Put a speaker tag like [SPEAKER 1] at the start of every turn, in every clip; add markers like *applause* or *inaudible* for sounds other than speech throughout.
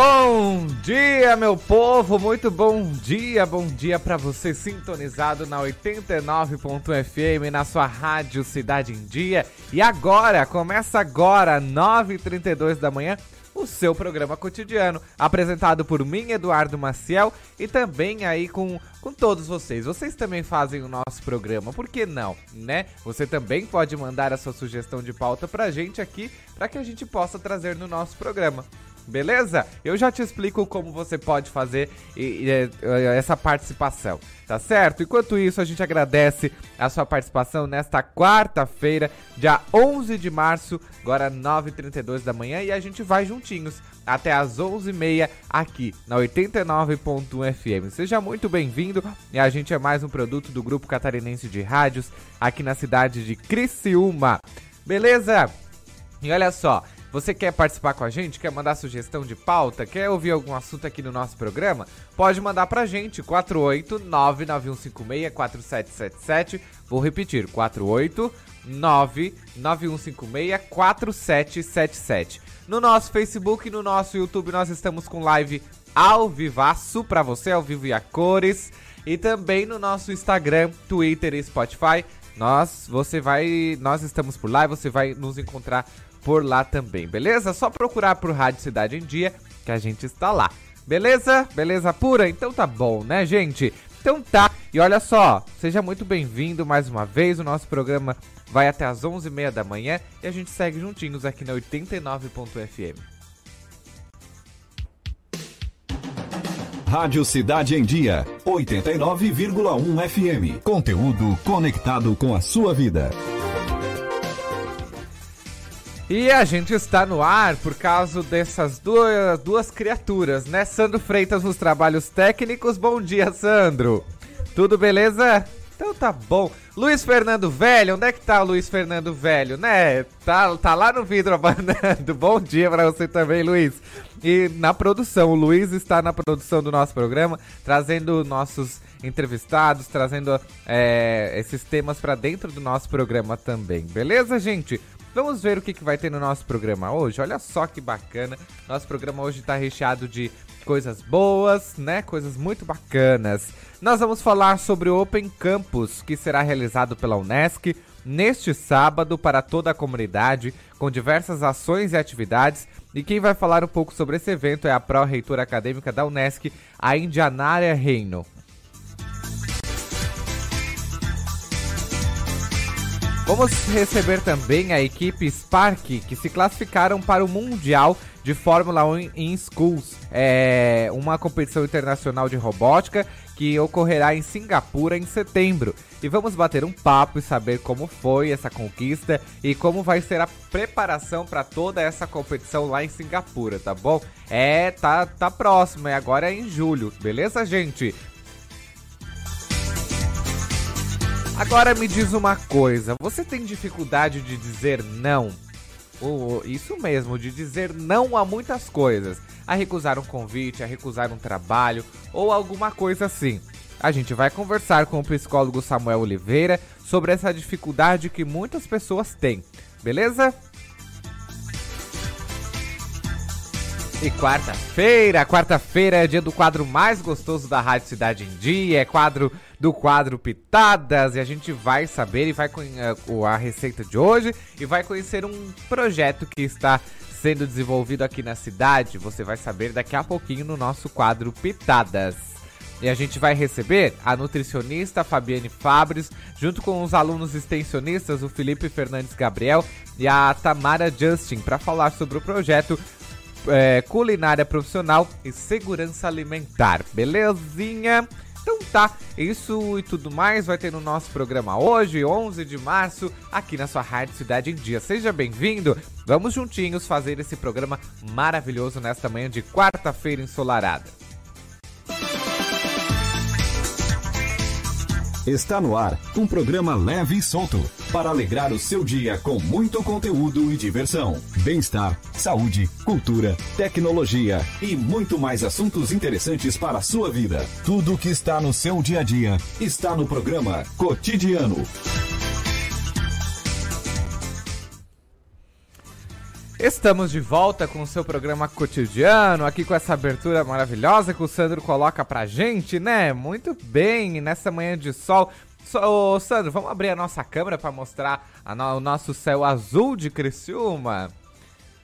[SPEAKER 1] Bom dia, meu povo, muito bom dia, bom dia para você sintonizado na 89.fm na sua rádio Cidade em Dia. E agora, começa agora, 9h32 da manhã, o seu programa cotidiano, apresentado por mim, Eduardo Maciel, e também aí com, com todos vocês. Vocês também fazem o nosso programa, por que não, né? Você também pode mandar a sua sugestão de pauta pra gente aqui, para que a gente possa trazer no nosso programa beleza? Eu já te explico como você pode fazer essa participação, tá certo? Enquanto isso, a gente agradece a sua participação nesta quarta-feira, dia 11 de março, agora 9h32 da manhã, e a gente vai juntinhos até as 11h30 aqui na 89.1 FM. Seja muito bem-vindo e a gente é mais um produto do Grupo Catarinense de Rádios aqui na cidade de Criciúma, beleza? E olha só, você quer participar com a gente? Quer mandar sugestão de pauta? Quer ouvir algum assunto aqui no nosso programa? Pode mandar pra gente, 48991564777. Vou repetir, 48991564777. No nosso Facebook e no nosso YouTube nós estamos com live ao vivaço pra você, ao vivo e a cores. E também no nosso Instagram, Twitter e Spotify. Nós, você vai, nós estamos por lá e você vai nos encontrar por lá também, beleza? Só procurar por Rádio Cidade em Dia que a gente está lá. Beleza? Beleza pura? Então tá bom, né, gente? Então tá. E olha só, seja muito bem-vindo mais uma vez. O nosso programa vai até as 11h30 da manhã e a gente segue juntinhos aqui na 89.fm.
[SPEAKER 2] Rádio Cidade em Dia, 89,1 FM. Conteúdo conectado com a sua vida.
[SPEAKER 1] E a gente está no ar por causa dessas duas, duas criaturas, né? Sandro Freitas nos trabalhos técnicos. Bom dia, Sandro. Tudo beleza? Então tá bom. Luiz Fernando Velho, onde é que tá o Luiz Fernando Velho, né? Tá, tá lá no vidro abanando. *laughs* Bom dia para você também, Luiz. E na produção, o Luiz está na produção do nosso programa, trazendo nossos entrevistados, trazendo é, esses temas para dentro do nosso programa também. Beleza, gente? Vamos ver o que, que vai ter no nosso programa hoje. Olha só que bacana. Nosso programa hoje está recheado de coisas boas, né? Coisas muito bacanas. Nós vamos falar sobre o Open Campus, que será realizado pela Unesc neste sábado para toda a comunidade, com diversas ações e atividades. E quem vai falar um pouco sobre esse evento é a pró-reitora acadêmica da Unesc, a Indianária Reino. Vamos receber também a equipe Spark, que se classificaram para o Mundial de Fórmula 1 em Schools, é uma competição internacional de robótica que ocorrerá em Singapura em setembro. E vamos bater um papo e saber como foi essa conquista e como vai ser a preparação para toda essa competição lá em Singapura, tá bom? É, tá, tá próximo, é agora é em julho, beleza, gente? Agora me diz uma coisa, você tem dificuldade de dizer não? Ou, isso mesmo, de dizer não a muitas coisas. A recusar um convite, a recusar um trabalho ou alguma coisa assim. A gente vai conversar com o psicólogo Samuel Oliveira sobre essa dificuldade que muitas pessoas têm. Beleza? E quarta-feira, quarta-feira é dia do quadro mais gostoso da Rádio Cidade em Dia, é quadro do quadro Pitadas, e a gente vai saber e vai com a receita de hoje e vai conhecer um projeto que está sendo desenvolvido aqui na cidade. Você vai saber daqui a pouquinho no nosso quadro Pitadas. E a gente vai receber a nutricionista Fabiane Fabres, junto com os alunos extensionistas, o Felipe Fernandes Gabriel e a Tamara Justin, para falar sobre o projeto é, culinária profissional e segurança alimentar. Belezinha? Então tá, isso e tudo mais vai ter no nosso programa hoje, 11 de março, aqui na sua Rádio Cidade em Dia. Seja bem-vindo, vamos juntinhos fazer esse programa maravilhoso nesta manhã de quarta-feira ensolarada.
[SPEAKER 2] Está no ar um programa leve e solto para alegrar o seu dia com muito conteúdo e diversão, bem-estar, saúde, cultura, tecnologia e muito mais assuntos interessantes para a sua vida. Tudo o que está no seu dia a dia está no programa Cotidiano.
[SPEAKER 1] Estamos de volta com o seu programa cotidiano, aqui com essa abertura maravilhosa que o Sandro coloca pra gente, né? Muito bem, nessa manhã de sol. So, Sandro, vamos abrir a nossa câmera para mostrar no, o nosso céu azul de Criciúma?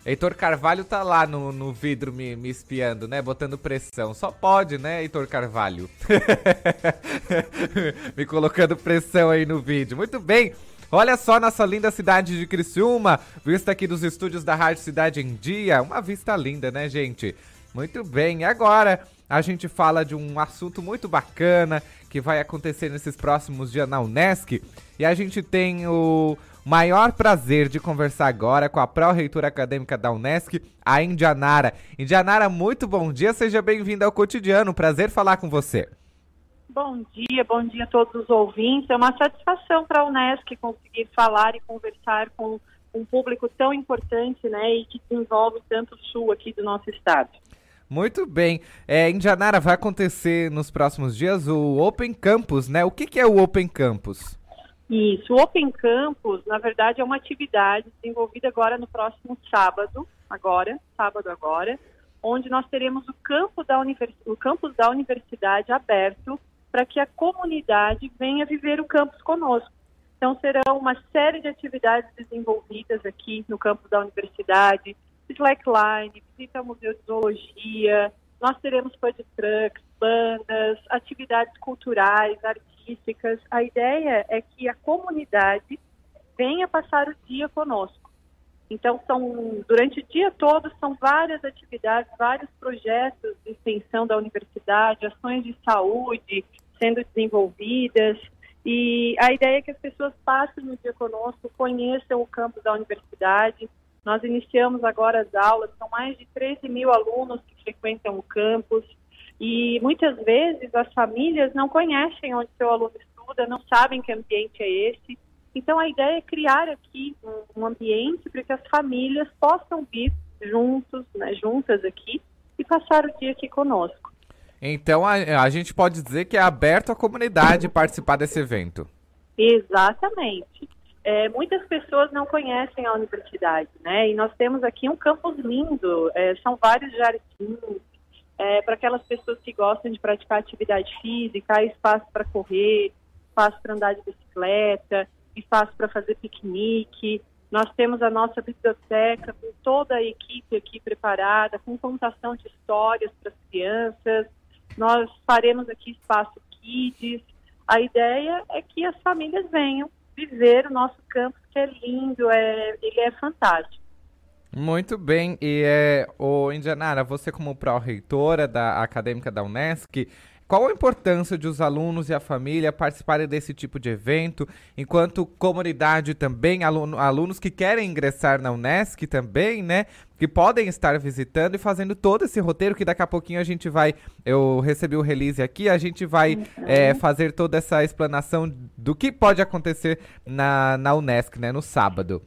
[SPEAKER 1] Heitor Carvalho tá lá no, no vidro me, me espiando, né? Botando pressão. Só pode, né, Heitor Carvalho? *laughs* me colocando pressão aí no vídeo. Muito bem. Olha só nossa linda cidade de Criciúma, vista aqui dos estúdios da Rádio Cidade em Dia. Uma vista linda, né, gente? Muito bem, agora a gente fala de um assunto muito bacana que vai acontecer nesses próximos dias na Unesc. E a gente tem o maior prazer de conversar agora com a pró-reitora acadêmica da Unesc, a Indianara. Indianara, muito bom dia, seja bem-vinda ao cotidiano. Prazer falar com você.
[SPEAKER 3] Bom dia, bom dia a todos os ouvintes. É uma satisfação para a Unesc conseguir falar e conversar com um público tão importante, né, e que desenvolve tanto o sul aqui do nosso estado.
[SPEAKER 1] Muito bem. É, Indianara, vai acontecer nos próximos dias o Open Campus, né? O que, que é o Open Campus?
[SPEAKER 3] Isso, o Open Campus, na verdade, é uma atividade desenvolvida agora no próximo sábado, agora, sábado agora, onde nós teremos o, campo da univers... o campus da universidade aberto para que a comunidade venha viver o campus conosco. Então, serão uma série de atividades desenvolvidas aqui no campus da universidade, slackline, visita ao Museu de Zoologia, nós teremos food trucks, bandas, atividades culturais, artísticas. A ideia é que a comunidade venha passar o dia conosco. Então, são, durante o dia todo, são várias atividades, vários projetos de extensão da universidade, ações de saúde, sendo desenvolvidas. E a ideia é que as pessoas passem no dia conosco, conheçam o campus da universidade. Nós iniciamos agora as aulas, são mais de 13 mil alunos que frequentam o campus. E muitas vezes as famílias não conhecem onde seu aluno estuda, não sabem que ambiente é esse. Então a ideia é criar aqui um ambiente para que as famílias possam vir juntos, né, juntas aqui e passar o dia aqui conosco.
[SPEAKER 1] Então a, a gente pode dizer que é aberto à comunidade participar desse evento.
[SPEAKER 3] Exatamente. É, muitas pessoas não conhecem a universidade, né? E nós temos aqui um campus lindo, é, são vários jardins, é, para aquelas pessoas que gostam de praticar atividade física, espaço para correr, espaço para andar de bicicleta, espaço para fazer piquenique. Nós temos a nossa biblioteca com toda a equipe aqui preparada, com contação de histórias para as crianças. Nós faremos aqui espaço kids. A ideia é que as famílias venham viver o nosso campus, que é lindo, é, ele é fantástico.
[SPEAKER 1] Muito bem, e é, o Indianara, você como pró-reitora da acadêmica da Unesc, qual a importância de os alunos e a família participarem desse tipo de evento, enquanto comunidade também, aluno, alunos que querem ingressar na Unesc também, né? Que podem estar visitando e fazendo todo esse roteiro que daqui a pouquinho a gente vai. Eu recebi o release aqui, a gente vai uhum. é, fazer toda essa explanação do que pode acontecer na, na Unesc, né? No sábado.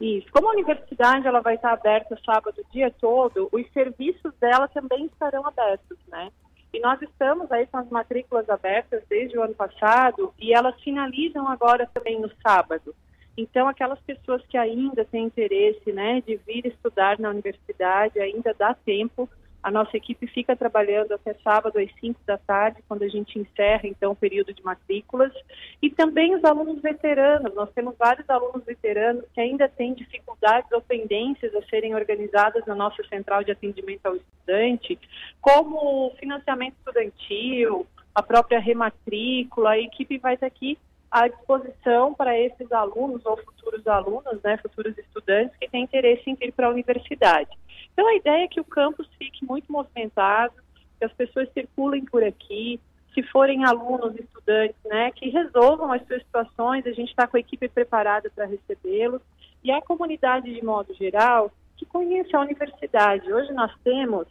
[SPEAKER 3] Isso. Como a universidade ela vai estar aberta sábado o dia todo, os serviços dela também estarão abertos, né? E nós estamos aí com as matrículas abertas desde o ano passado e elas finalizam agora também no sábado. Então, aquelas pessoas que ainda têm interesse né, de vir estudar na universidade, ainda dá tempo a nossa equipe fica trabalhando até sábado às 5 da tarde, quando a gente encerra então o período de matrículas. E também os alunos veteranos. Nós temos vários alunos veteranos que ainda têm dificuldades ou pendências a serem organizadas na nossa central de atendimento ao estudante, como financiamento estudantil, a própria rematrícula. A equipe vai estar aqui à disposição para esses alunos ou futuros alunos, né, futuros estudantes que têm interesse em vir para a universidade. Então, a ideia é que o campus fique muito movimentado, que as pessoas circulem por aqui, se forem alunos, estudantes, né, que resolvam as suas situações, a gente está com a equipe preparada para recebê-los, e a comunidade, de modo geral, que conheça a universidade. Hoje nós temos,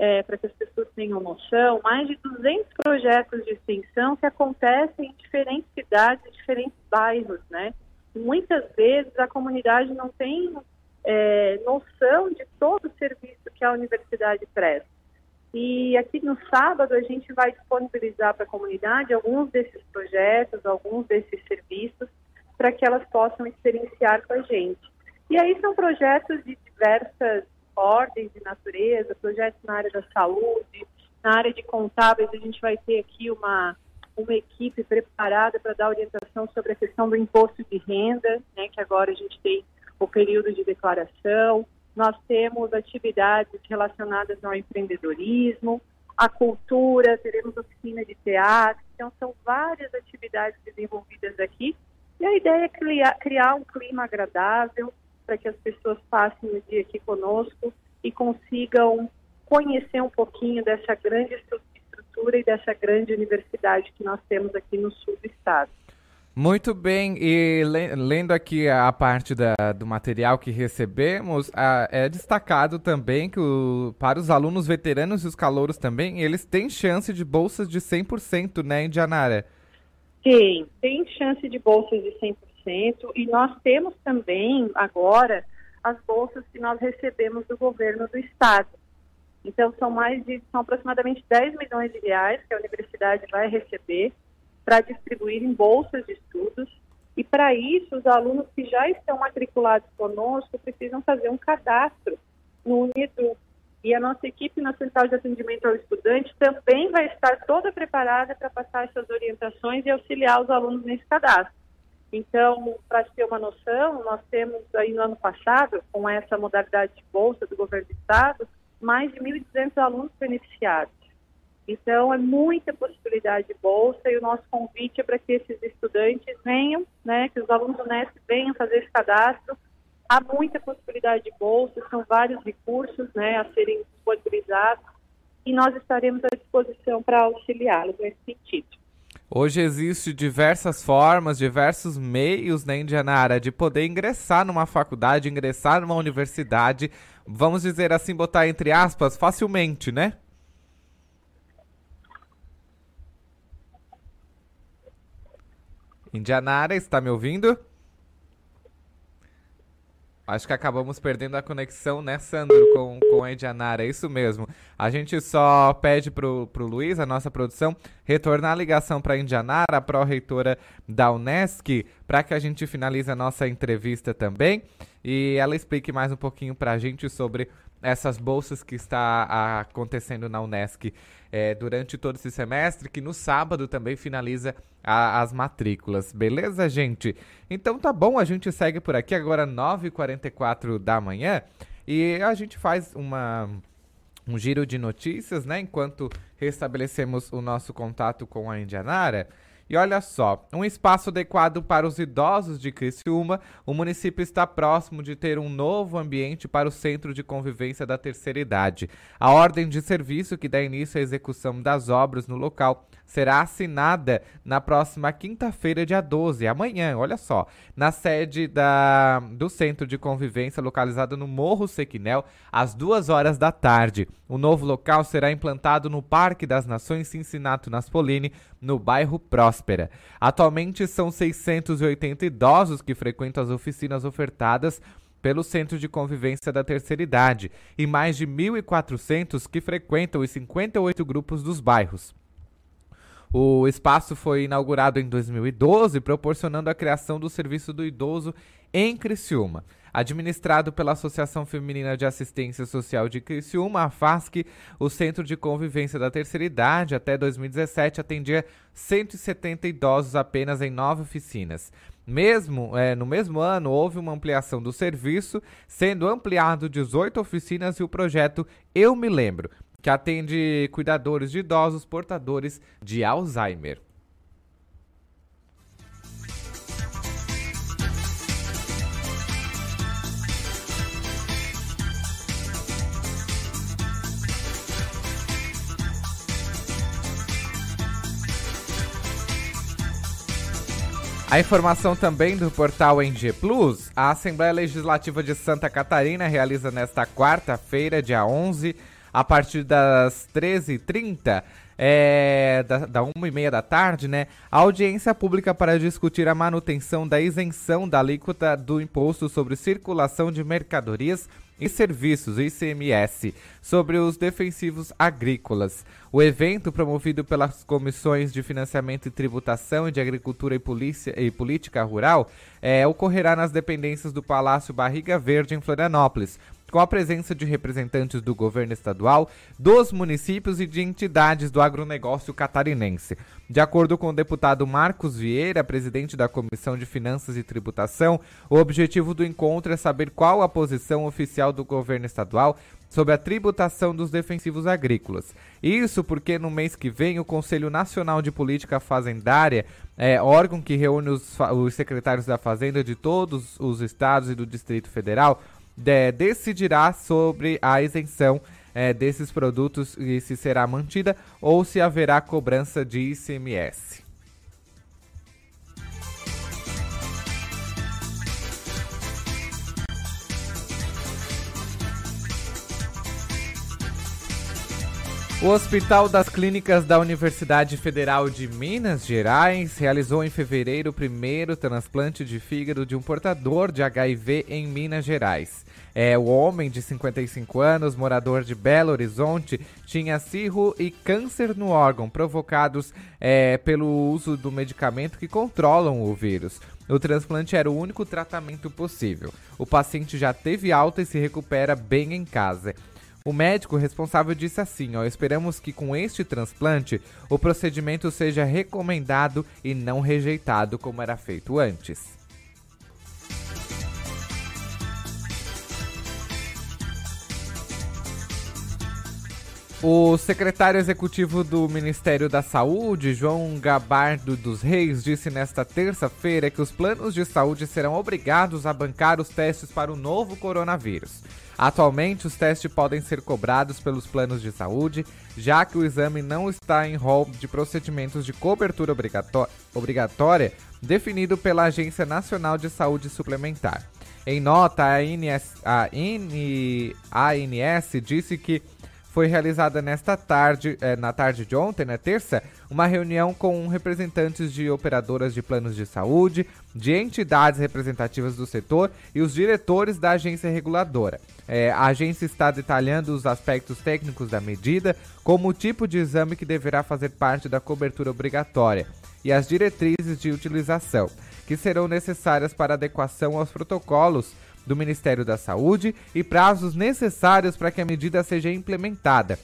[SPEAKER 3] é, para que as pessoas tenham noção, mais de 200 projetos de extensão que acontecem em diferentes cidades, em diferentes bairros, né? Muitas vezes a comunidade não tem é, noção de todo o serviço que a universidade presta. E aqui no sábado a gente vai disponibilizar para a comunidade alguns desses projetos, alguns desses serviços, para que elas possam experienciar com a gente. E aí são projetos de diversas ordens de natureza, projetos na área da saúde, na área de contábeis, a gente vai ter aqui uma, uma equipe preparada para dar orientação sobre a questão do imposto de renda, né, que agora a gente tem o período de declaração. Nós temos atividades relacionadas ao empreendedorismo, à cultura, teremos oficina de teatro. Então, são várias atividades desenvolvidas aqui. E a ideia é criar, criar um clima agradável para que as pessoas passem o dia aqui conosco e consigam conhecer um pouquinho dessa grande estrutura e dessa grande universidade que nós temos aqui no sul do estado.
[SPEAKER 1] Muito bem, e lendo aqui a parte da, do material que recebemos, a, é destacado também que o, para os alunos veteranos e os calouros também, eles têm chance de bolsas de 100%, né, Indianara?
[SPEAKER 3] Sim, tem chance de bolsas de 100%, e nós temos também agora as bolsas que nós recebemos do governo do estado. Então são mais de, são aproximadamente 10 milhões de reais que a universidade vai receber para distribuir em bolsas de estudos. E para isso, os alunos que já estão matriculados conosco precisam fazer um cadastro no Unidu. E a nossa equipe na Central de Atendimento ao Estudante também vai estar toda preparada para passar essas orientações e auxiliar os alunos nesse cadastro. Então, para ter uma noção, nós temos aí no ano passado, com essa modalidade de bolsa do governo do estado, mais de 1.200 alunos beneficiados. Então, é muita possibilidade de bolsa e o nosso convite é para que esses estudantes venham, né, que os alunos do Nesp venham fazer esse cadastro. Há muita possibilidade de bolsa, são vários recursos né, a serem disponibilizados e nós estaremos à disposição para auxiliá-los nesse sentido.
[SPEAKER 1] Hoje existe diversas formas, diversos meios né, Indianara de poder ingressar numa faculdade, ingressar numa universidade, vamos dizer assim, botar entre aspas, facilmente, né? Indianara, está me ouvindo? Acho que acabamos perdendo a conexão, né, Sandro, com, com a Indianara, é isso mesmo. A gente só pede pro, pro Luiz, a nossa produção, retornar a ligação para a Indianara, a pró-reitora da Unesc, para que a gente finalize a nossa entrevista também e ela explique mais um pouquinho para a gente sobre essas bolsas que está acontecendo na Unesc é, durante todo esse semestre, que no sábado também finaliza a, as matrículas. Beleza, gente? Então tá bom, a gente segue por aqui agora 9h44 da manhã e a gente faz uma um giro de notícias, né? Enquanto restabelecemos o nosso contato com a Indianara. E olha só, um espaço adequado para os idosos de Criciúma, o município está próximo de ter um novo ambiente para o Centro de Convivência da Terceira Idade. A ordem de serviço que dá início à execução das obras no local será assinada na próxima quinta-feira, dia 12, amanhã, olha só, na sede da, do Centro de Convivência, localizado no Morro Sequinel, às duas horas da tarde. O novo local será implantado no Parque das Nações Cincinnati Naspolini, no bairro Próspera. Atualmente são 680 idosos que frequentam as oficinas ofertadas pelo Centro de Convivência da Terceira Idade e mais de 1.400 que frequentam os 58 grupos dos bairros. O espaço foi inaugurado em 2012, proporcionando a criação do Serviço do Idoso em Criciúma. Administrado pela Associação Feminina de Assistência Social de Criciúma, a FASC, o Centro de Convivência da Terceira Idade, até 2017, atendia 170 idosos apenas em nove oficinas. Mesmo é, no mesmo ano, houve uma ampliação do serviço, sendo ampliado 18 oficinas e o projeto Eu Me Lembro, que atende cuidadores de idosos portadores de Alzheimer. A informação também do portal NG Plus, a Assembleia Legislativa de Santa Catarina realiza nesta quarta-feira, dia 11, a partir das 13h30, é, da, da 1h30 da tarde, né? A audiência pública para discutir a manutenção da isenção da alíquota do Imposto sobre Circulação de Mercadorias e Serviços, ICMS, sobre os defensivos agrícolas. O evento, promovido pelas Comissões de Financiamento e Tributação e de Agricultura e, Polícia, e Política Rural, é, ocorrerá nas dependências do Palácio Barriga Verde, em Florianópolis com a presença de representantes do governo estadual, dos municípios e de entidades do agronegócio catarinense. De acordo com o deputado Marcos Vieira, presidente da Comissão de Finanças e Tributação, o objetivo do encontro é saber qual a posição oficial do governo estadual sobre a tributação dos defensivos agrícolas. Isso porque no mês que vem o Conselho Nacional de Política Fazendária, é, órgão que reúne os, os secretários da Fazenda de todos os estados e do Distrito Federal, de, decidirá sobre a isenção é, desses produtos e se será mantida ou se haverá cobrança de ICMS. O Hospital das Clínicas da Universidade Federal de Minas Gerais realizou em fevereiro o primeiro transplante de fígado de um portador de HIV em Minas Gerais. É, o homem de 55 anos, morador de Belo Horizonte, tinha cirro e câncer no órgão, provocados é, pelo uso do medicamento que controlam o vírus. O transplante era o único tratamento possível. O paciente já teve alta e se recupera bem em casa. O médico responsável disse assim: ó, esperamos que com este transplante o procedimento seja recomendado e não rejeitado como era feito antes. O secretário executivo do Ministério da Saúde, João Gabardo dos Reis, disse nesta terça-feira que os planos de saúde serão obrigados a bancar os testes para o novo coronavírus. Atualmente, os testes podem ser cobrados pelos planos de saúde, já que o exame não está em rol de procedimentos de cobertura obrigatória definido pela Agência Nacional de Saúde Suplementar. Em nota, a ANS, a ANS disse que foi realizada nesta tarde, eh, na tarde de ontem, na terça, uma reunião com representantes de operadoras de planos de saúde, de entidades representativas do setor e os diretores da agência reguladora. Eh, a agência está detalhando os aspectos técnicos da medida, como o tipo de exame que deverá fazer parte da cobertura obrigatória e as diretrizes de utilização, que serão necessárias para adequação aos protocolos do Ministério da Saúde e prazos necessários para que a medida seja implementada,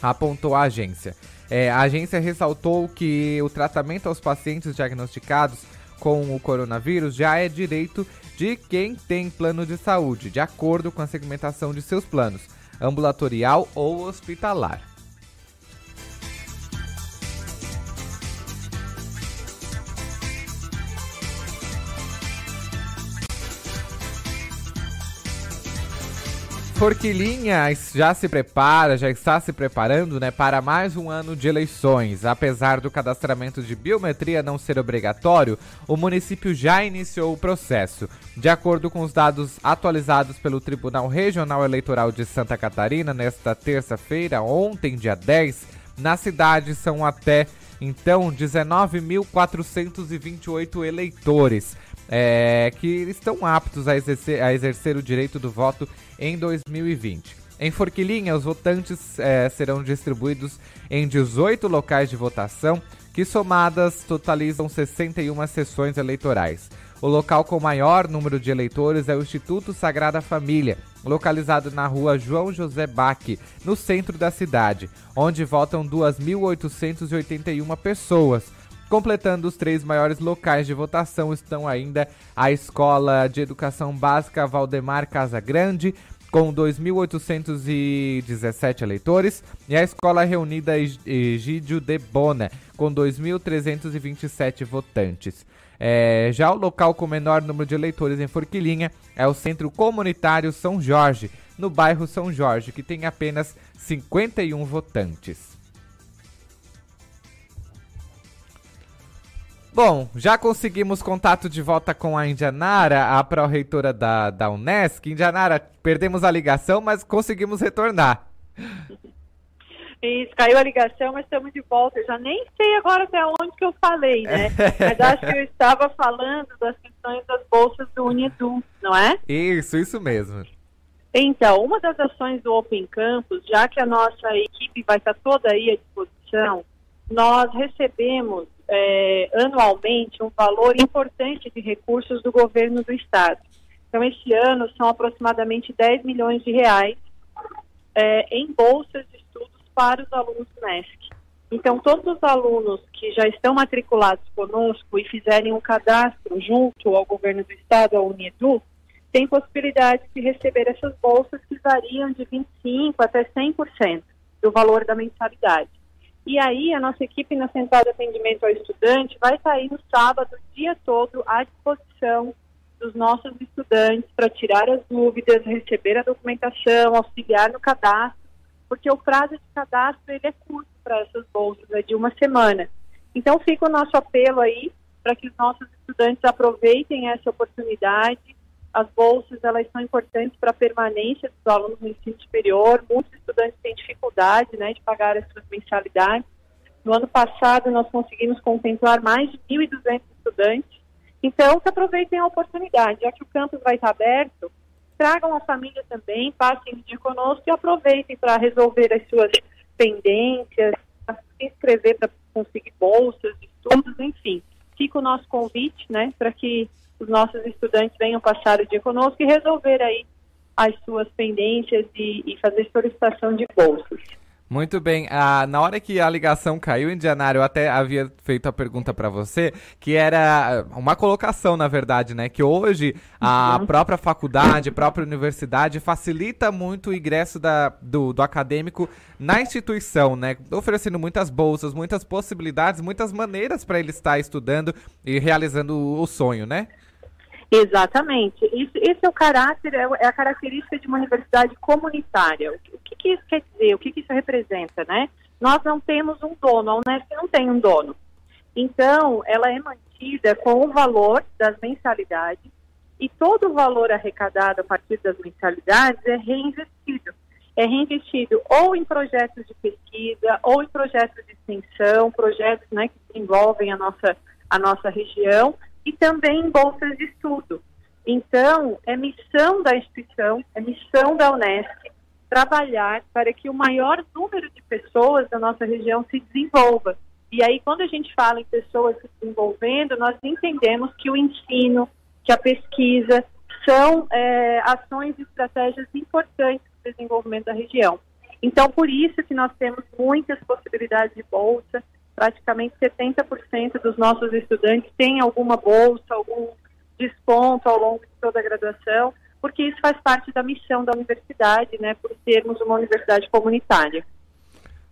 [SPEAKER 1] apontou a agência. É, a agência ressaltou que o tratamento aos pacientes diagnosticados com o coronavírus já é direito de quem tem plano de saúde, de acordo com a segmentação de seus planos, ambulatorial ou hospitalar. Forquilinha já se prepara, já está se preparando né, para mais um ano de eleições. Apesar do cadastramento de biometria não ser obrigatório, o município já iniciou o processo. De acordo com os dados atualizados pelo Tribunal Regional Eleitoral de Santa Catarina, nesta terça-feira, ontem, dia 10, na cidade são até então 19.428 eleitores é, que estão aptos a exercer, a exercer o direito do voto em 2020. Em Forquilinha, os votantes é, serão distribuídos em 18 locais de votação, que somadas totalizam 61 sessões eleitorais. O local com maior número de eleitores é o Instituto Sagrada Família, localizado na rua João José Baque, no centro da cidade, onde votam 2.881 pessoas Completando os três maiores locais de votação estão ainda a Escola de Educação Básica Valdemar Casa Grande, com 2.817 eleitores, e a Escola Reunida Egídio de Bona, com 2.327 votantes. É, já o local com menor número de eleitores em Forquilinha é o Centro Comunitário São Jorge, no bairro São Jorge, que tem apenas 51 votantes. Bom, já conseguimos contato de volta com a Indianara, a pró-reitora da, da Unesc. Indianara, perdemos a ligação, mas conseguimos retornar.
[SPEAKER 3] Isso, caiu a ligação, mas estamos de volta. Eu já nem sei agora até onde que eu falei, né? *laughs* mas acho que eu estava falando das questões das bolsas do Unidu, não é?
[SPEAKER 1] Isso, isso mesmo.
[SPEAKER 3] Então, uma das ações do Open Campus, já que a nossa equipe vai estar toda aí à disposição, nós recebemos é, anualmente um valor importante de recursos do governo do estado. Então, esse ano são aproximadamente 10 milhões de reais é, em bolsas de estudos para os alunos do NESC. Então, todos os alunos que já estão matriculados conosco e fizerem um cadastro junto ao governo do estado, ao Unedu, têm possibilidade de receber essas bolsas que variam de 25% até 100% do valor da mensalidade. E aí, a nossa equipe na Central de Atendimento ao Estudante vai sair no sábado, o dia todo, à disposição dos nossos estudantes para tirar as dúvidas, receber a documentação, auxiliar no cadastro, porque o prazo de cadastro ele é curto para essas bolsas, é de uma semana. Então fica o nosso apelo aí para que os nossos estudantes aproveitem essa oportunidade. As bolsas elas são importantes para a permanência dos alunos no ensino superior. Muitos estudantes têm dificuldade, né, de pagar as suas mensalidades. No ano passado nós conseguimos contemplar mais de 1.200 estudantes então, que aproveitem a oportunidade, já que o campus vai estar aberto, tragam a família também, passem o dia conosco e aproveitem para resolver as suas pendências, se inscrever para conseguir bolsas, estudos, enfim. Fica o nosso convite, né, para que os nossos estudantes venham passar o dia conosco e resolver aí as suas pendências e, e fazer solicitação de bolsas.
[SPEAKER 1] Muito bem. Ah, na hora que a ligação caiu, Indianário, eu até havia feito a pergunta para você, que era uma colocação, na verdade, né? Que hoje a uhum. própria faculdade, a própria universidade facilita muito o ingresso da, do, do acadêmico na instituição, né? Oferecendo muitas bolsas, muitas possibilidades, muitas maneiras para ele estar estudando e realizando o sonho, né?
[SPEAKER 3] Exatamente. Isso, esse é o caráter, é, é a característica de uma universidade comunitária. O que, que isso quer dizer? O que, que isso representa, né? Nós não temos um dono, a Unesp não tem um dono. Então, ela é mantida com o valor das mensalidades e todo o valor arrecadado a partir das mensalidades é reinvestido. É reinvestido ou em projetos de pesquisa, ou em projetos de extensão, projetos né, que envolvem a nossa, a nossa região, e também em bolsas de estudo. Então, é missão da instituição, é missão da Unesp trabalhar para que o maior número de pessoas da nossa região se desenvolva. E aí, quando a gente fala em pessoas se desenvolvendo, nós entendemos que o ensino, que a pesquisa são é, ações e estratégias importantes para o desenvolvimento da região. Então, por isso que nós temos muitas possibilidades de bolsa, praticamente 70% dos nossos estudantes têm alguma bolsa, algum desconto ao longo de toda a graduação, porque isso faz parte da missão da universidade, né, por sermos uma universidade comunitária.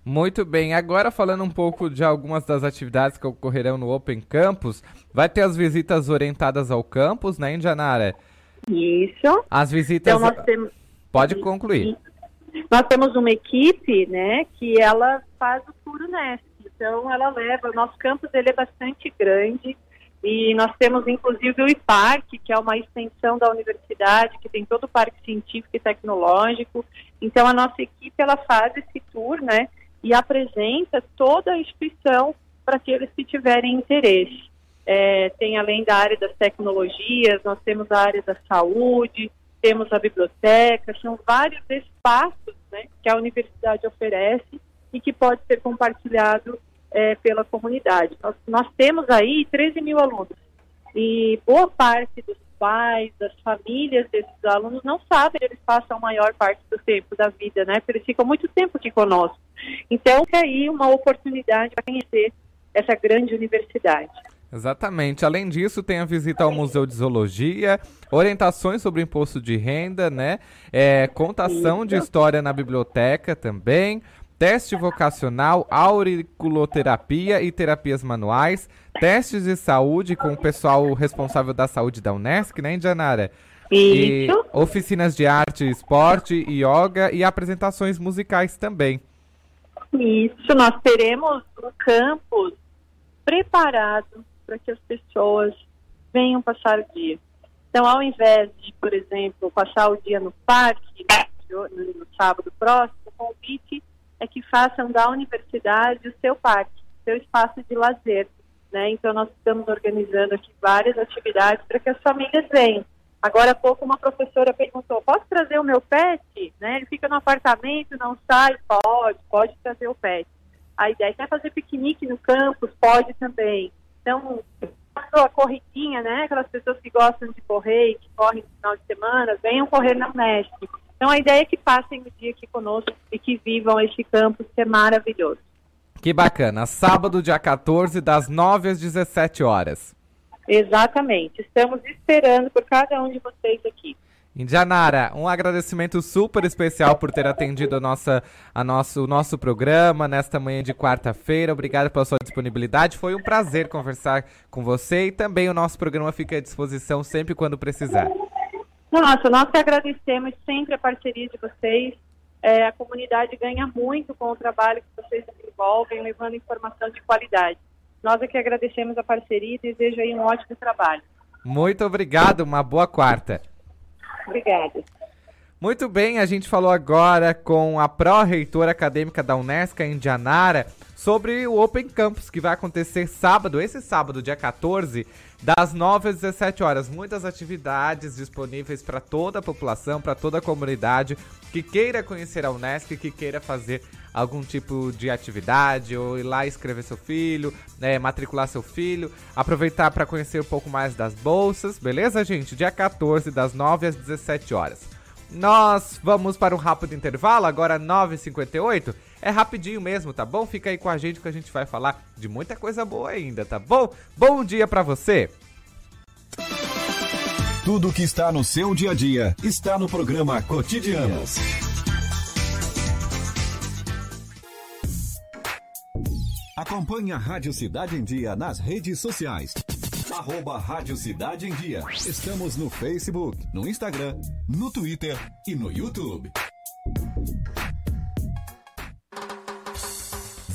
[SPEAKER 1] Muito bem, agora falando um pouco de algumas das atividades que ocorrerão no Open Campus, vai ter as visitas orientadas ao campus, né, Indianara?
[SPEAKER 3] Isso.
[SPEAKER 1] As visitas. Então, nós temos... Pode concluir.
[SPEAKER 3] Nós temos uma equipe, né, que ela faz o Puro Nest. Então, ela leva, o nosso campus ele é bastante grande e nós temos inclusive o IPARC, que é uma extensão da universidade, que tem todo o parque científico e tecnológico. Então, a nossa equipe ela faz esse tour, né, e apresenta toda a instituição para aqueles que tiverem interesse. É, tem além da área das tecnologias, nós temos a área da saúde, temos a biblioteca, são vários espaços né, que a universidade oferece e que pode ser compartilhado é, pela comunidade. Nós, nós temos aí 13 mil alunos e boa parte dos pais, das famílias desses alunos não sabem eles passam a maior parte do tempo da vida, né? Porque eles ficam muito tempo aqui conosco. Então, é aí uma oportunidade para conhecer essa grande universidade.
[SPEAKER 1] Exatamente. Além disso, tem a visita ao Museu de Zoologia, orientações sobre o imposto de renda, né? É, contação Isso. de história na biblioteca também, teste vocacional, auriculoterapia e terapias manuais, testes de saúde com o pessoal responsável da saúde da Unesc, né, Indianara?
[SPEAKER 3] Isso. E
[SPEAKER 1] oficinas de arte, esporte, yoga e apresentações musicais também.
[SPEAKER 3] Isso, nós teremos um campus preparado para que as pessoas venham passar o dia. Então, ao invés de, por exemplo, passar o dia no parque, no, no sábado próximo, o convite é que façam da universidade o seu parque, seu espaço de lazer. Né? Então, nós estamos organizando aqui várias atividades para que as famílias venham. Agora há pouco uma professora perguntou, posso trazer o meu pet? Né? Ele fica no apartamento, não sai? Pode, pode trazer o pet. A ideia é fazer piquenique no campus, pode também. Então, aquela corridinha, né? Aquelas pessoas que gostam de correr que correm no final de semana, venham correr na Unesp. Então a ideia é que passem o dia aqui conosco e que vivam este campus que é maravilhoso.
[SPEAKER 1] Que bacana. Sábado, dia 14, das 9 às 17 horas.
[SPEAKER 3] Exatamente. Estamos esperando por cada um de vocês aqui.
[SPEAKER 1] Indianara, um agradecimento super especial por ter atendido a nossa, a nosso, o nosso programa nesta manhã de quarta-feira. Obrigado pela sua disponibilidade. Foi um prazer conversar com você e também o nosso programa fica à disposição sempre quando precisar.
[SPEAKER 3] Nossa, nós que agradecemos sempre a parceria de vocês. É, a comunidade ganha muito com o trabalho que vocês desenvolvem, levando informação de qualidade. Nós é que agradecemos a parceria e desejo aí um ótimo trabalho.
[SPEAKER 1] Muito obrigado, uma boa quarta.
[SPEAKER 3] Obrigada.
[SPEAKER 1] Muito bem, a gente falou agora com a pró-reitora acadêmica da Unesca, Indianara, sobre o Open Campus, que vai acontecer sábado, esse sábado, dia 14, das 9 às 17 horas. Muitas atividades disponíveis para toda a população, para toda a comunidade que queira conhecer a Unesco, que queira fazer algum tipo de atividade, ou ir lá escrever seu filho, né, matricular seu filho, aproveitar para conhecer um pouco mais das bolsas, beleza, gente? Dia 14, das 9 às 17 horas. Nós vamos para um rápido intervalo, agora 9h58. É rapidinho mesmo, tá bom? Fica aí com a gente que a gente vai falar de muita coisa boa ainda, tá bom? Bom dia para você!
[SPEAKER 2] Tudo que está no seu dia a dia está no programa Cotidianos. Acompanhe a Rádio Cidade em Dia nas redes sociais. Arroba Rádio Cidade em Dia. Estamos no Facebook, no Instagram, no Twitter e no YouTube.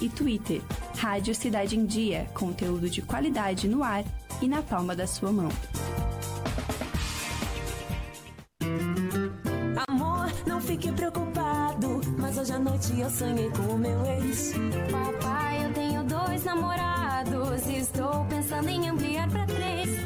[SPEAKER 4] e Twitter. Rádio Cidade em Dia, conteúdo de qualidade no ar e na palma da sua mão.
[SPEAKER 5] Amor, não fique preocupado, mas hoje à noite eu sonhei com o meu ex.
[SPEAKER 6] Papai, eu tenho dois namorados estou pensando em ampliar pra três.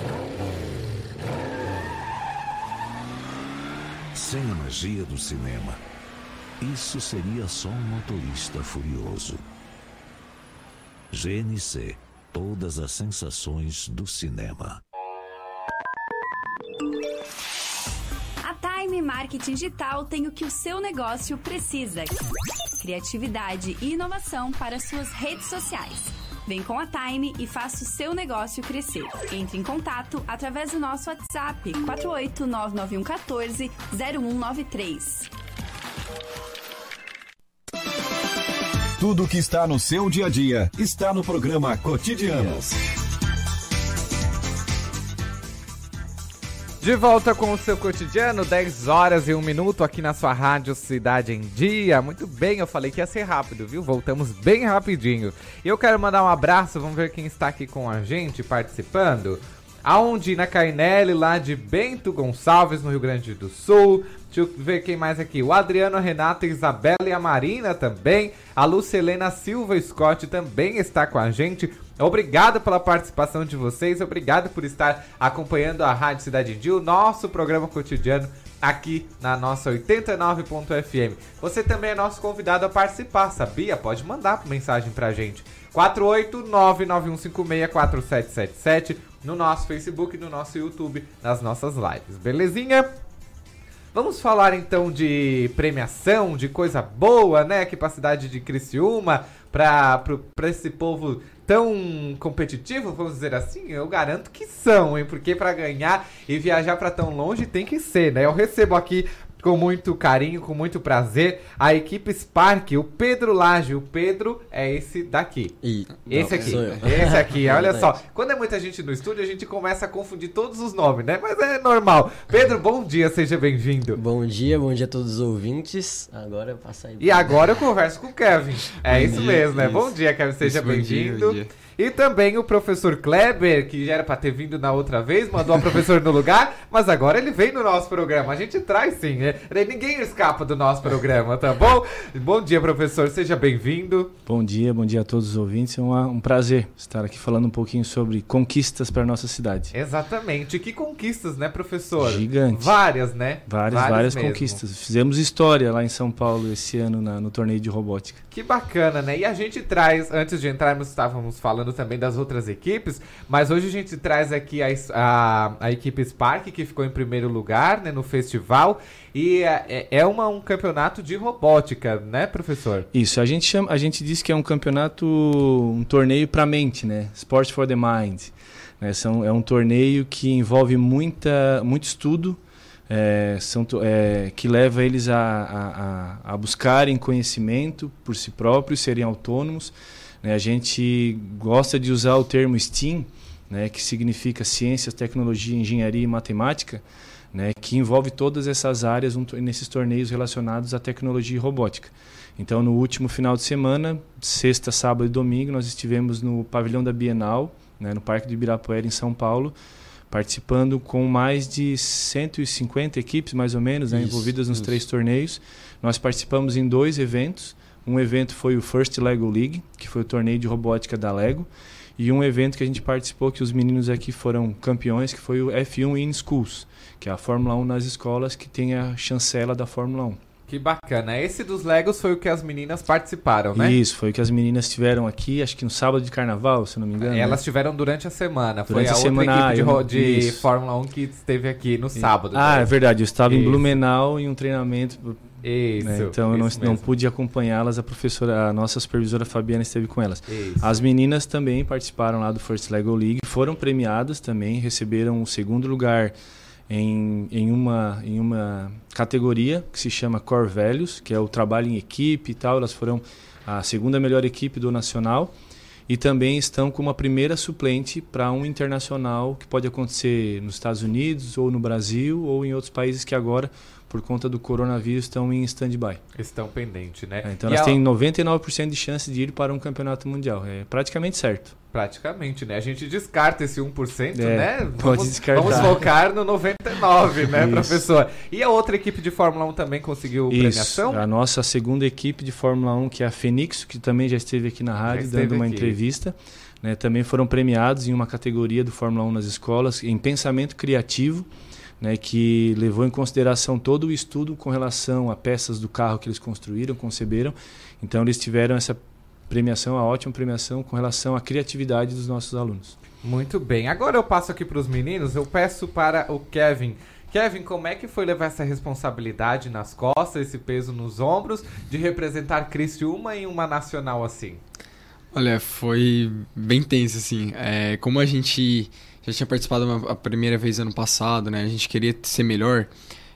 [SPEAKER 7] Sem a magia do cinema, isso seria só um motorista furioso. GNC Todas as sensações do cinema.
[SPEAKER 4] A Time Marketing Digital tem o que o seu negócio precisa: criatividade e inovação para suas redes sociais. Vem com a Time e faça o seu negócio crescer. Entre em contato através do nosso WhatsApp 4899114 0193.
[SPEAKER 2] Tudo que está no seu dia a dia está no programa Cotidianos.
[SPEAKER 1] De volta com o seu cotidiano, 10 horas e 1 minuto aqui na sua rádio Cidade em Dia. Muito bem, eu falei que ia ser rápido, viu? Voltamos bem rapidinho. E eu quero mandar um abraço, vamos ver quem está aqui com a gente participando. A Ondina Cainelli, lá de Bento Gonçalves, no Rio Grande do Sul. Deixa eu ver quem mais aqui. O Adriano, a Renata, a Isabela e a Marina também. A Lucelena Silva Scott também está com a gente. Obrigado pela participação de vocês, obrigado por estar acompanhando a Rádio Cidade de o nosso programa cotidiano aqui na nossa 89.fm. Você também é nosso convidado a participar, sabia? Pode mandar mensagem pra gente. 48991564777 no nosso Facebook, no nosso YouTube, nas nossas lives. Belezinha? Vamos falar então de premiação, de coisa boa, né? Aqui pra cidade de Criciúma, pra, pra esse povo tão competitivo, vamos dizer assim, eu garanto que são, hein? Porque para ganhar e viajar para tão longe tem que ser, né? Eu recebo aqui com muito carinho, com muito prazer, a equipe Spark, o Pedro Laje. O Pedro é esse daqui.
[SPEAKER 8] E...
[SPEAKER 1] Esse aqui. Esse aqui, olha *laughs* só. Quando é muita gente no estúdio, a gente começa a confundir todos os nomes, né? Mas é normal. Pedro, bom dia, seja bem-vindo.
[SPEAKER 8] Bom dia, bom dia a todos os ouvintes. Agora eu passo aí.
[SPEAKER 1] E agora eu converso com o Kevin. *laughs* É bom isso dia, mesmo, né? Isso. Bom dia, Kevin, seja bem-vindo. E também o professor Kleber, que já era para ter vindo na outra vez, mandou a professora no lugar, mas agora ele vem no nosso programa. A gente traz sim, né? Ninguém escapa do nosso programa, tá bom? Bom dia, professor, seja bem-vindo.
[SPEAKER 9] Bom dia, bom dia a todos os ouvintes. É um, um prazer estar aqui falando um pouquinho sobre conquistas para nossa cidade.
[SPEAKER 1] Exatamente. Que conquistas, né, professor?
[SPEAKER 9] Gigante.
[SPEAKER 1] Várias, né?
[SPEAKER 9] Várias, várias, várias conquistas. Fizemos história lá em São Paulo esse ano na, no torneio de robótica.
[SPEAKER 1] Que bacana, né? E a gente traz, antes de entrarmos, estávamos falando falando também das outras equipes, mas hoje a gente traz aqui a, a, a equipe Spark, que ficou em primeiro lugar né, no festival, e é, é uma, um campeonato de robótica, né, professor?
[SPEAKER 9] Isso, a gente, chama, a gente diz que é um campeonato, um torneio para mente, né? Sport for the Mind. Né? São, é um torneio que envolve muita, muito estudo, é, são, é, que leva eles a, a, a, a buscarem conhecimento por si próprios, serem autônomos. Né? A gente gosta de usar o termo STEAM, né, que significa ciências, tecnologia, engenharia e matemática, né, que envolve todas essas áreas um, nesses torneios relacionados à tecnologia e robótica. Então, no último final de semana, sexta, sábado e domingo, nós estivemos no pavilhão da Bienal, né, no Parque de Ibirapuera, em São Paulo, participando com mais de 150 equipes, mais ou menos, né, envolvidas nos isso. três torneios. Nós participamos em dois eventos. Um evento foi o First Lego League, que foi o torneio de robótica da Lego. E um evento que a gente participou, que os meninos aqui foram campeões, que foi o F1 in Schools, que é a Fórmula 1 nas escolas, que tem a chancela da Fórmula 1.
[SPEAKER 1] Que bacana. Esse dos Legos foi o que as meninas participaram, né?
[SPEAKER 9] Isso, foi o que as meninas tiveram aqui, acho que no sábado de carnaval, se não me engano.
[SPEAKER 1] Elas
[SPEAKER 9] né?
[SPEAKER 1] tiveram durante a semana.
[SPEAKER 9] Durante
[SPEAKER 1] foi a,
[SPEAKER 9] a semana,
[SPEAKER 1] outra equipe de, de Fórmula 1 que esteve aqui no sábado.
[SPEAKER 9] Ah, é verdade. Eu estava Isso. em Blumenau em um treinamento
[SPEAKER 1] isso.
[SPEAKER 9] Né? Então eu não, não pude acompanhá-las, a professora, a nossa supervisora Fabiana esteve com elas. Isso. As meninas também participaram lá do First Lego League, foram premiadas também, receberam o segundo lugar em, em, uma, em uma categoria que se chama Core Values, que é o trabalho em equipe e tal. Elas foram a segunda melhor equipe do Nacional e também estão como a primeira suplente para um internacional que pode acontecer nos Estados Unidos ou no Brasil ou em outros países que agora por conta do coronavírus, estão em stand-by.
[SPEAKER 1] Estão pendentes, né?
[SPEAKER 9] É, então e elas a... têm 99% de chance de ir para um campeonato mundial. É praticamente certo.
[SPEAKER 1] Praticamente, né? A gente descarta esse 1%,
[SPEAKER 9] é,
[SPEAKER 1] né?
[SPEAKER 9] Pode
[SPEAKER 1] vamos,
[SPEAKER 9] descartar.
[SPEAKER 1] Vamos focar no 99%, né, professor? E a outra equipe de Fórmula 1 também conseguiu Isso, premiação?
[SPEAKER 9] A nossa segunda equipe de Fórmula 1, que é a Fenix, que também já esteve aqui na rádio dando uma aqui. entrevista. Né, também foram premiados em uma categoria do Fórmula 1 nas escolas, em pensamento criativo né, que levou em consideração todo o estudo com relação a peças do carro que eles construíram, conceberam. Então eles tiveram essa premiação, a ótima premiação com relação à criatividade dos nossos alunos.
[SPEAKER 1] Muito bem. Agora eu passo aqui para os meninos, eu peço para o Kevin. Kevin, como é que foi levar essa responsabilidade nas costas, esse peso nos ombros, de representar Criciúma em uma nacional assim?
[SPEAKER 10] Olha, foi bem tenso, assim. É, como a gente já tinha participado uma, a primeira vez ano passado, né? A gente queria ser melhor.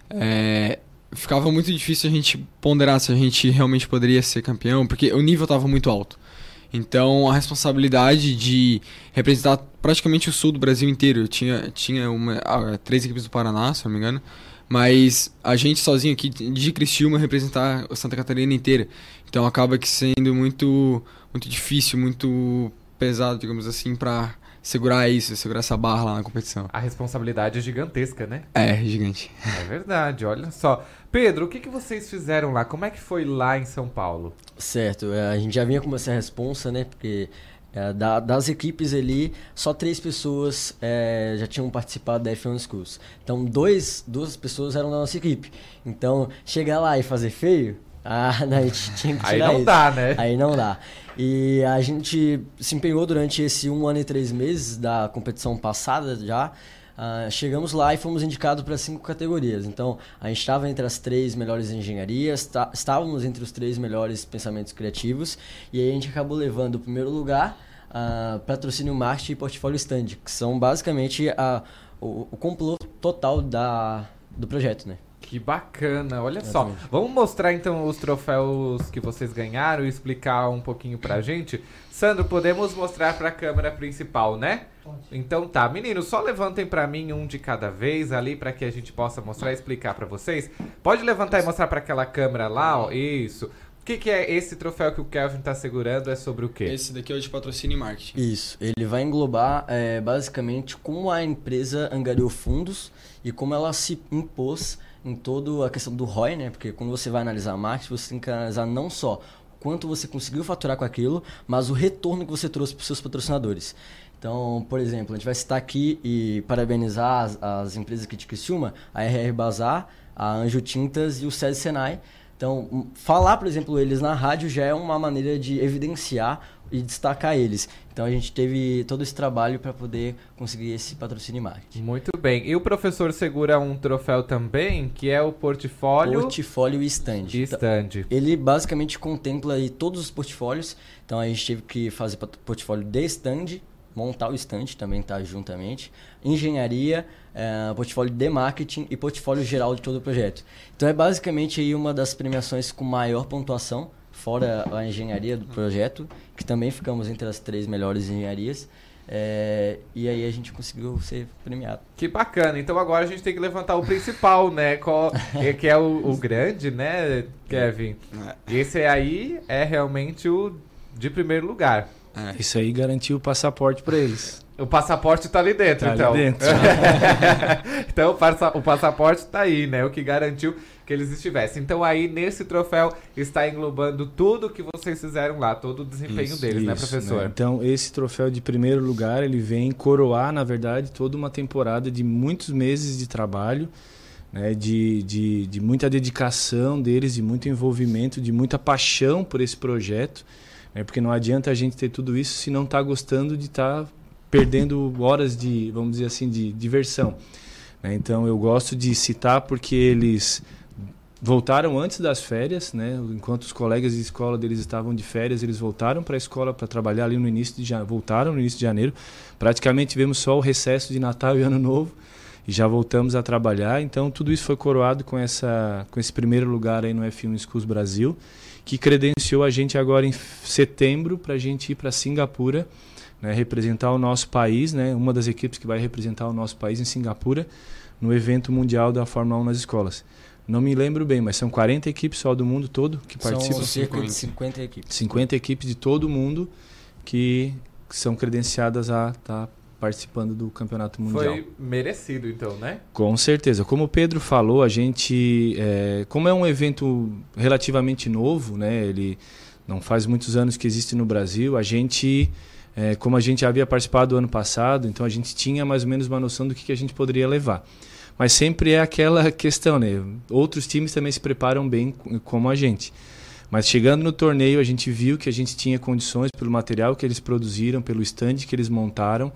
[SPEAKER 10] É, ficava muito difícil a gente ponderar se a gente realmente poderia ser campeão, porque o nível estava muito alto. Então, a responsabilidade de representar praticamente o sul do Brasil inteiro. Tinha, tinha uma, ah, três equipes do Paraná, se não me engano. Mas a gente sozinho aqui de Criciúma representar Santa Catarina inteira. Então acaba que sendo muito, muito difícil, muito pesado, digamos assim, para segurar isso, segurar essa barra lá na competição.
[SPEAKER 1] A responsabilidade é gigantesca, né?
[SPEAKER 10] É, gigante.
[SPEAKER 1] É verdade, olha só. Pedro, o que, que vocês fizeram lá? Como é que foi lá em São Paulo?
[SPEAKER 8] Certo, é, a gente já vinha com essa responsa, né? Porque é, da, das equipes ali, só três pessoas é, já tinham participado da F1 Schools. Então, dois, duas pessoas eram da nossa equipe. Então, chegar lá e fazer feio, ah, *laughs* a gente tinha que tirar
[SPEAKER 1] Aí não
[SPEAKER 8] isso.
[SPEAKER 1] dá, né?
[SPEAKER 8] Aí não dá. E a gente se empenhou durante esse um ano e três meses da competição passada já. Ah, chegamos lá e fomos indicados para cinco categorias. Então, a gente estava entre as três melhores engenharias, tá- estávamos entre os três melhores pensamentos criativos, e aí a gente acabou levando o primeiro lugar, ah, patrocínio marketing e portfólio stand, que são basicamente a, o, o complô total da, do projeto, né?
[SPEAKER 1] Que bacana, olha
[SPEAKER 8] Exatamente.
[SPEAKER 1] só. Vamos mostrar então os troféus que vocês ganharam e explicar um pouquinho pra gente. Sandro, podemos mostrar pra câmera principal, né? Então tá, meninos, só levantem pra mim um de cada vez ali pra que a gente possa mostrar e explicar pra vocês. Pode levantar e mostrar pra aquela câmera lá, ó. Isso. O que, que é esse troféu que o Kelvin tá segurando? É sobre o quê?
[SPEAKER 10] Esse daqui é o de patrocínio e marketing.
[SPEAKER 8] Isso, ele vai englobar é, basicamente como a empresa angariou fundos e como ela se impôs em toda a questão do ROI, né? Porque quando você vai analisar marketing, você tem que analisar não só quanto você conseguiu faturar com aquilo, mas o retorno que você trouxe para os seus patrocinadores. Então, por exemplo, a gente vai citar aqui e parabenizar as, as empresas aqui de Criciúma, a RR Bazar, a Anjo Tintas e o SESI Senai. Então, um, falar, por exemplo, eles na rádio já é uma maneira de evidenciar e destacar eles. Então, a gente teve todo esse trabalho para poder conseguir esse patrocínio marketing.
[SPEAKER 1] Muito bem. E o professor segura um troféu também, que é o portfólio.
[SPEAKER 8] Portfólio e stand.
[SPEAKER 1] E stand.
[SPEAKER 8] Ele basicamente contempla aí todos os portfólios. Então a gente teve que fazer portfólio de stand, montar o stand também tá juntamente, engenharia, eh, portfólio de marketing e portfólio geral de todo o projeto. Então é basicamente aí uma das premiações com maior pontuação, fora a engenharia do projeto, que também ficamos entre as três melhores engenharias. eh, e aí a gente conseguiu ser premiado.
[SPEAKER 1] Que bacana. Então agora a gente tem que levantar o principal, né? Qual, é, que é o, o grande, né, Kevin? Esse aí é realmente o de primeiro lugar.
[SPEAKER 9] Isso aí garantiu o passaporte para eles.
[SPEAKER 1] O passaporte tá ali dentro,
[SPEAKER 9] Tá ali
[SPEAKER 1] então.
[SPEAKER 9] dentro. *laughs*
[SPEAKER 1] então o, passa- o passaporte tá aí, né? O que garantiu que eles estivessem. Então aí nesse troféu está englobando tudo que vocês fizeram lá, todo o desempenho
[SPEAKER 9] Isso,
[SPEAKER 1] deles, né,
[SPEAKER 9] isso,
[SPEAKER 1] professor?
[SPEAKER 9] Então, esse troféu de primeiro lugar, ele vem coroar, na verdade, toda uma temporada de muitos meses de trabalho, né, de, de, de muita dedicação deles, de muito envolvimento, de muita paixão por esse projeto, né, porque não adianta a gente ter tudo isso se não está gostando de estar perdendo horas de, vamos dizer assim, de diversão. né. Então, eu gosto de citar porque eles voltaram antes das férias, né? Enquanto os colegas de escola deles estavam de férias, eles voltaram para a escola para trabalhar ali no início de janeiro, voltaram no início de janeiro. Praticamente tivemos só o recesso de Natal e Ano Novo e já voltamos a trabalhar. Então tudo isso foi coroado com essa com esse primeiro lugar aí no F1 Schools Brasil, que credenciou a gente agora em setembro para a gente ir para Singapura, né? representar o nosso país, né? Uma das equipes que vai representar o nosso país em Singapura no evento mundial da Fórmula 1 nas escolas. Não me lembro bem, mas são 40 equipes só do mundo todo que
[SPEAKER 8] São
[SPEAKER 9] participam.
[SPEAKER 8] cerca de 50 equipes.
[SPEAKER 9] 50 equipes de todo o mundo que são credenciadas a estar participando do campeonato mundial.
[SPEAKER 1] Foi merecido, então, né?
[SPEAKER 9] Com certeza. Como o Pedro falou, a gente, é, como é um evento relativamente novo, né? Ele não faz muitos anos que existe no Brasil. A gente, é, como a gente havia participado do ano passado, então a gente tinha mais ou menos uma noção do que, que a gente poderia levar. Mas sempre é aquela *laughs* questão, né? Outros times também se preparam bem como a gente. Mas chegando no torneio, a gente viu que a gente tinha condições pelo material que eles produziram, pelo stand que eles montaram,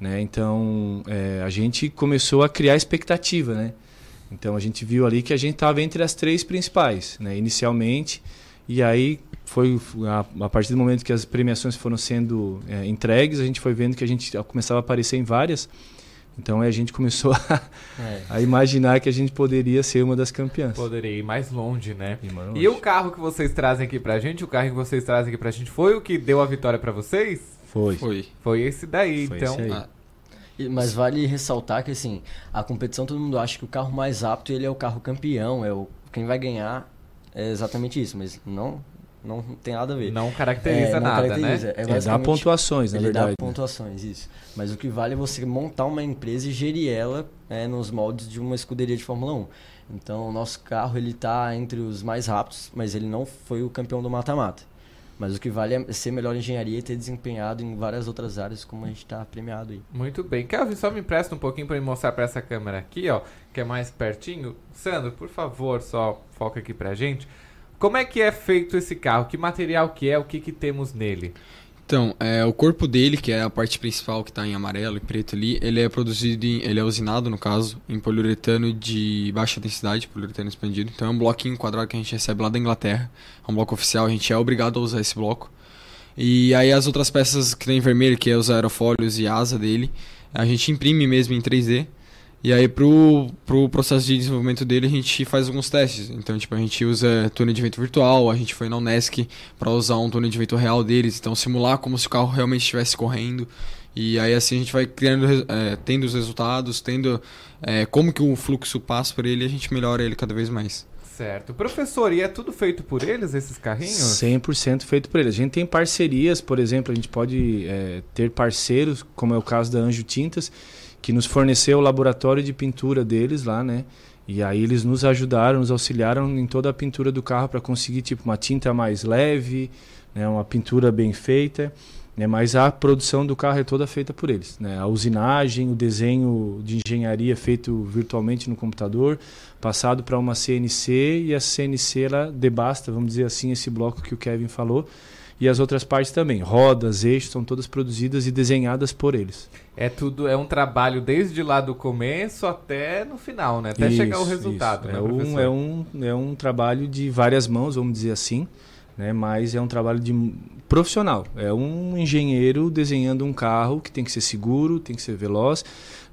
[SPEAKER 9] né? Então é, a gente começou a criar expectativa, né? Então a gente viu ali que a gente estava entre as três principais, né? Inicialmente, e aí foi a, a partir do momento que as premiações foram sendo é, entregues, a gente foi vendo que a gente começava a aparecer em várias Então a gente começou *laughs* a,
[SPEAKER 1] É.
[SPEAKER 9] a imaginar que a gente poderia ser uma das campeãs.
[SPEAKER 1] Poderia ir mais longe, né?
[SPEAKER 9] mais
[SPEAKER 1] E
[SPEAKER 9] longe.
[SPEAKER 1] o carro que vocês trazem aqui pra gente, o carro que vocês trazem aqui pra gente, foi o que deu a vitória pra vocês?
[SPEAKER 9] Foi.
[SPEAKER 10] Foi.
[SPEAKER 1] Foi esse daí,
[SPEAKER 9] Foi
[SPEAKER 1] então.
[SPEAKER 9] esse aí.
[SPEAKER 10] Ah,
[SPEAKER 8] E- Mas vale ressaltar que assim, a competição todo mundo acha que o carro mais apto ele é o carro campeão, é o quem vai ganhar é exatamente isso, mas não não tem nada a ver.
[SPEAKER 1] Não caracteriza
[SPEAKER 8] não
[SPEAKER 1] nada,
[SPEAKER 8] caracteriza,
[SPEAKER 1] né?
[SPEAKER 8] É,
[SPEAKER 9] É, dá pontuações, na
[SPEAKER 8] ele
[SPEAKER 9] verdade,
[SPEAKER 8] Dá
[SPEAKER 9] né?
[SPEAKER 8] pontuações, isso. Mas o que vale é você montar uma empresa e gerir ela é, nos moldes de uma escuderia de Fórmula 1. Então, o nosso carro ele tá entre os mais rápidos, mas ele não foi o campeão do mata-mata. Mas o que vale é ser melhor em engenharia e ter desempenhado em várias outras áreas, como a gente está premiado aí.
[SPEAKER 1] Muito bem. Kelvin, só me empresta um pouquinho pra me mostrar pra essa câmera aqui, ó, que é mais pertinho. Sandro, por favor, só foca aqui pra gente. Como é que é feito esse carro? Que material que é? O que que temos nele?
[SPEAKER 10] Então, é, o corpo dele, que é a parte principal que está em amarelo e preto ali, ele é produzido, em, ele é usinado, no caso, em poliuretano de baixa densidade, poliuretano expandido. Então é um bloquinho quadrado que a gente recebe lá da Inglaterra. É um bloco oficial, a gente é obrigado a usar esse bloco. E aí as outras peças que tem em vermelho, que é os aerofólios e asa dele, a gente imprime mesmo em 3D. E aí pro, pro processo de desenvolvimento dele a gente faz alguns testes. Então, tipo, a gente usa túnel de vento virtual, a gente foi na Unesc para usar um túnel de vento real deles, então simular como se o carro realmente estivesse correndo. E aí assim a gente vai criando, é, tendo os resultados, tendo é, como que o fluxo passa por ele e a gente melhora ele cada vez mais.
[SPEAKER 1] Certo. Professor, e é tudo feito por eles, esses carrinhos?
[SPEAKER 9] 100% feito por eles. A gente tem parcerias, por exemplo, a gente pode é, ter parceiros, como é o caso da Anjo Tintas, que nos forneceu o laboratório de pintura deles lá, né? E aí eles nos ajudaram, nos auxiliaram em toda a pintura do carro para conseguir tipo uma tinta mais leve, né? Uma pintura bem feita. Né? Mas a produção do carro é toda feita por eles. Né? A usinagem, o desenho de engenharia feito virtualmente no computador, passado para uma CNC e a CNC ela debasta, vamos dizer assim, esse bloco que o Kevin falou. E as outras partes também, rodas, eixos, são todas produzidas e desenhadas por eles.
[SPEAKER 1] É tudo, é um trabalho desde lá do começo até no final, né? Até chegar o
[SPEAKER 9] Isso,
[SPEAKER 1] resultado,
[SPEAKER 9] isso.
[SPEAKER 1] né,
[SPEAKER 9] é, um, é, um, é um trabalho de várias mãos, vamos dizer assim, né? mas é um trabalho de profissional. É um engenheiro desenhando um carro que tem que ser seguro, tem que ser veloz,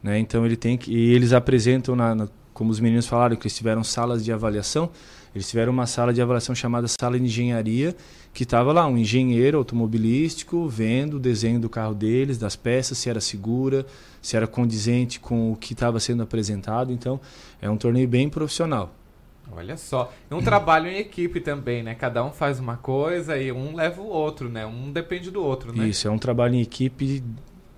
[SPEAKER 9] né? Então ele tem que e eles apresentam na, na- como os meninos falaram que eles tiveram salas de avaliação, eles tiveram uma sala de avaliação chamada sala de engenharia, que estava lá um engenheiro automobilístico vendo o desenho do carro deles, das peças, se era segura, se era condizente com o que estava sendo apresentado. Então, é um torneio bem profissional.
[SPEAKER 1] Olha só. É um trabalho em equipe também, né? Cada um faz uma coisa e um leva o outro, né? Um depende do outro, né?
[SPEAKER 9] Isso, é um trabalho em equipe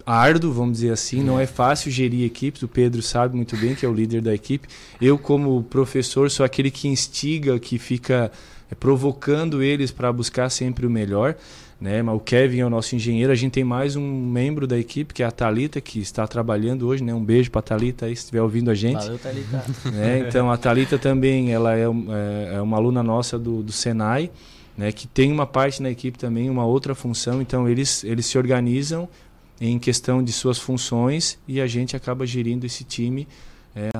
[SPEAKER 9] árduo, vamos dizer assim. Não é fácil gerir equipes. O Pedro sabe muito bem que é o líder da equipe. Eu, como professor, sou aquele que instiga, que fica eh, provocando eles para buscar sempre o melhor. Né? Mas o Kevin é o nosso engenheiro. A gente tem mais um membro da equipe, que é a Talita, que está trabalhando hoje. Né? Um beijo para a Talita aí, se estiver ouvindo a gente.
[SPEAKER 8] Valeu, Thalita. *laughs*
[SPEAKER 9] né? Então a Talita também ela é, é- é uma aluna nossa do, do Senai, né? que tem uma parte na equipe também, uma outra função. Então eles, eles se organizam em questão de suas funções e a gente acaba gerindo esse time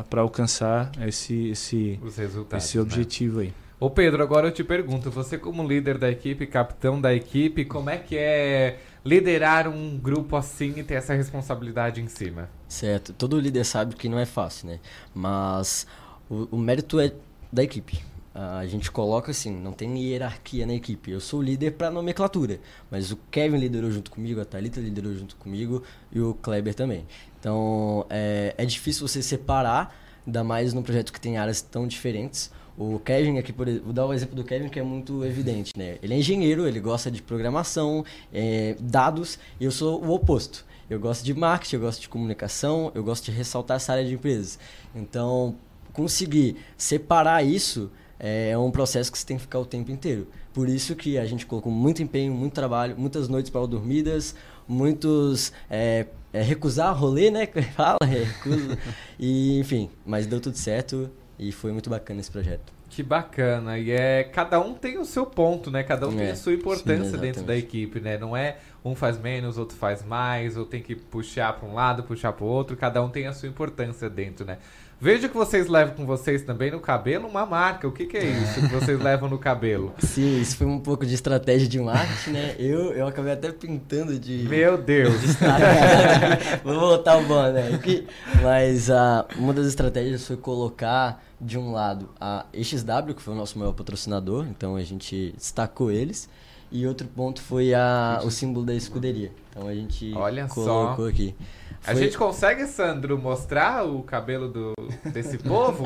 [SPEAKER 9] para alcançar esse, esse,
[SPEAKER 1] Os resultados,
[SPEAKER 9] esse
[SPEAKER 1] né?
[SPEAKER 9] objetivo aí.
[SPEAKER 1] Ô Pedro, agora eu te pergunto, você como líder da equipe, capitão da equipe, como é que é liderar um grupo assim e ter essa responsabilidade em cima?
[SPEAKER 8] Certo, todo líder sabe que não é fácil, né? Mas o, o mérito é da equipe. A gente coloca assim, não tem hierarquia na equipe. Eu sou o líder para nomenclatura, mas o Kevin liderou junto comigo, a Thalita liderou junto comigo e o Kleber também. Então é, é difícil você separar, ainda mais num projeto que tem áreas tão diferentes. O Kevin aqui, por vou dar o exemplo do Kevin que é muito evidente, né? Ele é engenheiro, ele gosta de programação, é, dados, e eu sou o oposto. Eu gosto de marketing, eu gosto de comunicação, eu gosto de ressaltar essa área de empresas. Então, conseguir separar isso é um processo que você tem que ficar o tempo inteiro. Por isso que a gente colocou muito empenho, muito trabalho, muitas noites mal dormidas, muitos é, é, recusar rolê, né? Que fala, é, *laughs* recusa. e enfim, mas deu tudo certo e foi muito bacana esse projeto.
[SPEAKER 1] Que bacana. E é, cada um tem o seu ponto, né? Cada um tem
[SPEAKER 8] É,
[SPEAKER 1] a sua importância
[SPEAKER 8] sim,
[SPEAKER 1] dentro da equipe, né? Não é um faz menos, outro faz mais, ou tem que puxar para um lado, puxar para o outro. Cada um tem a sua importância dentro, né? Vejo que vocês levam com vocês também no cabelo uma marca. O que, que é isso que vocês levam no cabelo? *laughs*
[SPEAKER 8] Sim, isso foi um pouco de estratégia de marketing, né? Eu, eu acabei até pintando de.
[SPEAKER 1] Meu Deus!
[SPEAKER 8] de *laughs* Vou voltar o aqui. Mas uh, uma das estratégias foi colocar de um lado a XW, que foi o nosso maior patrocinador, então a gente destacou eles. E outro ponto foi a, o símbolo da escuderia. Então a gente
[SPEAKER 1] Olha
[SPEAKER 8] colocou
[SPEAKER 1] só.
[SPEAKER 8] aqui.
[SPEAKER 1] A
[SPEAKER 8] Foi-
[SPEAKER 1] gente consegue, Sandro, mostrar o cabelo do, desse *laughs* povo?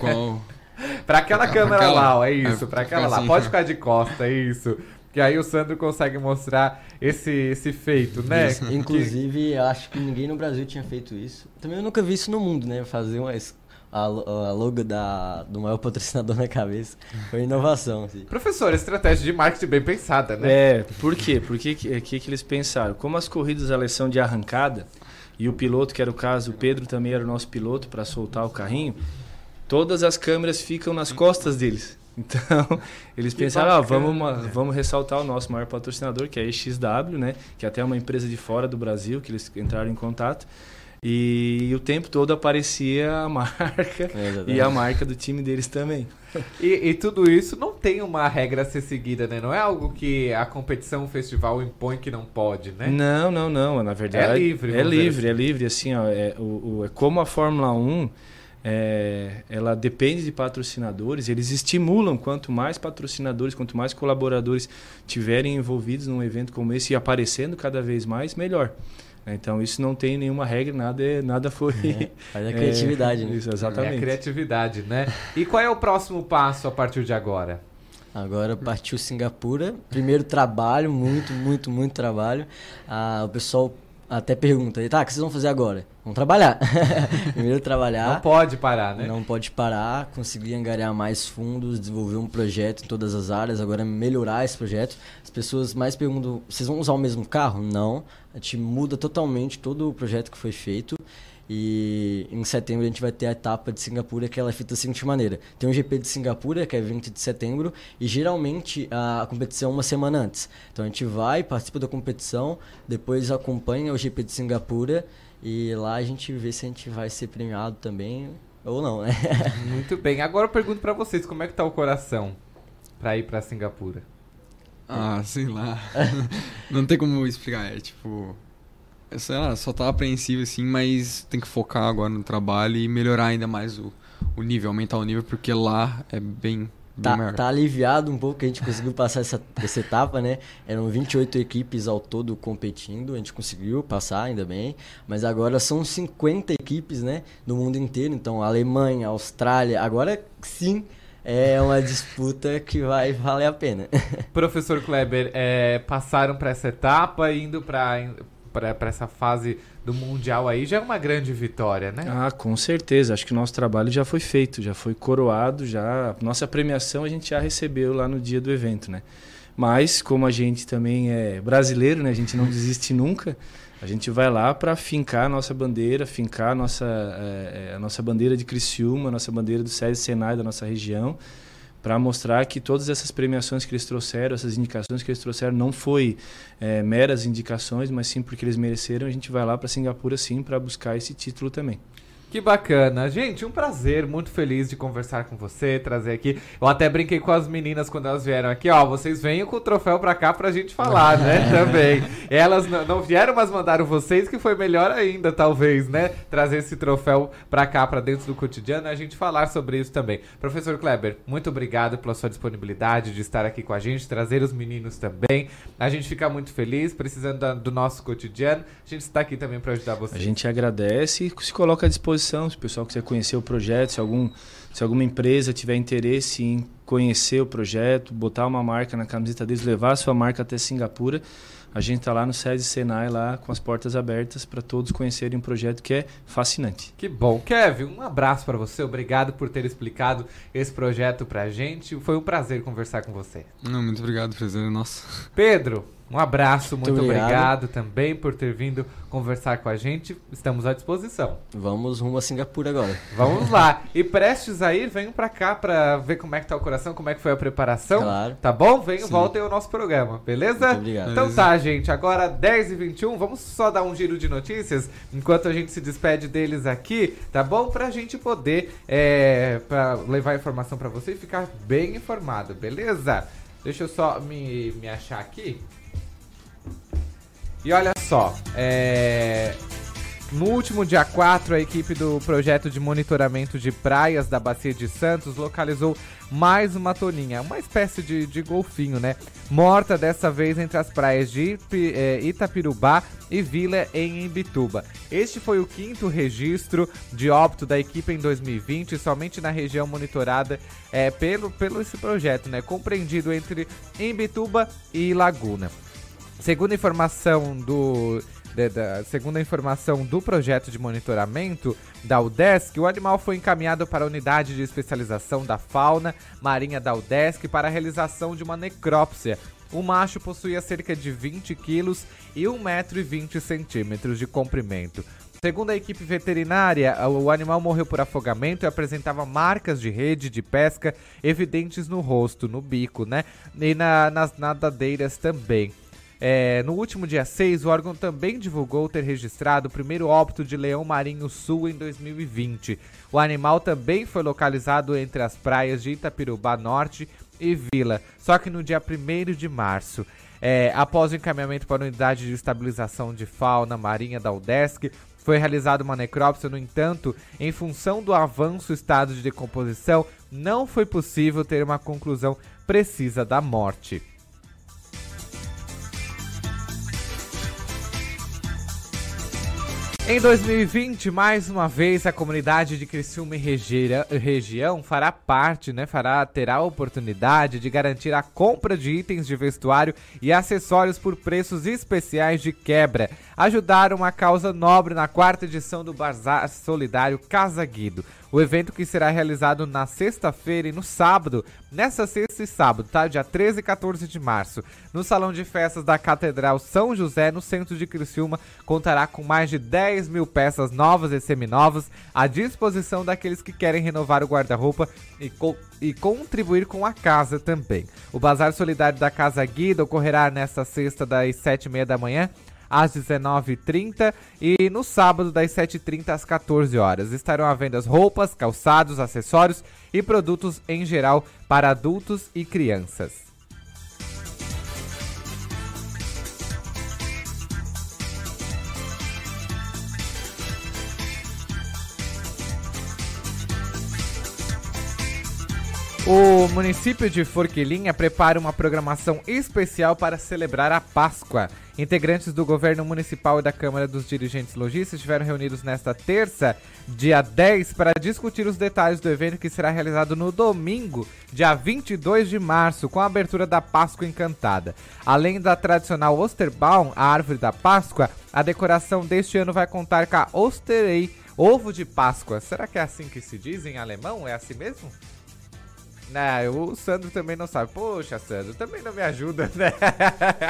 [SPEAKER 10] Qual? *laughs*
[SPEAKER 1] pra aquela
[SPEAKER 10] Pra-
[SPEAKER 1] câmera
[SPEAKER 10] pra aquela?
[SPEAKER 1] lá, ó, é
[SPEAKER 10] É,
[SPEAKER 1] isso, pra
[SPEAKER 10] pra
[SPEAKER 1] aquela
[SPEAKER 10] ficar
[SPEAKER 1] lá.
[SPEAKER 10] assim.
[SPEAKER 1] Pode ficar de costa, é isso. Que aí o Sandro consegue mostrar esse, esse feito, né?
[SPEAKER 8] Isso. Inclusive, eu acho que ninguém no Brasil tinha feito isso. Também eu nunca vi isso no mundo, né? Fazer uma, a, a logo da, do maior patrocinador *laughs* na cabeça. Foi inovação, assim.
[SPEAKER 1] Professor, estratégia de marketing bem pensada, né?
[SPEAKER 9] É, por quê? Por que, que, que eles pensaram? Como as corridas elas são de arrancada, e o piloto, que era o caso, o Pedro também era o nosso piloto para soltar o carrinho, todas as câmeras ficam nas costas deles. *laughs* Então, eles pensaram, ah, vamos, vamos ressaltar o nosso maior patrocinador, que é a XW, né? Que até é uma empresa de fora do Brasil, que eles entraram em contato. E, o tempo todo aparecia a marca *laughs* e a marca do time deles também.
[SPEAKER 1] E, e tudo isso não tem uma regra a ser seguida, né? Não é algo que a competição, o festival impõe que não pode, né?
[SPEAKER 9] Não, não, não. Na verdade,
[SPEAKER 1] É livre,
[SPEAKER 9] É livre,
[SPEAKER 1] assim.
[SPEAKER 9] é livre. Assim, ó, é, o, o- é como a Fórmula 1, é, ela depende de patrocinadores, eles estimulam quanto mais patrocinadores, quanto mais colaboradores tiverem envolvidos num evento como esse e aparecendo cada vez mais, melhor. Então isso não tem nenhuma regra, nada, é- nada foi.
[SPEAKER 8] É, faz a *laughs* criatividade, né?
[SPEAKER 9] Isso,
[SPEAKER 1] É
[SPEAKER 9] exatamente.
[SPEAKER 1] a criatividade, né? E qual é o próximo passo a partir de agora?
[SPEAKER 8] Agora partiu Singapura. Primeiro trabalho, muito, muito, muito trabalho. Ah, o pessoal até pergunta, tá, o que vocês vão fazer agora? Vamos trabalhar. *laughs* Primeiro trabalhar.
[SPEAKER 1] Não pode parar, né?
[SPEAKER 8] Não pode parar, conseguir angariar mais fundos, desenvolver um projeto em todas as áreas, agora melhorar esse projeto. As pessoas mais perguntam, vocês vão usar o mesmo carro? Não. A gente muda totalmente todo o projeto que foi feito. E em setembro a gente vai ter a etapa de Singapura, que ela é feita da seguinte maneira. Tem o GP de Singapura, que é 20 de setembro, e geralmente a, a competição é uma semana antes. Então a gente vai, participa da competição, depois acompanha o GP de Singapura, e lá a gente vê se a gente vai ser premiado também ou não, né? *laughs*
[SPEAKER 1] Muito bem. Agora eu pergunto pra vocês, como é que tá o coração pra ir pra Singapura?
[SPEAKER 10] Ah, sei lá. *laughs* não tem como explicar. É tipo. Sei lá, só tá apreensivo assim, mas tem que focar agora no trabalho e melhorar ainda mais o, o nível, aumentar o nível, porque lá é bem,
[SPEAKER 8] Tá, tá aliviado um pouco que a gente conseguiu passar essa, essa etapa, né? Eram 28 equipes ao todo competindo, a gente conseguiu passar, ainda bem. Mas agora são 50 equipes, né? Do mundo inteiro. Então, Alemanha, Austrália. Agora sim é uma disputa que vai valer a pena. *laughs*
[SPEAKER 1] Professor Kleber, é, passaram pra essa etapa, indo pra, pra essa fase do Mundial aí, já é uma grande vitória, né?
[SPEAKER 9] Ah, com certeza. Acho que o nosso trabalho já foi feito, já foi coroado, já nossa premiação a gente já recebeu lá no dia do evento, né? Mas como a gente também é brasileiro, né? A gente não desiste nunca. A gente vai lá para fincar a nossa bandeira, fincar a nossa, eh, a nossa bandeira de Criciúma, a nossa bandeira do SESI Senai da nossa região, para mostrar que todas essas premiações que eles trouxeram, essas indicações que eles trouxeram, não foi eh, meras indicações, mas sim porque eles mereceram. A gente vai lá para Singapura sim para buscar esse título também.
[SPEAKER 1] Que bacana. Gente, um prazer, muito feliz de conversar com você, trazer aqui. Eu até brinquei com as meninas quando elas vieram aqui, ó, vocês venham com o troféu pra cá pra gente falar, né, *laughs* também. Elas não vieram, mas mandaram vocês, que foi melhor ainda, talvez, né, trazer esse troféu pra cá, pra dentro do cotidiano, e a gente falar sobre isso também. Professor Kleber, muito obrigado pela sua disponibilidade de estar aqui com a gente, trazer os meninos também. A gente fica muito feliz, precisando do nosso cotidiano. A gente está aqui também pra ajudar
[SPEAKER 9] A
[SPEAKER 1] vocês.
[SPEAKER 9] gente agradece e se coloca à disposição, se o pessoal quiser conhecer o projeto, se, algum, se alguma empresa tiver interesse em conhecer o projeto, botar uma marca na camiseta deles, levar a sua marca até Singapura, a gente está lá no SESI Senai, lá com as portas abertas para todos conhecerem um projeto que é fascinante.
[SPEAKER 1] Que bom. Kevin, um abraço pra você. Obrigado por ter explicado esse projeto pra gente. Foi um prazer conversar com você.
[SPEAKER 10] Não, muito obrigado, presidente. Nossa.
[SPEAKER 1] Pedro, um abraço. Muito,
[SPEAKER 8] Muito
[SPEAKER 1] obrigado.
[SPEAKER 8] obrigado.
[SPEAKER 1] também por ter vindo conversar com a gente. Estamos à disposição.
[SPEAKER 8] Vamos rumo a Singapura agora.
[SPEAKER 1] Vamos lá. *laughs* E prestes a Zair, venham pra cá pra ver como é que tá o coração, como é que foi a preparação.
[SPEAKER 8] Claro.
[SPEAKER 1] Tá bom? Venham,
[SPEAKER 8] Sim.
[SPEAKER 1] voltem ao nosso programa, beleza?
[SPEAKER 8] Muito obrigado.
[SPEAKER 1] Então
[SPEAKER 8] Beleza.
[SPEAKER 1] tá, gente. Agora 10h21, vamos só dar um giro de notícias enquanto a gente se despede deles aqui, tá bom? Pra gente poder é, pra levar informação pra você e ficar bem informado, beleza? Deixa eu só me, me achar aqui. E olha só, é, no último dia 4, a equipe do projeto de monitoramento de praias da Bacia de Santos localizou mais uma toninha, uma espécie de, de golfinho, né? Morta dessa vez entre as praias de eh, Itapirubá e Vila em Imbituba. Este foi o quinto registro de óbito da equipe em 2020, somente na região monitorada eh, pelo, pelo esse projeto, né? Compreendido entre Imbituba e Laguna. Segundo informação do de- da- segundo a informação do projeto de monitoramento da UDESC, o animal foi encaminhado para a unidade de especialização da fauna marinha da UDESC para a realização de uma necrópsia. O macho possuía cerca de 20 quilos e 1,20 metros de comprimento. Segundo a equipe veterinária, o animal morreu por afogamento e apresentava marcas de rede de pesca evidentes no rosto, no bico, né? E na- nas nadadeiras também. É, no último dia 6, o órgão também divulgou ter registrado o primeiro óbito de leão marinho sul em 2020. O animal também foi localizado entre as praias de Itapirubá Norte e Vila, só que no dia 1 de março. É, após o encaminhamento para a unidade de estabilização de fauna marinha da UDESC, foi realizada uma necrópsia, no entanto, em função do avanço estado de decomposição, não foi possível ter uma conclusão precisa da morte. Em 2020, mais uma vez, a comunidade de Criciúma e região fará parte, né, fará, terá a oportunidade de garantir a compra de itens de vestuário e acessórios por preços especiais de quebra. Ajudaram uma causa nobre na quarta edição do Bazar Solidário Casa Guido. O evento que será realizado na sexta-feira e no sábado, nessa sexta e sábado, tá? Dia 13 e 14 de março, no Salão de Festas da Catedral São José, no centro de Criciúma, contará com mais de 10 mil peças novas e seminovas à disposição daqueles que querem renovar o guarda-roupa e, co- e contribuir com a casa também. O Bazar Solidário da Casa Guida ocorrerá nesta sexta das 7h30 da manhã às 19h30 e no sábado das 7h30 às 14 horas. Estarão à venda roupas, calçados, acessórios e produtos em geral para adultos e crianças. O município de Forquilinha prepara uma programação especial para celebrar a Páscoa. Integrantes do governo municipal e da Câmara dos Dirigentes Logistas estiveram reunidos nesta terça, dia 10, para discutir os detalhes do evento que será realizado no domingo, dia 22 de março, com a abertura da Páscoa Encantada. Além da tradicional Osterbaum, a árvore da Páscoa, a decoração deste ano vai contar com a Osterei, ovo de Páscoa. Será que é assim que se diz em alemão? É assim mesmo? Não, o Sandro também não sabe. Poxa, Sandro, também não me ajuda, né?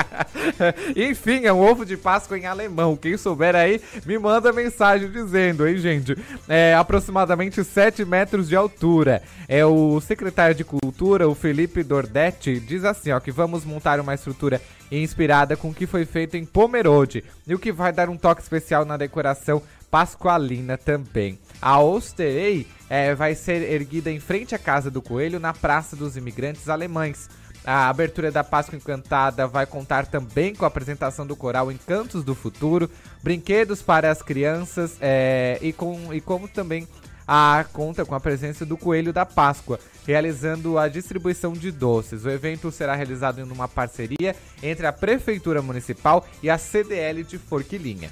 [SPEAKER 1] *laughs* Enfim, é um ovo de Páscoa em alemão. Quem souber aí, me manda mensagem dizendo, hein, gente? É aproximadamente 7 metros de altura. É o secretário de Cultura, o Felipe Dordetti, diz assim, ó, que vamos montar uma estrutura inspirada com o que foi feito em Pomerode e o que vai dar um toque especial na decoração pascualina também. A Osterei é, vai ser erguida em frente à Casa do Coelho, na Praça dos Imigrantes Alemães. A abertura da Páscoa Encantada vai contar também com a apresentação do coral Encantos do Futuro, brinquedos para as crianças é, e, com, e como também a conta com a presença do Coelho da Páscoa, realizando a distribuição de doces. O evento será realizado em uma parceria entre a Prefeitura Municipal e a CDL de Forquilinha.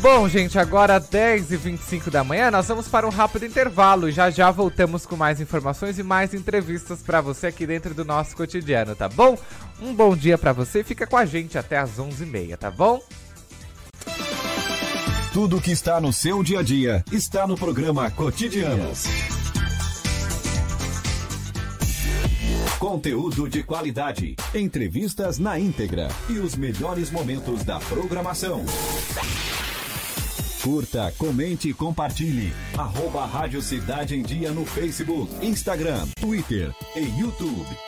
[SPEAKER 1] Bom, gente, agora 10h25 da manhã, nós vamos para um rápido intervalo. Já já voltamos com mais informações e mais entrevistas para você aqui dentro do nosso cotidiano, tá bom? Um bom dia para você, fica com a gente até às 11h30, tá bom?
[SPEAKER 2] Tudo que está no seu dia a dia está no programa Cotidianos. Conteúdo de qualidade, entrevistas na íntegra e os melhores momentos da programação. Curta, comente e compartilhe. Arroba Rádio Cidade em Dia no Facebook, Instagram, Twitter e YouTube.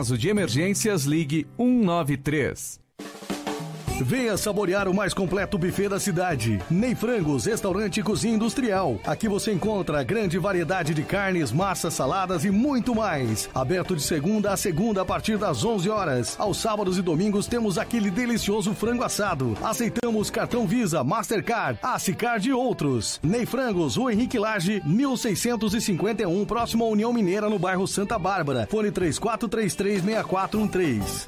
[SPEAKER 11] de emergências, ligue 193.
[SPEAKER 12] Venha saborear o mais completo buffet da cidade. Ney Frangos, restaurante e cozinha industrial. Aqui você encontra grande variedade de carnes, massas, saladas e muito mais. Aberto de segunda a segunda a partir das 11 horas. Aos sábados e domingos temos aquele delicioso frango assado. Aceitamos cartão Visa, Mastercard, Acicard e outros. Ney Frangos, Rua Henrique Lage, 1651, próximo à União Mineira, no bairro Santa Bárbara. Fone 34336413.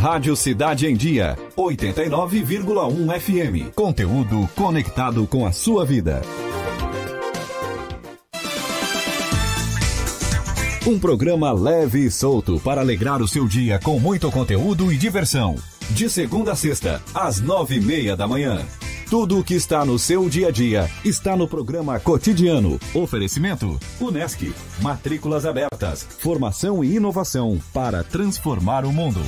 [SPEAKER 2] Rádio Cidade em Dia, 89,1 FM. Conteúdo conectado com a sua vida. Um programa leve e solto para alegrar o seu dia com muito conteúdo e diversão. De segunda a sexta, às nove e meia da manhã. Tudo o que está no seu dia a dia está no programa cotidiano. Oferecimento: Unesc. Matrículas abertas. Formação e inovação para transformar o mundo.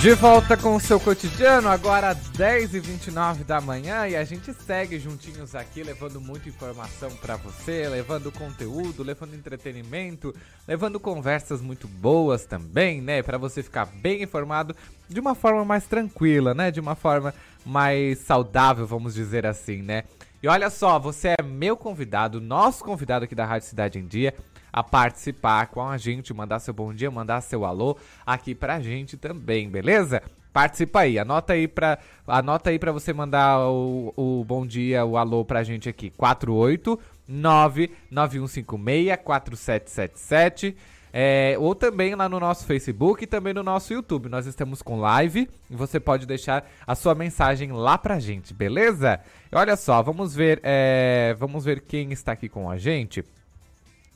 [SPEAKER 1] De volta com o seu cotidiano, agora 10h29 da manhã e a gente segue juntinhos aqui, levando muita informação para você, levando conteúdo, levando entretenimento, levando conversas muito boas também, né? Para você ficar bem informado de uma forma mais tranquila, né? De uma forma mais saudável, vamos dizer assim, né? E olha só, você é meu convidado, nosso convidado aqui da Rádio Cidade em Dia a participar com a gente, mandar seu bom dia, mandar seu alô aqui pra gente também, beleza? Participa aí, anota aí pra, anota aí pra você mandar o, o bom dia, o alô pra gente aqui. 489-9156-4777. É, ou também lá no nosso Facebook e também no nosso YouTube. Nós estamos com live e você pode deixar a sua mensagem lá pra gente, beleza? Olha só, vamos ver, é, vamos ver quem está aqui com a gente.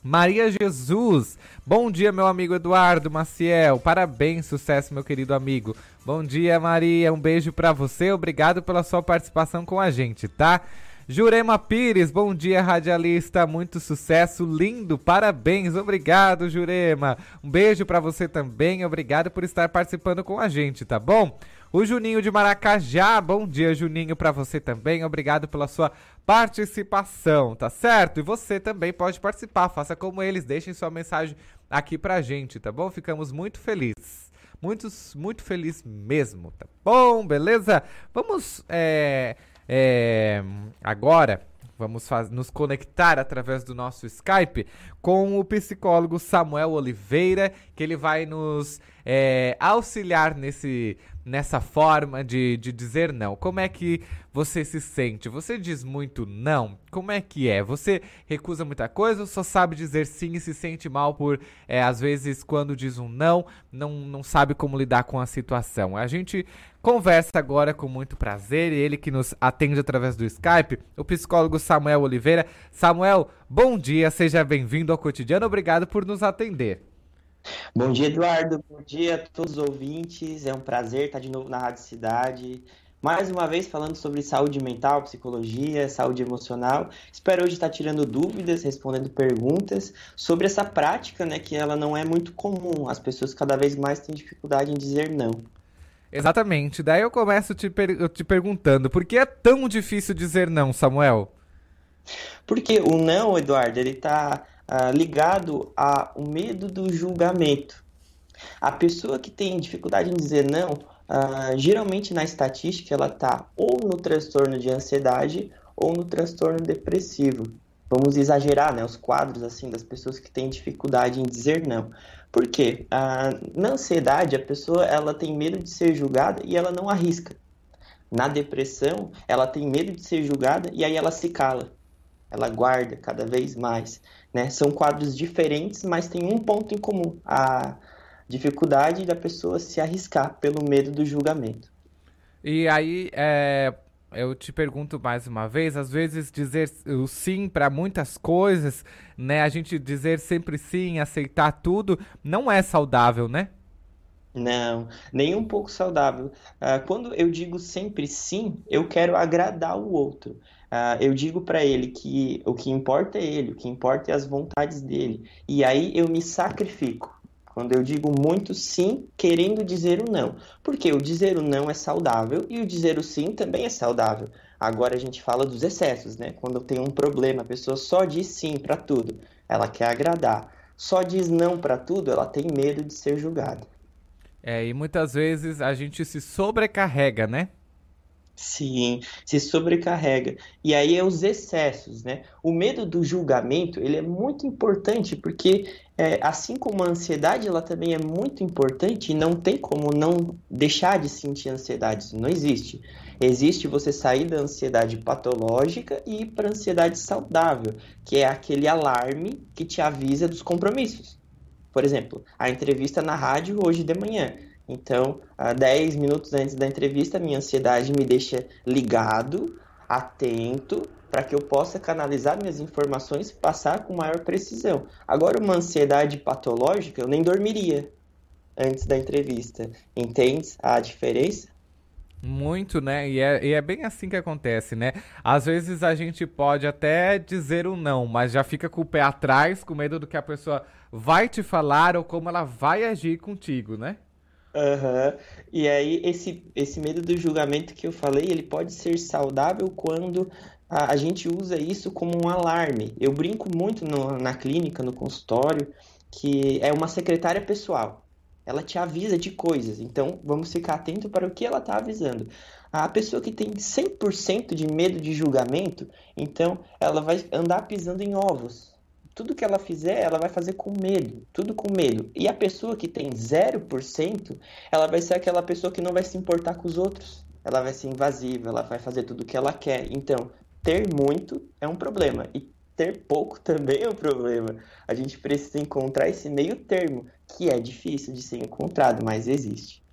[SPEAKER 1] Maria Jesus, bom dia, meu amigo Eduardo Maciel. Parabéns, sucesso, meu querido amigo. Bom dia, Maria. Um beijo para você. Obrigado pela sua participação com a gente, tá? Jurema Pires, bom dia, radialista. Muito sucesso, lindo. Parabéns. Obrigado, Jurema. Um beijo para você também. Obrigado por estar participando com a gente, tá bom? O Juninho de Maracajá, bom dia, Juninho, para você também. Obrigado pela sua participação, tá certo? E você também pode participar, faça como eles, deixem sua mensagem aqui pra gente, tá bom? Ficamos muito felizes. Muito, muito feliz mesmo, tá bom? Beleza? Vamos é, é, agora vamos nos conectar através do nosso Skype com o psicólogo Samuel Oliveira, que ele vai nos é, auxiliar nesse, nessa forma de, de dizer não. Como é que você se sente? Você diz muito não? Como é que é? Você recusa muita coisa ou só sabe dizer sim e se sente mal por, é, às vezes, quando diz um não, não, não sabe como lidar com a situação? A gente conversa agora com muito prazer e ele que nos atende através do Skype, o psicólogo Samuel Oliveira. Samuel, bom dia, seja bem-vindo ao cotidiano, obrigado por nos atender.
[SPEAKER 13] Bom dia, Eduardo. Bom dia a todos os ouvintes. É um prazer estar de novo na Rádio Cidade. Mais uma vez falando sobre saúde mental, psicologia, saúde emocional. Espero hoje estar tirando dúvidas, respondendo perguntas sobre essa prática, né, que ela não é muito comum. As pessoas cada vez mais têm dificuldade em dizer não.
[SPEAKER 1] Exatamente. Daí eu começo te, per te perguntando, por que é tão difícil dizer não, Samuel?
[SPEAKER 13] Porque o não, Eduardo, ele está ah, ligado ao medo do julgamento. A pessoa que tem dificuldade em dizer não, uh, geralmente na estatística ela está ou no transtorno de ansiedade ou no transtorno depressivo. Vamos exagerar, né, os quadros assim das pessoas que têm dificuldade em dizer não. Por quê? Ah, na ansiedade, a pessoa ela tem medo de ser julgada e ela não arrisca. Na depressão, ela tem medo de ser julgada e aí ela se cala. Ela guarda cada vez mais. Né? São quadros diferentes, mas tem um ponto em comum: a dificuldade da pessoa se arriscar pelo medo do julgamento.
[SPEAKER 1] E aí, é, eu te pergunto mais uma vez, às vezes dizer o sim para muitas coisas, né? A gente dizer sempre sim, aceitar tudo, não é saudável, né?
[SPEAKER 13] Não, nem um pouco saudável. Uh, quando eu digo sempre sim, eu quero agradar o outro. Uh, eu digo para ele que o que importa é ele, o que importa é as vontades dele. E aí eu me sacrifico. Quando eu digo muito sim, querendo dizer o não. Porque o dizer o não é saudável e o dizer o sim também é saudável. Agora a gente fala dos excessos, né? Quando tem um problema, a pessoa só diz sim para tudo. Ela quer agradar. Só diz não para tudo, ela tem medo de ser julgada.
[SPEAKER 1] É, e muitas vezes a gente se sobrecarrega, né?
[SPEAKER 13] Sim, se sobrecarrega. E aí é os excessos, né? O medo do julgamento, ele é muito importante porque é, assim como a ansiedade, ela também é muito importante e não tem como não deixar de sentir ansiedade, isso não existe. Existe você sair da ansiedade patológica e ir para a ansiedade saudável, que é aquele alarme que te avisa dos compromissos. Por exemplo, a entrevista na rádio hoje de manhã. Então, 10 minutos antes da entrevista, minha ansiedade me deixa ligado, atento, para que eu possa canalizar minhas informações e passar com maior precisão. Agora, uma ansiedade patológica, eu nem dormiria antes da entrevista. Entende a diferença?
[SPEAKER 1] Muito, né? E é, e é bem assim que acontece, né? Às vezes a gente pode até dizer o um não, mas já fica com o pé atrás, com medo do que a pessoa vai te falar ou como ela vai agir contigo, né?
[SPEAKER 13] Uhum. E aí, esse, esse medo do julgamento que eu falei, ele pode ser saudável quando a, a gente usa isso como um alarme. Eu brinco muito no, na clínica, no consultório, que é uma secretária pessoal. Ela te avisa de coisas, então vamos ficar atento para o que ela está avisando. A pessoa que tem 100% de medo de julgamento, então ela vai andar pisando em ovos. Tudo que ela fizer, ela vai fazer com medo, tudo com medo. E a pessoa que tem 0%, ela vai ser aquela pessoa que não vai se importar com os outros. Ela vai ser invasiva, ela vai fazer tudo o que ela quer. Então, ter muito é um problema e ter pouco *laughs* também é um problema. A gente precisa encontrar esse meio termo, que é difícil de ser encontrado, mas existe.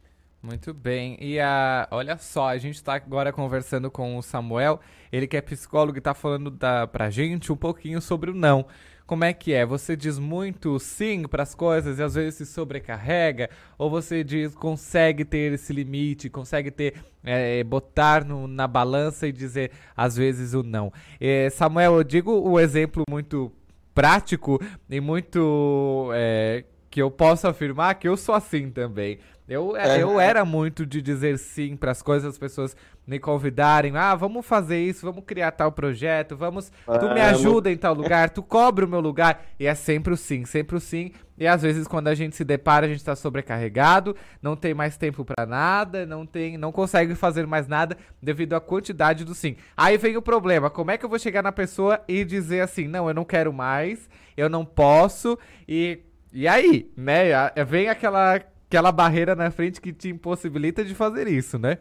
[SPEAKER 1] Muito bem. E a, olha só, a gente está agora conversando com o Samuel, ele que é psicólogo e está falando da, pra gente um pouquinho sobre o não. Como é que é? Você diz muito sim para as coisas e às vezes se sobrecarrega? Ou você diz, consegue ter esse limite, consegue ter, é, botar no, na balança e dizer às vezes o não? É, Samuel, eu digo o exemplo muito prático e muito é, que eu posso afirmar que eu sou assim também. Eu, é. eu era muito de dizer sim para as coisas, as pessoas me convidarem, ah, vamos fazer isso, vamos criar tal projeto, vamos, tu me ajuda em tal lugar, tu cobre o meu lugar, e é sempre o sim, sempre o sim, e às vezes quando a gente se depara, a gente tá sobrecarregado, não tem mais tempo pra nada, não tem, não consegue fazer mais nada devido à quantidade do sim. Aí vem o problema, como é que eu vou chegar na pessoa e dizer assim, não, eu não quero mais, eu não posso, e, e aí, né, vem aquela, aquela barreira na frente que te impossibilita de fazer isso, né?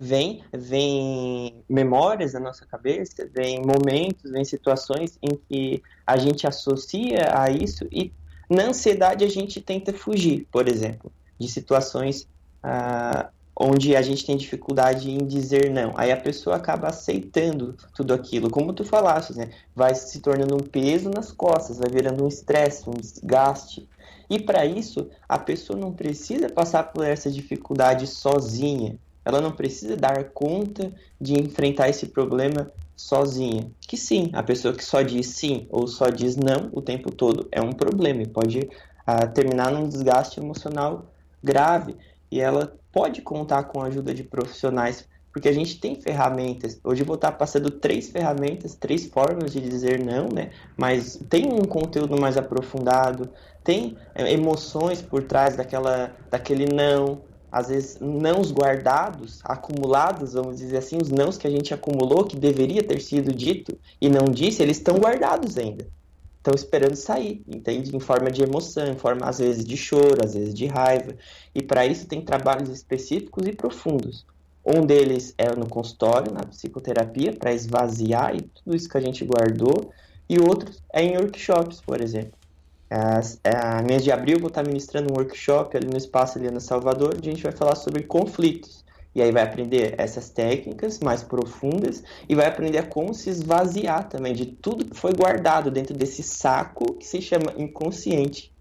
[SPEAKER 13] Vem, vem memórias na nossa cabeça, vem momentos, vem situações em que a gente associa a isso e na ansiedade a gente tenta fugir, por exemplo, de situações ah, onde a gente tem dificuldade em dizer não. Aí a pessoa acaba aceitando tudo aquilo, como tu falaste, né? Vai se tornando um peso nas costas, vai virando um estresse, um desgaste. E para isso, a pessoa não precisa passar por essa dificuldade sozinha. Ela não precisa dar conta de enfrentar esse problema sozinha. Que sim, a pessoa que só diz sim ou só diz não o tempo todo é um problema e pode ah, terminar num desgaste emocional grave. E ela pode contar com a ajuda de profissionais, porque a gente tem ferramentas. Hoje eu vou estar passando três ferramentas, três formas de dizer não, né? Mas tem um conteúdo mais aprofundado, tem eh, emoções por trás daquela, daquele não, às vezes nãos guardados, acumulados, vamos dizer assim, os nãos que a gente acumulou, que deveria ter sido dito e não disse, eles estão guardados ainda. Estão esperando sair, entende? Em forma de emoção, em forma às vezes de choro, às vezes de raiva. E para isso tem trabalhos específicos e profundos. Um deles é no consultório, na psicoterapia, para esvaziar e tudo isso que a gente guardou. E outros é em workshops, por exemplo. As- A mês de abril vou estar ministrando um workshop ali no Espaço Eliana Salvador, onde a gente vai falar sobre conflitos. E aí vai aprender essas técnicas mais profundas e vai aprender a como se esvaziar também de tudo que foi guardado dentro desse saco que se chama inconsciente.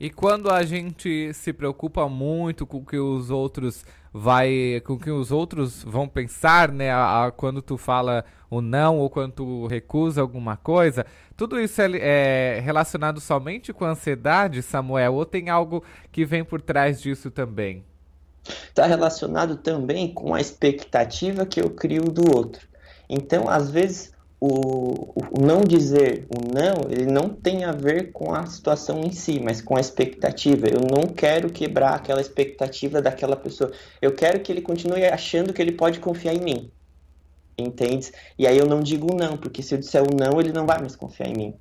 [SPEAKER 1] E quando a gente se preocupa muito com o que os outros vai, com que os outros vão pensar, né, a- a- quando tu fala o não ou quando tu recusa alguma coisa, tudo isso é, é relacionado somente com a ansiedade, Samuel, ou tem algo que vem por trás disso também?
[SPEAKER 13] Está relacionado também com a expectativa que eu crio do outro. Então, às vezes, o, o não dizer o não, ele não tem a ver com a situação em si, mas com a expectativa. Eu não quero quebrar aquela expectativa daquela pessoa. Eu quero que ele continue achando que ele pode confiar em mim. Entende? E aí eu não digo não, porque se eu disser o não, ele não vai mais confiar em mim.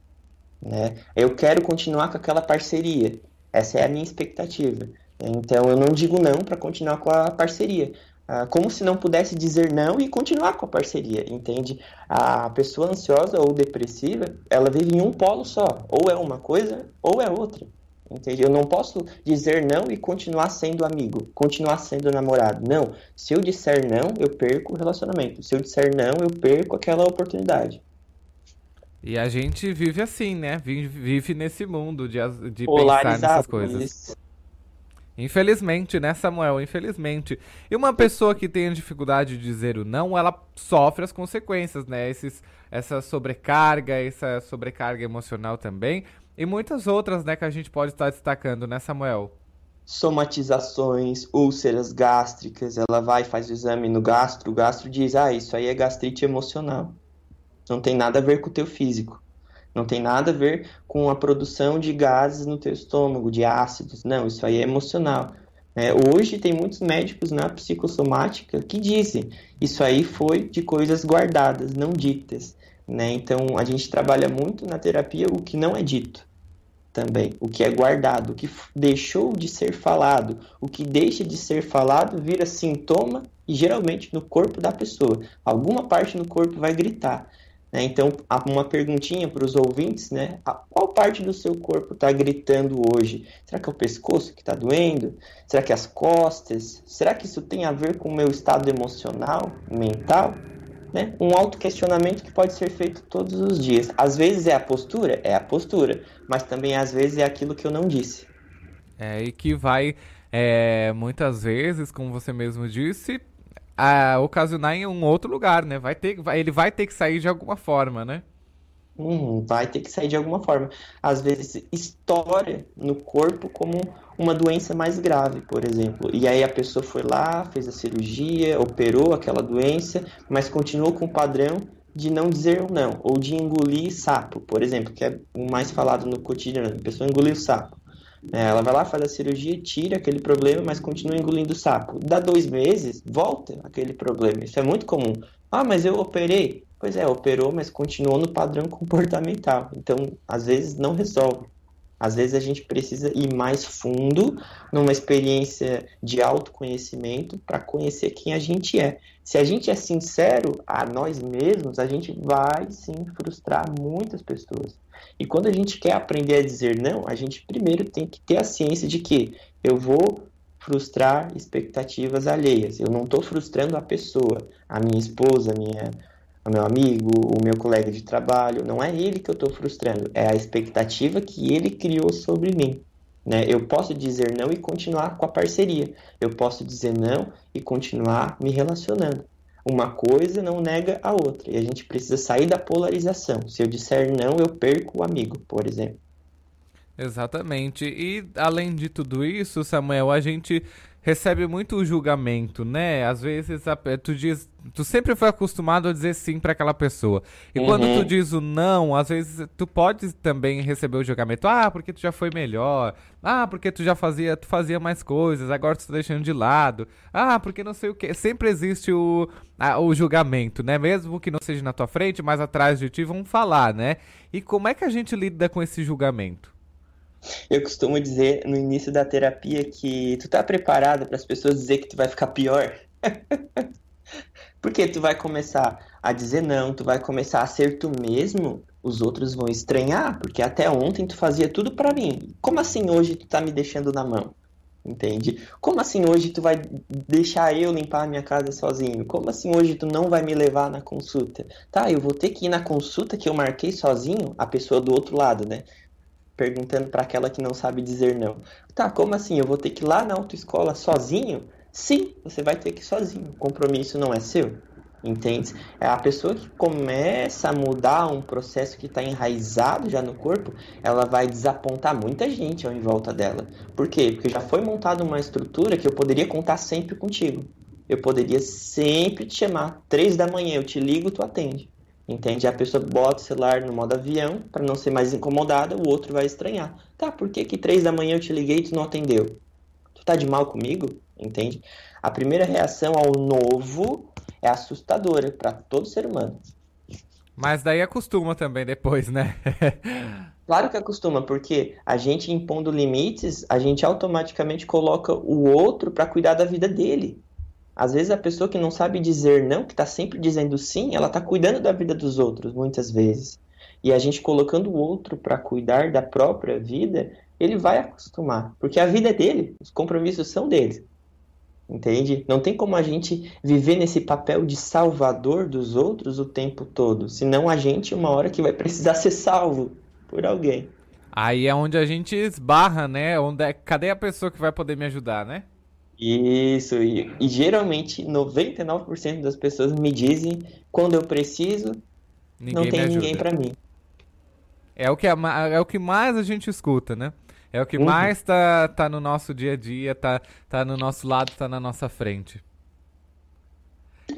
[SPEAKER 13] Né? Eu quero continuar com aquela parceria. Essa é a minha expectativa. Então eu não digo não para continuar com a parceria. Ah, como se não pudesse dizer não e continuar com a parceria, entende? A pessoa ansiosa ou depressiva, ela vive em um polo só. Ou é uma coisa ou é outra. Entende? Eu não posso dizer não e continuar sendo amigo, continuar sendo namorado. Não. Se eu disser não, eu perco o relacionamento. Se eu disser não, eu perco aquela oportunidade.
[SPEAKER 1] E a gente vive assim, né? Vive, nesse mundo de, de pensar nessas coisas.
[SPEAKER 13] isso.
[SPEAKER 1] Infelizmente, né, Samuel? Infelizmente. E uma pessoa que tem dificuldade de dizer o não, ela sofre as consequências, né? Esses, essa sobrecarga, essa sobrecarga emocional também. E muitas outras, né, que a gente pode estar destacando, né, Samuel?
[SPEAKER 13] somatizações, úlceras gástricas, ela vai faz o exame no gastro, o gastro diz, ah, isso aí é gastrite emocional. Não tem nada a ver com o teu físico. Não tem nada a ver com a produção de gases no teu estômago, de ácidos. Não, isso aí é emocional. É, hoje tem muitos médicos na psicossomática que dizem isso aí foi de coisas guardadas, não ditas. Né? Então a gente trabalha muito na terapia o que não é dito também, o que é guardado, o que deixou de ser falado, o que deixa de ser falado vira sintoma e geralmente no corpo da pessoa. Alguma parte no corpo vai gritar. Né? Então, uma perguntinha para os ouvintes, né? Qual parte do seu corpo está gritando hoje? Será que é o pescoço que está doendo? Será que é as costas? Será que isso tem a ver com o meu estado emocional, mental? né? Um autoquestionamento que pode ser feito todos os dias. Às vezes é a postura, é a postura, mas também às vezes é aquilo que eu não disse.
[SPEAKER 1] É, e que vai, é, muitas vezes, como você mesmo disse, a, ocasionar em um outro lugar, né? Vai ter, vai- ele vai ter que sair de alguma forma, né?
[SPEAKER 13] Hum, vai ter que sair de alguma forma. Às vezes estoura no corpo como uma doença mais grave, por exemplo. E aí a pessoa foi lá, fez a cirurgia, operou aquela doença, mas continuou com o padrão de não dizer um não, ou de engolir sapo, por exemplo, que é o mais falado no cotidiano. A pessoa engoliu sapo. É, ela vai lá, faz a cirurgia, tira aquele problema, mas continua engolindo sapo. Dá dois meses, volta aquele problema. Isso é muito comum. Ah, mas eu operei. Pois é, operou, mas continuou no padrão *laughs* comportamental. Então, às vezes, não resolve. Às vezes a gente precisa ir mais fundo numa experiência de autoconhecimento para conhecer quem a gente é. Se a gente é sincero a nós mesmos, a gente vai sim frustrar muitas pessoas. E quando a gente quer aprender a dizer não, a gente primeiro tem que ter a ciência de que eu vou frustrar expectativas alheias. Eu não estou frustrando a pessoa, a minha esposa, a minha, o meu amigo, o meu colega de trabalho. Não é ele que eu estou frustrando, é a expectativa que ele criou sobre mim. Né? Eu posso dizer não e continuar com a parceria. Eu posso dizer não e continuar me relacionando. Uma coisa não nega a outra. E a gente precisa sair da polarização. Se eu disser não, eu perco o amigo, por exemplo.
[SPEAKER 1] Exatamente. E além de tudo isso, Samuel, a gente recebe muito julgamento, né? Às vezes tu diz, tu sempre foi acostumado a dizer sim para aquela pessoa. E uhum. quando tu diz o não, às vezes tu pode também receber o julgamento. Ah, porque tu já foi melhor. Ah, porque tu já fazia, tu fazia mais coisas, agora tu tá deixando de lado. Ah, porque não sei o que. Sempre existe o, a, o julgamento, né? Mesmo que não seja na tua frente, mas atrás de ti vão falar, né? E como é que a gente lida com esse julgamento?
[SPEAKER 13] Eu costumo dizer no início da terapia que tu tá preparado para as pessoas dizer que tu vai ficar pior? *laughs* Porque tu vai começar a dizer não, tu vai começar a ser tu mesmo, os outros vão estranhar, porque até ontem tu fazia tudo para mim. Como assim hoje tu tá me deixando na mão? Entende? Como assim hoje tu vai deixar eu limpar a minha casa sozinho? Como assim hoje tu não vai me levar na consulta? Tá, eu vou ter que ir na consulta que eu marquei sozinho, a pessoa do outro lado, né? Perguntando para aquela que não sabe dizer não. Tá, como assim? Eu vou ter que ir lá na autoescola sozinho? Sim, você vai ter que ir sozinho. O compromisso não é seu. Entende? É a pessoa que começa a mudar um processo que está enraizado já no corpo, ela vai desapontar muita gente ao em volta dela. Por quê? Porque já foi montada uma estrutura que eu poderia contar sempre contigo. Eu poderia sempre te chamar. Três da manhã, eu te ligo, tu atende. Entende? A pessoa bota o celular no modo avião para não ser mais incomodada, o outro vai estranhar. Tá, por que que três da manhã eu te liguei e tu não atendeu? Tu tá de mal comigo? Entende? A primeira reação ao novo é assustadora para todo ser humano.
[SPEAKER 1] Mas daí acostuma também depois, né? *laughs*
[SPEAKER 13] claro que acostuma, porque a gente impondo limites, a gente automaticamente coloca o outro para cuidar da vida dele. Às vezes a pessoa que não sabe dizer não, que está sempre dizendo sim, ela está cuidando da vida dos outros, muitas vezes. E a gente colocando o outro para cuidar da própria vida, ele vai acostumar, porque a vida é dele, os compromissos são dele. Entende? Não tem como a gente viver nesse papel de salvador dos outros o tempo todo, senão a gente uma hora que vai precisar ser salvo por alguém.
[SPEAKER 1] Aí é onde a gente esbarra, né? Onde é... Cadê a pessoa que vai poder me ajudar, né?
[SPEAKER 13] Isso, e, e geralmente 99% das pessoas me dizem quando eu preciso, ninguém não tem ninguém para mim.
[SPEAKER 1] É o, que é, é o que mais a gente escuta, né? É o que uhum. mais tá, tá no nosso dia a dia, tá, tá no nosso lado, tá na nossa frente.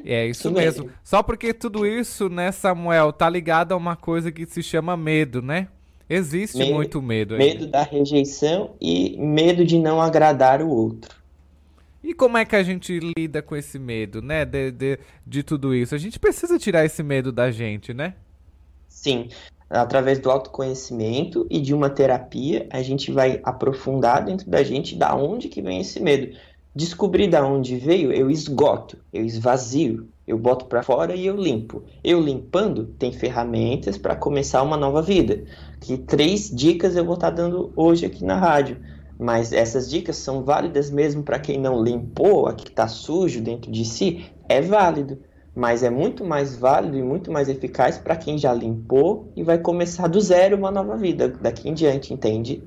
[SPEAKER 1] É isso mesmo. Só porque tudo isso, né, Samuel, tá ligado a uma coisa que se chama medo, né? Existe medo, muito medo aí.
[SPEAKER 13] Medo da rejeição e medo de não agradar o outro.
[SPEAKER 1] E como é que a gente lida com esse medo, né? De, de, de tudo isso? A gente precisa tirar esse medo da gente, né?
[SPEAKER 13] Sim. Através do autoconhecimento e de uma terapia, a gente vai aprofundar dentro da gente da onde que vem esse medo. Descobrir da onde veio, eu esgoto, eu esvazio, eu boto para fora e eu limpo. Eu limpando, tem ferramentas para começar uma nova vida. Que três dicas eu vou estar tá dando hoje aqui na rádio mas essas dicas são válidas mesmo para quem não limpou, a que está sujo dentro de si, é válido. Mas é muito mais válido e muito mais eficaz para quem já limpou e vai começar do zero uma nova vida daqui em diante, entende?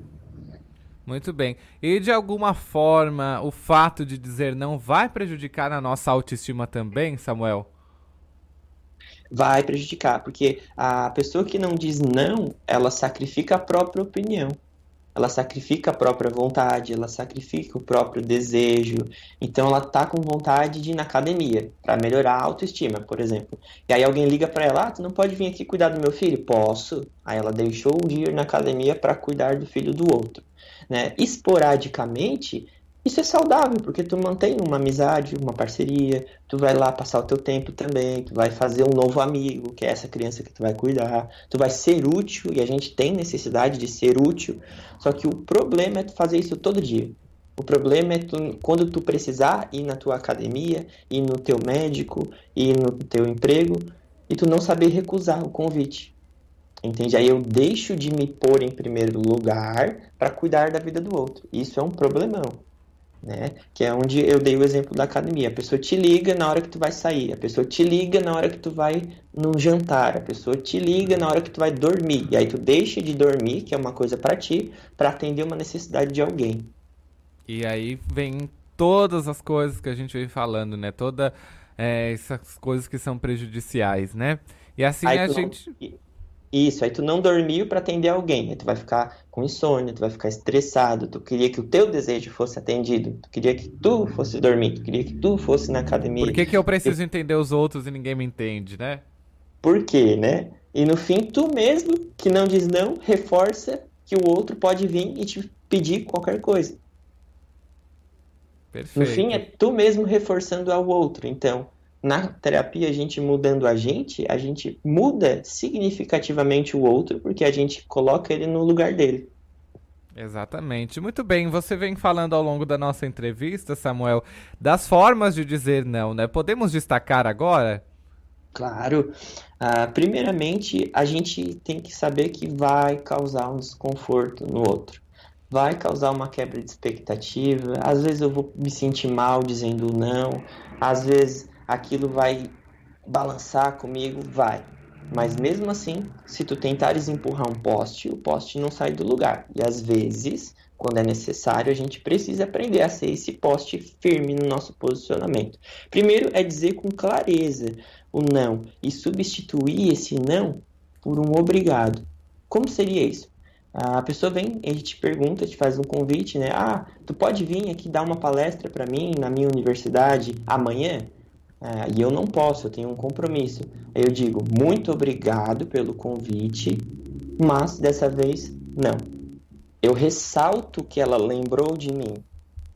[SPEAKER 1] Muito bem. E de alguma forma o fato de dizer não vai prejudicar a nossa autoestima também, Samuel?
[SPEAKER 13] Vai prejudicar, porque a pessoa que não diz não, ela sacrifica a própria opinião ela sacrifica a própria vontade, ela sacrifica o próprio desejo. Então ela tá com vontade de ir na academia para melhorar a autoestima, por exemplo. E aí alguém liga para ela: ah, "Tu não pode vir aqui cuidar do meu filho?" "Posso". Aí ela deixou de ir na academia para cuidar do filho do outro, né? Esporadicamente, isso é saudável, porque tu mantém uma amizade, uma parceria, tu vai lá passar o teu tempo também, tu vai fazer um novo amigo, que é essa criança que tu vai cuidar, tu vai ser útil, e a gente tem necessidade de ser útil, só que o problema é tu fazer isso todo dia. O problema é tu, quando tu precisar ir na tua academia, ir no teu médico, ir no teu emprego, e tu não saber recusar o convite. Entende? Aí eu deixo de me pôr em primeiro lugar para cuidar da vida do outro. Isso é um problemão né? Que é onde eu dei o exemplo da academia. A pessoa te liga na hora que tu vai sair, a pessoa te liga na hora que tu vai no jantar, a pessoa te liga na hora que tu vai dormir. E aí tu deixa de dormir, que é uma coisa para ti, para atender uma necessidade de alguém.
[SPEAKER 1] E aí vem todas as coisas que a gente vem falando, né? Toda é, essas coisas que são prejudiciais, né? E assim aí a gente
[SPEAKER 13] isso, aí tu não dormiu para atender alguém, aí tu vai ficar com insônia, tu vai ficar estressado, tu queria que o teu desejo fosse atendido, tu queria que tu fosse dormir, tu queria que tu fosse na academia.
[SPEAKER 1] Por que, que eu preciso entender os outros e ninguém me entende, né?
[SPEAKER 13] Por quê, né? E no fim, tu mesmo, que não diz não, reforça que o outro pode vir e te pedir qualquer coisa.
[SPEAKER 1] Perfeito.
[SPEAKER 13] No fim, é tu mesmo reforçando ao outro. Então, na terapia, a gente mudando a gente, a gente muda significativamente o outro, porque a gente coloca ele no lugar dele.
[SPEAKER 1] Exatamente. Muito bem, você vem falando ao longo da nossa entrevista, Samuel, das formas de dizer não, né? Podemos destacar agora?
[SPEAKER 13] Claro. Uh, primeiramente, a gente tem que saber que vai causar um desconforto no outro. Vai causar uma quebra de expectativa. Às vezes eu vou me sentir mal dizendo não. Às vezes aquilo vai balançar comigo? Vai. Mas mesmo assim, se tu tentares empurrar um poste, o poste não sai do lugar. E às vezes, quando é necessário, a gente precisa aprender a ser esse poste firme no nosso posicionamento. Primeiro é dizer com clareza o não e substituir esse não por um obrigado. Como seria isso? A pessoa vem, a gente pergunta, te faz um convite, né? Ah, tu pode vir aqui dar uma palestra para mim na minha universidade amanhã? É, e eu não posso, eu tenho um compromisso. Aí eu digo, muito obrigado pelo convite, mas dessa vez não. Eu ressalto que ela lembrou de mim,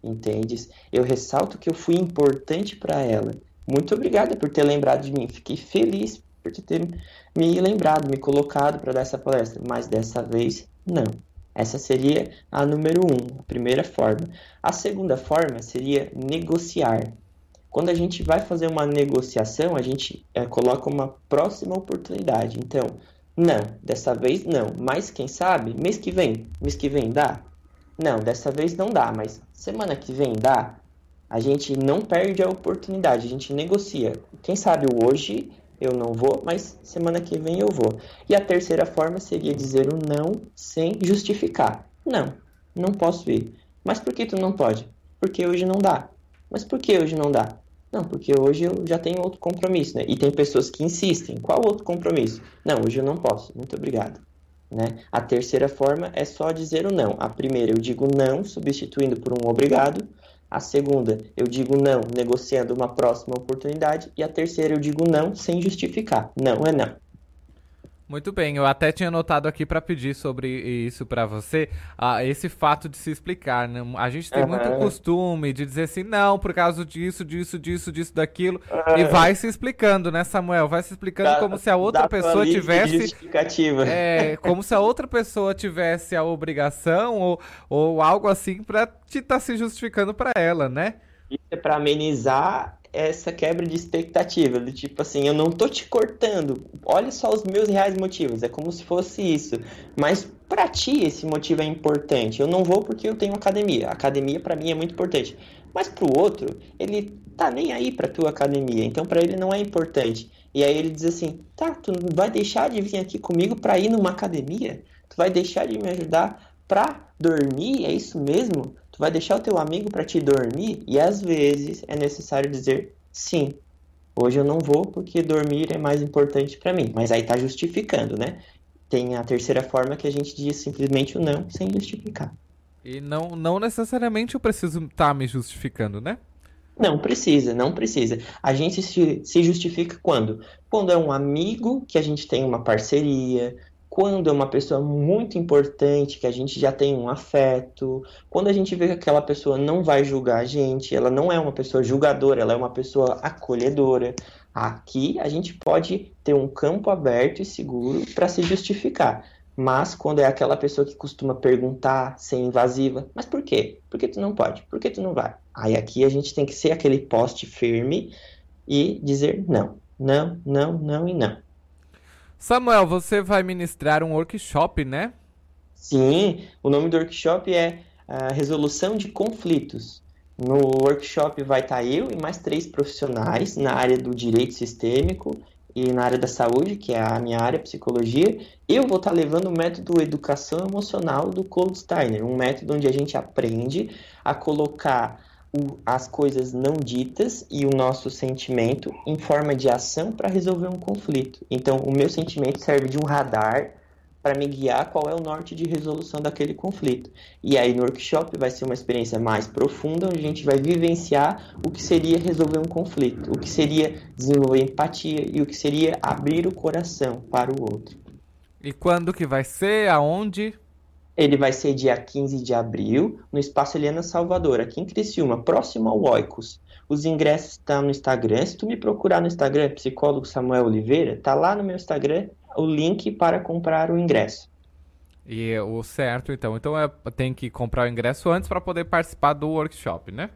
[SPEAKER 13] entendes? Eu ressalto que eu fui importante para ela. Muito obrigado por ter lembrado de mim. Fiquei feliz por ter me lembrado, me colocado para dar essa palestra, mas dessa vez não. Essa seria a número um, a primeira forma. A segunda forma seria negociar. Quando a gente vai fazer uma negociação, a gente é, coloca uma próxima oportunidade. Então, não, dessa vez não. Mas quem sabe, mês que vem, mês que vem dá? Não, dessa vez não dá, mas semana que vem dá? A gente não perde a oportunidade, a gente negocia. Quem sabe hoje eu não vou, mas semana que vem eu vou. E a terceira forma seria dizer o um não sem justificar. Não, não posso ir. Mas por que tu não pode? Porque hoje não dá. Mas por que hoje não dá? Não, porque hoje eu já tenho outro compromisso, né? E tem pessoas que insistem. Qual outro compromisso? Não, hoje eu não posso. Muito obrigado. Né? A terceira forma é só dizer o não. A primeira eu digo não, substituindo por um obrigado. A segunda eu digo não, negociando uma próxima oportunidade. E a terceira eu digo não sem justificar. Não é não.
[SPEAKER 1] Muito bem, eu até tinha anotado aqui para pedir sobre isso para você, ah, esse fato de se explicar. Né? A gente tem uhum. muito costume de dizer assim, não, por causa disso, disso, disso, disso, daquilo, uhum. e vai se explicando, né, Samuel? Vai se explicando dá, como se a outra pessoa tivesse.
[SPEAKER 13] Justificativa.
[SPEAKER 1] É, como se a outra pessoa tivesse a obrigação ou, ou algo assim para te estar tá se justificando para ela, né?
[SPEAKER 13] Isso é para amenizar essa quebra de expectativa, do tipo assim, eu não tô te cortando, olha só os meus reais motivos, é como se fosse isso. Mas para ti esse motivo é importante. Eu não vou porque eu tenho academia. Academia para mim é muito importante. Mas pro outro, ele tá nem aí pra tua academia, então para ele não é importante. E aí ele diz assim: "Tá, tu vai deixar de vir aqui comigo para ir numa academia? Tu vai deixar de me ajudar para dormir? É isso mesmo?" Vai deixar o teu amigo para te dormir? E às vezes é necessário dizer sim. Hoje eu não vou porque dormir é mais importante para mim. Mas aí tá justificando, né? Tem a terceira forma que a gente diz simplesmente o não sem justificar.
[SPEAKER 1] E não, não necessariamente eu preciso estar tá me justificando, né?
[SPEAKER 13] Não precisa, não precisa. A gente se, se justifica quando? Quando é um amigo que a gente tem uma parceria, quando é uma pessoa muito importante, que a gente já tem um afeto, quando a gente vê que aquela pessoa não vai julgar a gente, ela não é uma pessoa julgadora, ela é uma pessoa acolhedora. Aqui a gente pode ter um campo aberto e seguro para se justificar. Mas quando é aquela pessoa que costuma perguntar, ser invasiva, mas por quê? Por que tu não pode? Por que tu não vai? Aí aqui a gente tem que ser aquele poste firme e dizer não, não, não, não e não.
[SPEAKER 1] Samuel, você vai ministrar um workshop, né?
[SPEAKER 13] Sim, o nome do workshop é a Resolução de Conflitos. No workshop vai estar eu e mais três profissionais na área do direito sistêmico e na área da saúde, que é a minha área, psicologia, eu vou estar levando o método educação emocional do Cold Steiner, um método onde a gente aprende a colocar o, as coisas não ditas e o nosso sentimento em forma de ação para resolver um conflito. Então, o meu sentimento serve de um radar para me guiar qual é o norte de resolução daquele conflito. E aí no workshop vai ser uma experiência mais profunda, onde a gente vai vivenciar o que seria resolver um conflito, o que seria desenvolver empatia e o que seria abrir o coração para o outro.
[SPEAKER 1] E quando que vai ser? Aonde?
[SPEAKER 13] Ele vai ser dia 15 de abril, no Espaço Helena Salvador, aqui em Criciúma, próximo ao Oicos. Os ingressos estão no Instagram. Se tu me procurar no Instagram, psicólogo Samuel Oliveira, tá lá no meu Instagram o link para comprar o ingresso.
[SPEAKER 1] E o certo, então. Então é, tem que comprar o ingresso antes para poder participar do workshop, né?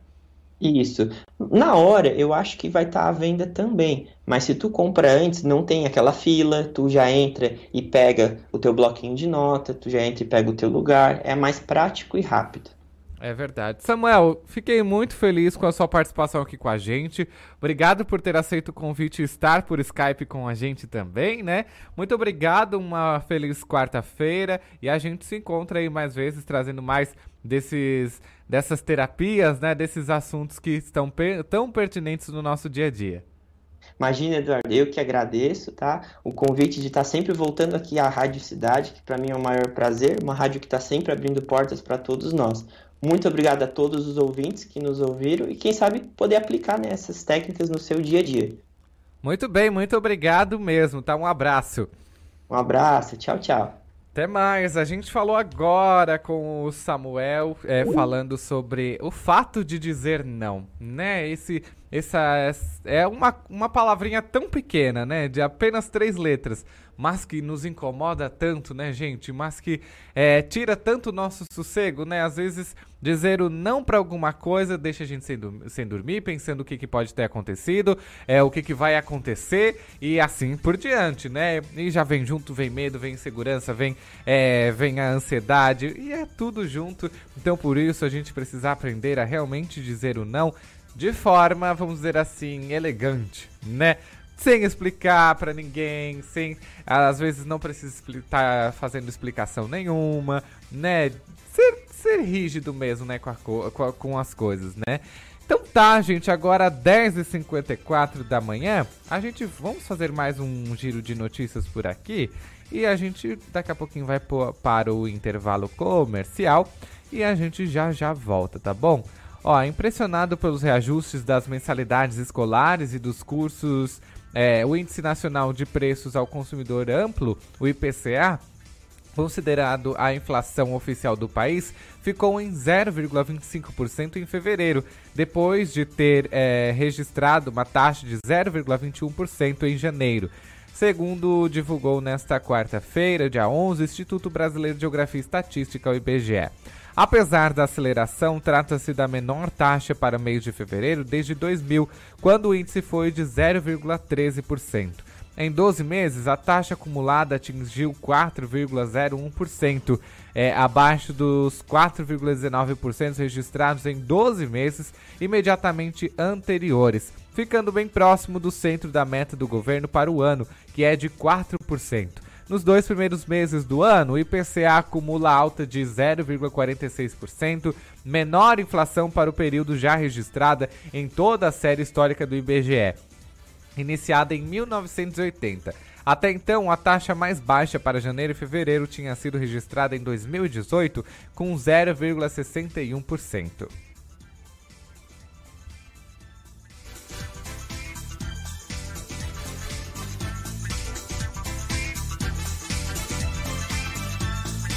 [SPEAKER 13] Isso. Na hora, eu acho que vai estar tá à venda também. Mas se tu compra antes, não tem aquela fila, tu já entra e pega o teu bloquinho de nota, tu já entra e pega o teu lugar. É mais prático e rápido.
[SPEAKER 1] É verdade. Samuel, fiquei muito feliz com a sua participação aqui com a gente. Obrigado por ter aceito o convite e estar por Skype com a gente também, né? Muito obrigado, uma feliz quarta-feira e a gente se encontra aí mais vezes trazendo mais desses dessas terapias, né, desses assuntos que estão per tão pertinentes no nosso dia a dia.
[SPEAKER 13] Imagina, Eduardo, eu que agradeço, tá? O convite de estar sempre voltando aqui à Rádio Cidade, que para mim é o maior prazer, uma rádio que está sempre abrindo portas para todos nós. Muito obrigado a todos os ouvintes que nos ouviram e quem sabe poder aplicar né, essas técnicas no seu dia a dia.
[SPEAKER 1] Muito bem, muito obrigado mesmo, tá? Um abraço.
[SPEAKER 13] Um abraço, tchau, tchau.
[SPEAKER 1] Até mais. A gente falou agora com o Samuel, é, falando sobre o fato de dizer não, né? Esse, essa é uma, uma palavrinha tão pequena, né? De apenas três letras, mas que nos incomoda tanto, né, gente? Mas que é, tira tanto o nosso sossego, né? Às vezes dizer o não para alguma coisa deixa a gente sem, sem dormir, pensando o que, que pode ter acontecido, é, o que, que vai acontecer e assim por diante, né? E já vem junto, vem medo, vem insegurança, vem, é, vem a ansiedade e é tudo junto. Então por isso a gente precisa aprender a realmente dizer o não de forma, vamos dizer assim, elegante, né? Sem explicar para ninguém, sem às vezes não precisa estar tá fazendo explicação nenhuma, né? Ser, ser rígido mesmo, né, com, a, com as coisas, né? Então tá, gente, agora 10h54 da manhã, a gente vamos fazer mais um giro de notícias por aqui e a gente daqui a pouquinho vai para o intervalo comercial e a gente já já volta, tá bom? Ó, impressionado pelos reajustes das mensalidades escolares e dos cursos é, o Índice Nacional de Preços ao Consumidor Amplo, o IPCA, considerado a inflação oficial do país, ficou em 0,25% em fevereiro, depois de ter é, registrado uma taxa de 0,21% em janeiro. Segundo divulgou nesta quarta-feira, dia 11, o Instituto Brasileiro de Geografia e Estatística, o IBGE. Apesar da aceleração, trata-se da menor taxa para mês de fevereiro desde 2000, quando o índice foi de 0,13%. Em 12 meses, a taxa acumulada atingiu 4,01%, é, abaixo dos 4,19% registrados em 12 meses imediatamente anteriores, ficando bem próximo do centro da meta do governo para o ano, que é de 4%. Nos dois primeiros meses do ano, o IPCA acumula alta de 0,46%, menor inflação para o período já registrada em toda a série histórica do IBGE. iniciada em 1980. Até então, a taxa mais baixa para janeiro e fevereiro tinha sido registrada em 2018 com 0,61%.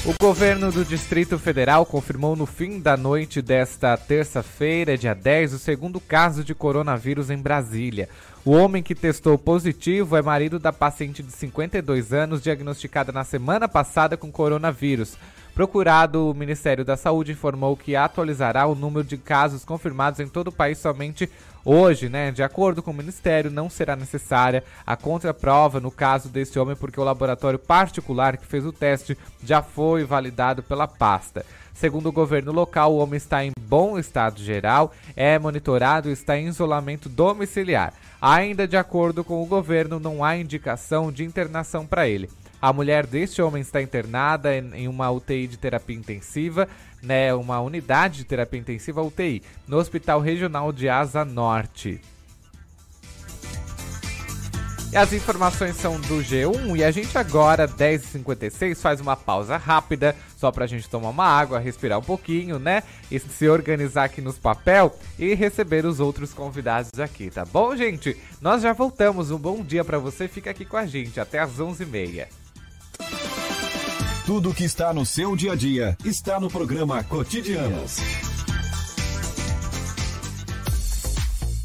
[SPEAKER 1] O governo do Distrito Federal confirmou no fim da noite desta terça-feira, dia 10, o segundo caso de coronavírus em Brasília. O homem que testou positivo é marido da paciente de 52 anos diagnosticada na semana passada com coronavírus. Procurado, o Ministério da Saúde informou que atualizará o número de casos confirmados em todo o país somente hoje, né? De acordo com o Ministério, não será necessária a contraprova no caso deste homem, porque o laboratório particular que fez o teste já foi validado pela pasta. Segundo o governo local, o homem está em bom estado geral, é monitorado e está em isolamento domiciliar. Ainda de acordo com o governo, não há indicação de internação para ele. A mulher deste homem está internada em uma UTI de terapia intensiva, né, uma unidade de terapia intensiva UTI, no Hospital Regional de Asa Norte. E as informações são do G1 e a gente agora, 10h56, faz uma pausa rápida, só pra gente tomar uma água, respirar um pouquinho, né? E se organizar aqui nos papel e receber os outros convidados aqui, tá bom, gente? Nós já voltamos, um bom dia para você, fica aqui com a gente, até às 11h30.
[SPEAKER 2] Tudo que está no seu dia a dia está no programa Cotidianos.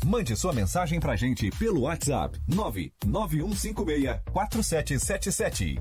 [SPEAKER 2] Mande sua mensagem pra gente pelo WhatsApp 99156 4777.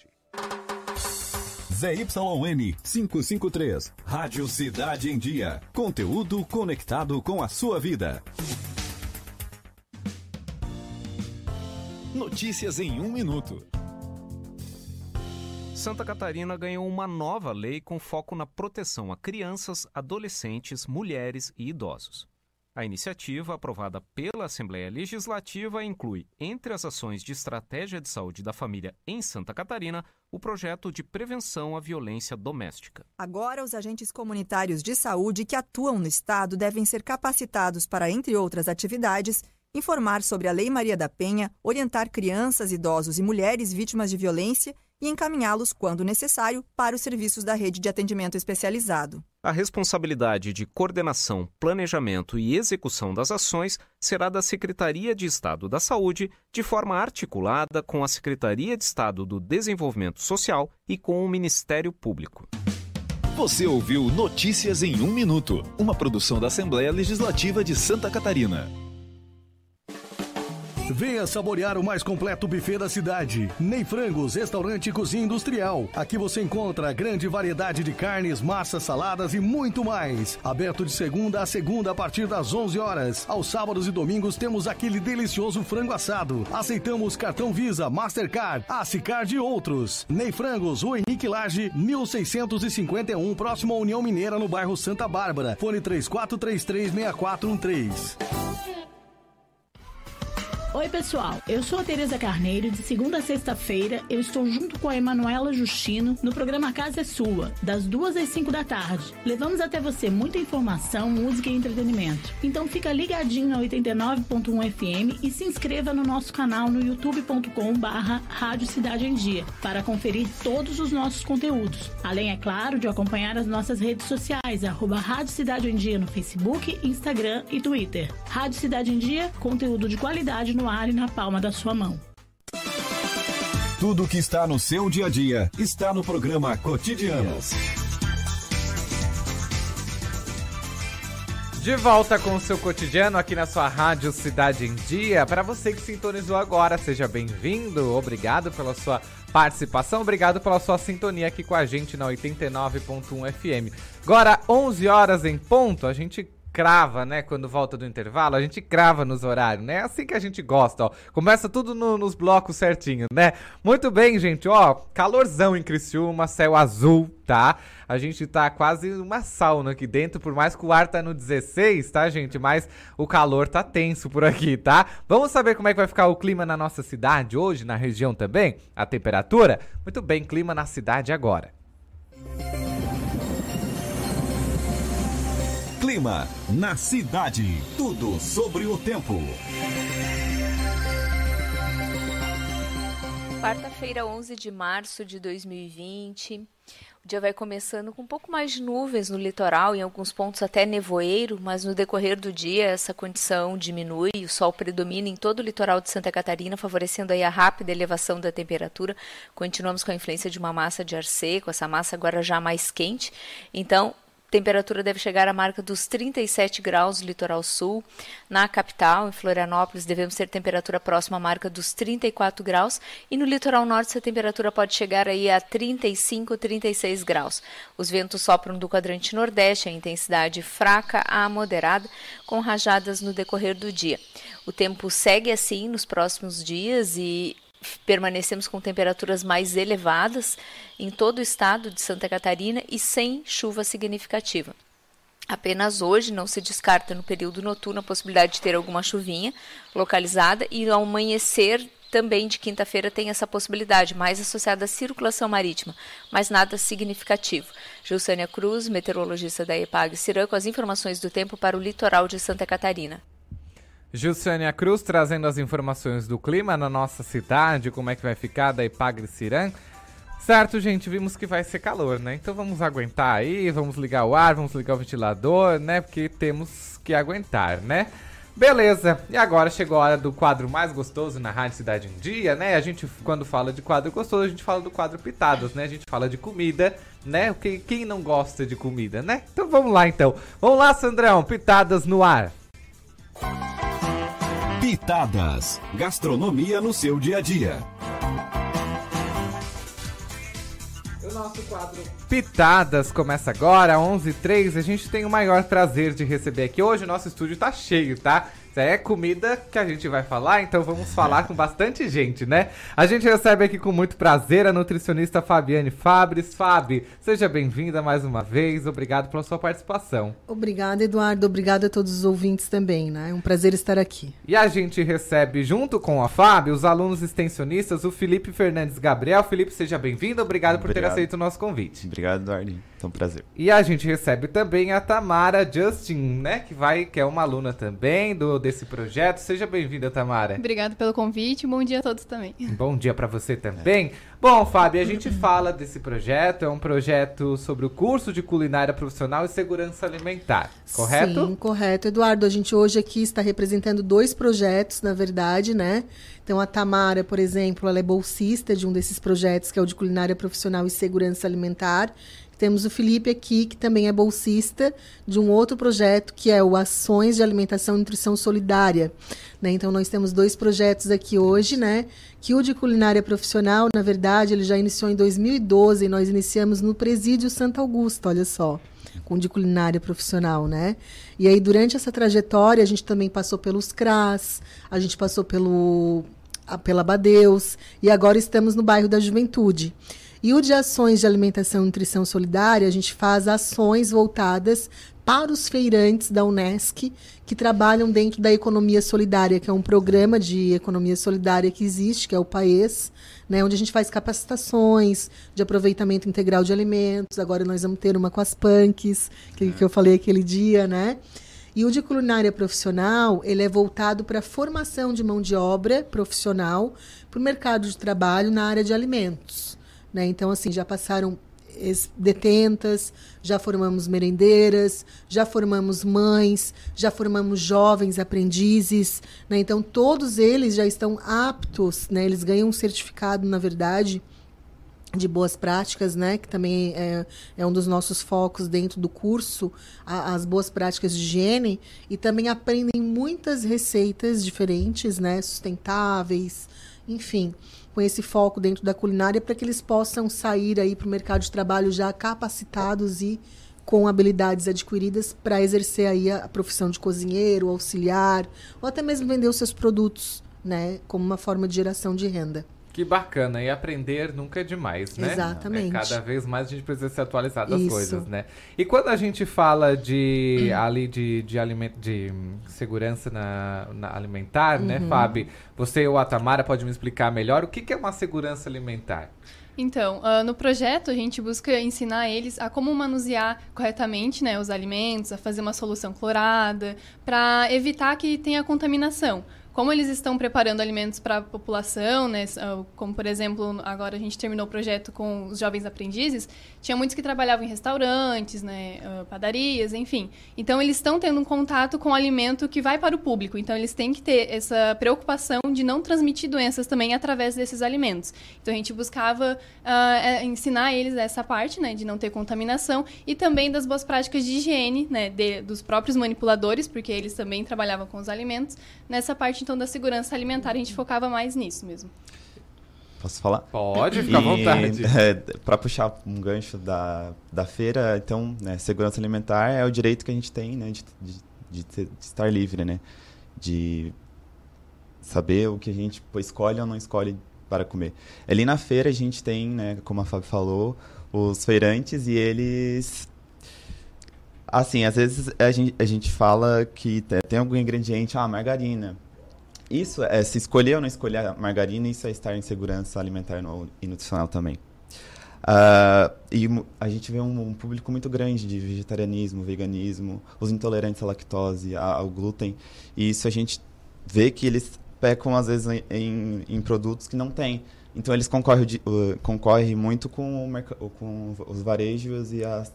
[SPEAKER 2] ZYN 553, Rádio Cidade em Dia. Conteúdo conectado com a sua vida.
[SPEAKER 11] Notícias em um minuto. Santa Catarina ganhou uma nova lei com foco na proteção a crianças, adolescentes, mulheres e idosos. A iniciativa, aprovada pela Assembleia Legislativa, inclui, entre as ações de estratégia de saúde da família em Santa Catarina, o projeto de prevenção à violência doméstica.
[SPEAKER 14] Agora, os agentes comunitários de saúde que atuam no Estado devem ser capacitados para, entre outras atividades, informar sobre a Lei Maria da Penha, orientar crianças, idosos e mulheres vítimas de violência e encaminhá-los, quando necessário, para os serviços da rede de atendimento especializado.
[SPEAKER 11] A responsabilidade de coordenação, planejamento e execução das ações será da Secretaria de Estado da Saúde, de forma articulada com a Secretaria de Estado do Desenvolvimento Social e com o Ministério Público.
[SPEAKER 2] Você ouviu Notícias em um Minuto, uma produção da Assembleia Legislativa de Santa Catarina.
[SPEAKER 12] Venha saborear o mais completo buffet da cidade. Ney Frangos, restaurante e cozinha industrial. Aqui você encontra grande variedade de carnes, massas, saladas e muito mais. Aberto de segunda a segunda a partir das 11 horas. Aos sábados e domingos temos aquele delicioso frango assado. Aceitamos cartão Visa, Mastercard, Acicard e outros. Ney Frangos, Rua Henrique Lage, 1651, próximo à União Mineira, no bairro Santa Bárbara. Fone 34336413.
[SPEAKER 15] Oi, pessoal. Eu sou a Tereza Carneiro de segunda a sexta-feira eu estou junto com a Emanuela Justino no programa Casa é Sua, das duas às cinco da tarde. Levamos até você muita informação, música e entretenimento. Então fica ligadinho na 89.1 FM e se inscreva no nosso canal no youtube.com barra Rádio Cidade em Dia para conferir todos os nossos conteúdos. Além, é claro, de acompanhar as nossas redes sociais, arroba Rádio Cidade em Dia no Facebook, Instagram e Twitter. Rádio Cidade em Dia, conteúdo de qualidade no ar e na palma da sua mão.
[SPEAKER 2] Tudo que está no seu dia a dia está no programa Cotidianos.
[SPEAKER 1] De volta com o seu cotidiano aqui na sua rádio Cidade em Dia. Para você que sintonizou agora, seja bem-vindo. Obrigado pela sua participação, obrigado pela sua sintonia aqui com a gente na 89.1 FM. Agora, 11 horas em ponto, a gente crava, né? Quando volta do intervalo, a gente crava nos horários, né? É assim que a gente gosta, ó. Começa tudo no, nos blocos certinho, né? Muito bem, gente, ó. Calorzão em Criciúma, céu azul, tá? A gente tá quase uma sauna aqui dentro, por mais que o ar tá no 16, tá, gente? Mas o calor tá tenso por aqui, tá? Vamos saber como é que vai ficar o clima na nossa cidade hoje, na região também? A temperatura? Muito bem, clima na cidade agora.
[SPEAKER 2] Clima na cidade. Tudo sobre o tempo.
[SPEAKER 16] Quarta-feira, 11 de março de 2020. O dia vai começando com um pouco mais de nuvens no litoral, em alguns pontos até nevoeiro, mas no decorrer do dia essa condição diminui, o sol predomina em todo o litoral de Santa Catarina, favorecendo aí a rápida elevação da temperatura. Continuamos com a influência de uma massa de ar seco, essa massa agora já mais quente. Então, temperatura deve chegar à marca dos 37 graus no litoral sul. Na capital, em Florianópolis, devemos ter temperatura próxima à marca dos 34 graus. E no litoral norte, essa temperatura pode chegar aí a 35, 36 graus. Os ventos sopram do quadrante nordeste, a intensidade fraca a moderada, com rajadas no decorrer do dia. O tempo segue assim nos próximos dias e permanecemos com temperaturas mais elevadas em todo o estado de Santa Catarina e sem chuva significativa. Apenas hoje não se descarta no período noturno a possibilidade de ter alguma chuvinha localizada e ao amanhecer também de quinta-feira tem essa possibilidade, mais associada à circulação marítima, mas nada significativo. Gilsânia Cruz, meteorologista da EPAG Cirã, com as informações do tempo para o litoral de Santa Catarina.
[SPEAKER 1] Gilsânia Cruz trazendo as informações do clima na nossa cidade, como é que vai ficar da Ipagre Cirã. Certo, gente, vimos que vai ser calor, né? Então vamos aguentar aí, vamos ligar o ar, vamos ligar o ventilador, né? Porque temos que aguentar, né? Beleza, e agora chegou a hora do quadro mais gostoso na Rádio Cidade em Dia, né? A gente, quando fala de quadro gostoso, a gente fala do quadro Pitadas, né? A gente fala de comida, né? Quem, quem não gosta de comida, né? Então vamos lá, então. Vamos lá, Sandrão, Pitadas no ar.
[SPEAKER 2] Pitadas. Gastronomia no seu dia a dia.
[SPEAKER 1] O nosso quadro Pitadas começa agora, 11h03. A gente tem o maior prazer de receber aqui. Hoje o nosso estúdio tá cheio, tá? É comida que a gente vai falar, então vamos falar com bastante gente, né? A gente recebe aqui com muito prazer a nutricionista Fabiane Fabres. Fabi, seja bem-vinda mais uma vez. Obrigado pela sua participação.
[SPEAKER 17] Obrigada, Eduardo. Obrigada a todos os ouvintes também, né? É um prazer estar aqui.
[SPEAKER 1] E a gente recebe, junto com a Fábio, os alunos extensionistas, o Felipe Fernandes Gabriel. Felipe, seja bem-vindo. Obrigado, Obrigado por ter aceito o nosso convite.
[SPEAKER 18] Obrigado, Eduardo. É um prazer.
[SPEAKER 1] E a gente recebe também a Tamara Justin, né? Que vai, que é uma aluna também do desse projeto. Seja bem-vinda, Tamara.
[SPEAKER 19] Obrigado pelo convite. Bom dia a todos também. *laughs*
[SPEAKER 1] Bom dia para você também. É. Bom, Fábio, a gente fala desse projeto. É um projeto sobre o curso de culinária profissional e segurança alimentar, correto?
[SPEAKER 17] Sim, correto. Eduardo, a gente hoje aqui está representando dois projetos, na verdade, né? Então, a Tamara, por exemplo, ela é bolsista de um desses projetos, que é o de culinária profissional e segurança alimentar. Temos o Felipe aqui, que também é bolsista de um outro projeto, que é o Ações de Alimentação e Nutrição Solidária. Né? Então, nós temos dois projetos aqui hoje, né? Que o de culinária profissional, na verdade, ele já iniciou em 2012 e nós iniciamos no Presídio Santo Augusto, olha só com de culinária profissional, né? E aí durante essa trajetória a gente também passou pelos CRAS, a gente passou pelo pela Badeus e agora estamos no bairro da Juventude. E o de ações de alimentação e nutrição solidária, a gente faz ações voltadas para os feirantes da Unesc que trabalham dentro da economia solidária, que é um programa de economia solidária que existe, que é o PAES, né, onde a gente faz capacitações de aproveitamento integral de alimentos. Agora nós vamos ter uma com as punks, que, que eu falei aquele dia, né? E o de culinária profissional, ele é voltado para a formação de mão de obra profissional para o mercado de trabalho na área de alimentos. Né? Então, assim, já passaram detentas, já formamos merendeiras, já formamos mães, já formamos jovens aprendizes. Né? Então, todos eles já estão aptos, né? eles ganham um certificado, na verdade, de boas práticas, né, que também é, é, um dos nossos focos dentro do curso, a, as boas práticas de higiene, e também aprendem muitas receitas diferentes, né, sustentáveis, enfim, com esse foco dentro da culinária para que eles possam sair aí para o mercado de trabalho já capacitados e com habilidades adquiridas para exercer aí a, a profissão de cozinheiro, auxiliar, ou até mesmo vender os seus produtos, né, como uma forma de geração de renda.
[SPEAKER 1] Que bacana, e aprender nunca é demais, né?
[SPEAKER 17] Exatamente.
[SPEAKER 1] É, cada vez mais a gente precisa se atualizar das Isso. coisas, né? E quando a gente fala de hum. ali de, de, aliment, de segurança na, na alimentar, né, uhum. né, Fábio? Você ou a Tamara pode me explicar melhor o que, que é uma segurança alimentar?
[SPEAKER 19] Então, uh, no projeto a gente busca ensinar eles a como manusear corretamente né, os alimentos, a fazer uma solução clorada, para evitar que tenha contaminação como eles estão preparando alimentos para a população, né? Ah, como por exemplo, agora a gente terminou o projeto com os jovens aprendizes, tinha muitos que trabalhavam em restaurantes, né, padarias, enfim. Então eles estão tendo um contato com o alimento que vai para o público. Então eles têm que ter essa preocupação de não transmitir doenças também através desses alimentos. Então a gente buscava uh, ensinar eles essa parte, né, de não ter contaminação e também das boas práticas de higiene, né, de, dos próprios manipuladores, porque eles também trabalhavam com os alimentos nessa parte então, da segurança alimentar, a gente focava mais nisso mesmo.
[SPEAKER 20] Posso falar?
[SPEAKER 1] Pode, fica à vontade. *laughs* É,
[SPEAKER 20] para puxar um gancho da, da feira, então, né, segurança alimentar é o direito que a gente tem, né, de, de, de, de estar livre, né, de saber o que a gente escolhe ou não escolhe para comer. Ali na feira a gente tem, né, como a Fábio falou, os feirantes e eles assim, às vezes a gente, a gente fala que tem algum ingrediente, ah, margarina. Isso é se escolher ou não escolher a margarina, isso é estar em segurança alimentar e nutricional também. Uh, e a gente vê um, um, público muito grande de vegetarianismo, veganismo, os intolerantes à lactose, ao glúten. E isso a gente vê que eles pecam, às vezes, em, em produtos que não têm. Então, eles concorrem, uh, concorrem muito com, o, com os varejos e as,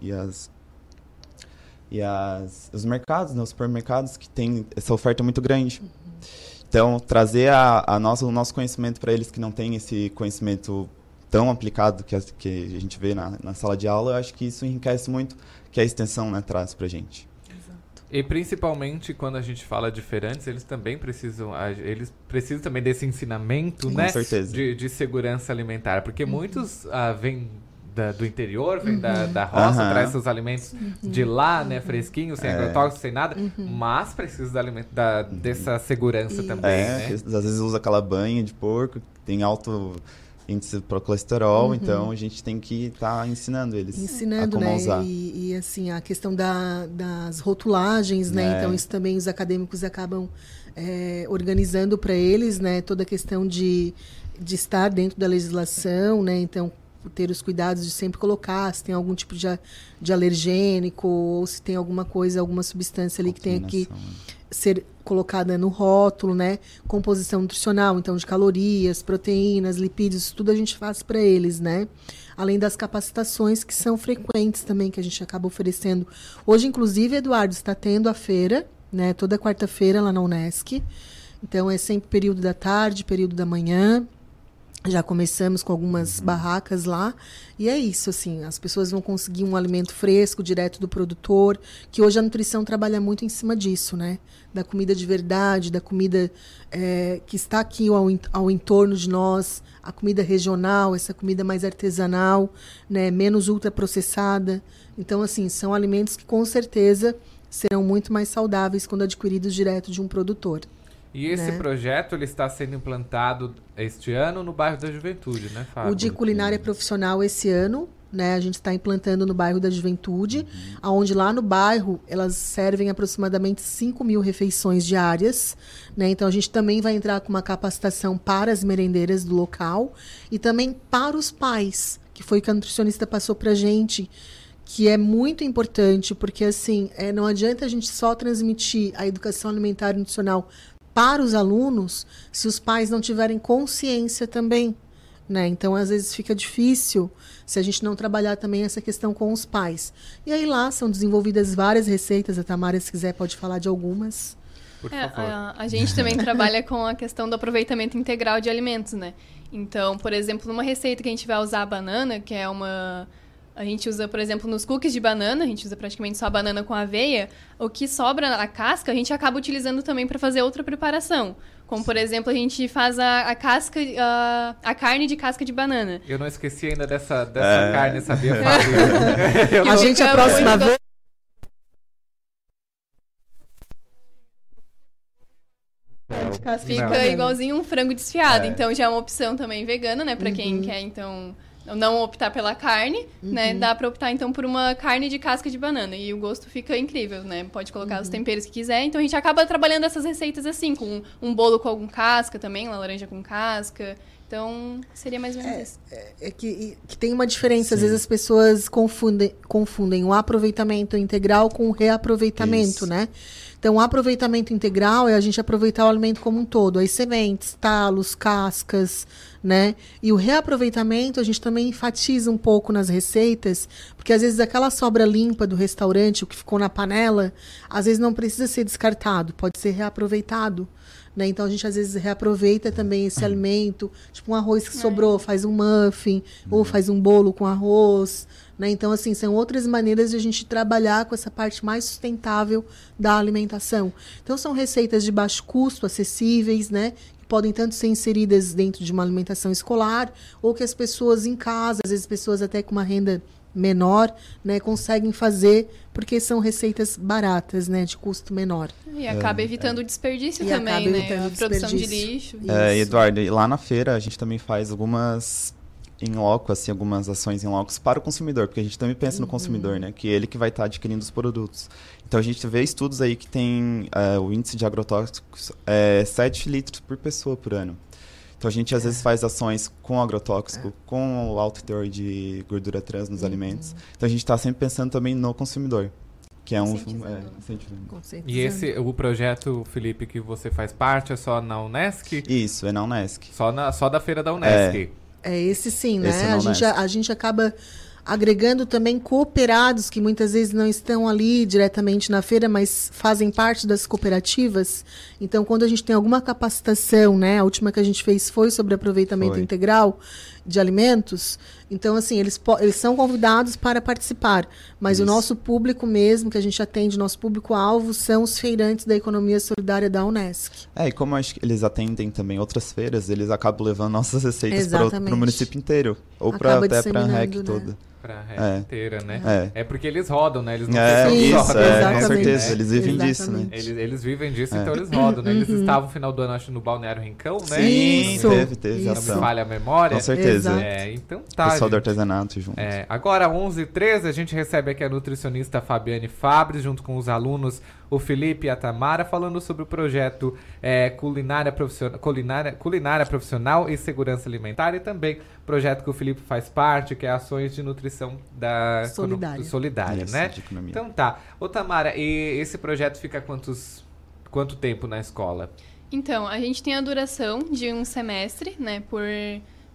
[SPEAKER 20] e as e as, os mercados, né, os supermercados que têm essa oferta muito grande. Então, trazer a, a nossa, o nosso conhecimento para eles que não têm esse conhecimento tão aplicado que a, que a gente vê na, na sala de aula, eu acho que isso enriquece muito que a extensão né, traz para a gente.
[SPEAKER 1] E principalmente quando a gente fala de feirantes, eles também precisam, eles precisam também desse ensinamento,
[SPEAKER 20] Sim,
[SPEAKER 1] né?
[SPEAKER 20] Com certeza.
[SPEAKER 1] De, de segurança alimentar, porque uhum. muitos uh, vêm da, do interior, vem uhum. da, da roça, uhum. traz seus alimentos uhum. de lá, né, fresquinhos, sem é. agrotóxicos, sem nada, uhum. mas precisa da, alimento, da, dessa segurança também, é, né?
[SPEAKER 20] Às vezes usa aquela banha de porco, tem alto índice para colesterol, uhum. então a gente tem que estar tá ensinando eles
[SPEAKER 17] ensinando,
[SPEAKER 20] a como
[SPEAKER 17] né?
[SPEAKER 20] usar.
[SPEAKER 17] E, e, assim a questão da, das rotulagens, né? É. Então isso também os acadêmicos acabam é, organizando para eles, né? Toda a questão de, de estar dentro da legislação, né? Então ter os cuidados de sempre colocar se tem algum tipo de, de alergênico ou se tem alguma coisa, alguma substância ali que tenha que ser colocada no rótulo, né? Composição nutricional, então de calorias, proteínas, lipídios, tudo a gente faz para eles, né? Além das capacitações que são frequentes também que a gente acaba oferecendo. Hoje, inclusive, Eduardo está tendo a feira, né? Toda quarta-feira lá na Unesc. Então é sempre período da tarde, período da manhã. Já começamos com algumas barracas lá. E é isso, assim, as pessoas vão conseguir um alimento fresco, direto do produtor, que hoje a nutrição trabalha muito em cima disso, né? Da comida de verdade, da comida é, que está aqui ao, ao entorno de nós, a comida regional, essa comida mais artesanal, né? menos ultraprocessada. Então, assim, são alimentos que com certeza serão muito mais saudáveis quando adquiridos direto de um produtor.
[SPEAKER 1] E esse né? projeto ele está sendo implantado este ano no bairro da Juventude, né, Fábio?
[SPEAKER 17] O de culinária profissional esse ano, né? A gente está implantando no bairro da Juventude, uhum. onde lá no bairro elas servem aproximadamente 5 mil refeições diárias. Né? Então a gente também vai entrar com uma capacitação para as merendeiras do local e também para os pais, que foi o que a nutricionista passou para a gente, que é muito importante, porque assim, é, não adianta a gente só transmitir a educação alimentar e nutricional para os alunos se os pais não tiverem consciência também. Né? Então, às vezes, fica difícil se a gente não trabalhar também essa questão com os pais. E aí lá são desenvolvidas várias receitas, a Tamara, se quiser, pode falar de algumas.
[SPEAKER 19] É, a, a, gente também *laughs* trabalha com a questão do aproveitamento integral de alimentos, né? Então, por exemplo, numa receita que a gente vai usar a banana, que é uma a gente usa, por exemplo, nos cookies de banana, a gente usa praticamente só a banana com aveia. O que sobra a casca, a gente acaba utilizando também para fazer outra preparação. Como, por exemplo, a gente faz a, a casca, a, a carne de casca de banana.
[SPEAKER 1] Eu não esqueci ainda dessa, dessa é. carne, sabia fazer. *laughs*
[SPEAKER 17] a gente, a próxima vez...
[SPEAKER 19] Fica não. igualzinho um frango desfiado. É. Então já é uma opção também vegana, né? Pra uhum. quem quer, então não optar pela carne, né? uhum. né? Dá pra optar então por uma carne de casca de banana. E o gosto fica incrível, né? Pode colocar uhum. os temperos que quiser. Então a gente acaba trabalhando essas receitas assim, com um bolo com algum casca também, uma laranja com casca. Então, seria mais ou menos
[SPEAKER 17] é,
[SPEAKER 19] isso.
[SPEAKER 17] É, é que, que, tem uma diferença. Sim. Às vezes as pessoas confundem, confundem o aproveitamento integral com o reaproveitamento, isso. né? Então, o aproveitamento integral é a gente aproveitar o alimento como um todo, as sementes, talos, cascas, né? E o reaproveitamento a gente também enfatiza um pouco nas receitas, porque às vezes aquela sobra limpa do restaurante, o que ficou na panela, às vezes não precisa ser descartado, pode ser reaproveitado. Né? Então a gente às vezes reaproveita também esse alimento, tipo um arroz que sobrou, faz um muffin, ou faz um bolo com arroz. Né? Então, assim, são outras maneiras de a gente trabalhar com essa parte mais sustentável da alimentação. Então, são receitas de baixo custo, acessíveis, né? Podem tanto ser inseridas dentro de uma alimentação escolar, ou que as pessoas em casa, às vezes pessoas até com uma renda menor, né, conseguem fazer porque são receitas baratas, né, de custo menor.
[SPEAKER 19] E acaba é, evitando o desperdício e também, né, a produção de lixo.
[SPEAKER 20] É, Eduardo, e lá na feira a gente também faz algumas em loco, assim, algumas ações em locos para o consumidor, porque a gente também pensa uhum. no consumidor, né? Que é ele que vai estar tá adquirindo os produtos. Então a gente vê estudos aí que tem é, o índice de agrotóxicos é 7 litros por pessoa por ano. Então a gente às é. vezes faz ações com agrotóxico, é. com o alto teor de gordura trans nos uhum. alimentos. Então a gente está sempre pensando também no consumidor. Que é um. É,
[SPEAKER 1] e esse, o projeto, Felipe, que você faz parte, é só na Unesc?
[SPEAKER 20] Isso, é na Unesc.
[SPEAKER 1] Só, na, só da feira da Unesc.
[SPEAKER 17] É. É esse sim, né? Esse a, gente, a, a gente acaba agregando também cooperados que muitas vezes não estão ali diretamente na feira, mas fazem parte das cooperativas. Então, quando a gente tem alguma capacitação, né, a última que a gente fez foi sobre aproveitamento foi. integral de alimentos. Então, assim, eles, eles são convidados para participar, mas Isso. o nosso público mesmo, que a gente atende, nosso público-alvo, são os feirantes da economia solidária da Unesc.
[SPEAKER 20] É, e como acho que eles atendem também outras feiras, eles acabam levando nossas receitas para o município inteiro, ou até para a REC né? toda
[SPEAKER 1] pra rede é. inteira, né? É. é. porque eles rodam, né? Eles não
[SPEAKER 20] é, isso, é, com certeza. Eles vivem Exatamente. disso, né?
[SPEAKER 1] Eles, eles vivem disso, é. então eles rodam, né? Eles uhum. estavam no final do ano, acho, no Balneário Rincão, né?
[SPEAKER 20] Sim, isso. teve, teve.
[SPEAKER 1] Não me falha a memória.
[SPEAKER 20] Com certeza.
[SPEAKER 1] É, então tá.
[SPEAKER 20] Pessoal do artesanato junto.
[SPEAKER 1] É, agora, 11h13, a gente recebe aqui a nutricionista Fabiane Fabres, junto com os alunos o Felipe e a Tamara, falando sobre o projeto é, culinária, profissional, culinária, culinária Profissional e Segurança Alimentar e também projeto que o Felipe faz parte, que é Ações de Nutrição da
[SPEAKER 17] Solidária,
[SPEAKER 1] solidária Isso, né? Então tá. Ô Tamara, e esse projeto fica quantos, quanto tempo na escola?
[SPEAKER 19] Então, a gente tem a duração de um semestre, né, por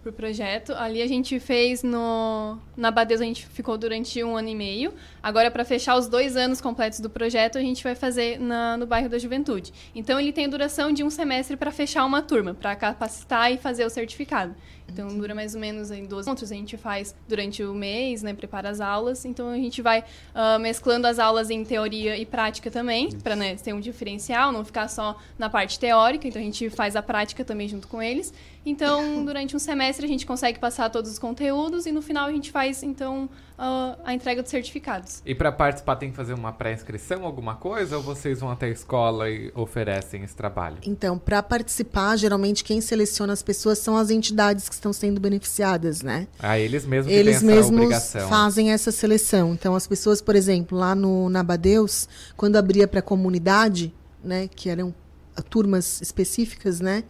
[SPEAKER 19] por projeto. Ali a gente fez no na Badesa a gente ficou durante um ano e meio. Agora para fechar os dois anos completos do projeto a gente vai fazer na, no bairro da Juventude. Então ele tem duração de um semestre para fechar uma turma, para capacitar e fazer o certificado. Então dura mais ou menos em 12 pontos. A gente faz durante o mês, né? Prepara as aulas. Então a gente vai uh, mesclando as aulas em teoria e prática também, para né, ter um diferencial, não ficar só na parte teórica. Então a gente faz a prática também junto com eles. Então, *coughs* durante um semestre semestre a gente consegue passar todos os conteúdos e no final a gente faz, então, a entrega dos certificados.
[SPEAKER 1] E para participar tem que fazer uma pré-inscrição, alguma coisa? Ou vocês vão até a escola e oferecem esse trabalho?
[SPEAKER 17] Então, para participar, geralmente quem seleciona as pessoas são as entidades que estão sendo beneficiadas, né?
[SPEAKER 1] Ah, eles mesmos que
[SPEAKER 17] Eles
[SPEAKER 1] têm essa
[SPEAKER 17] mesmos
[SPEAKER 1] obrigação.
[SPEAKER 17] fazem essa seleção. Então, as pessoas, por exemplo, lá no na Abadeus, quando abria para a comunidade, né, que eram ah, turmas específicas, né?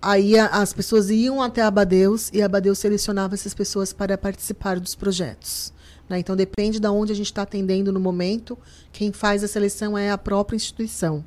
[SPEAKER 17] Aí a- as pessoas iam até a Abadeus e a Abadeus selecionava essas pessoas para participar dos projetos. Né? Então depende de onde a gente está atendendo no momento. Quem faz a seleção é a própria instituição.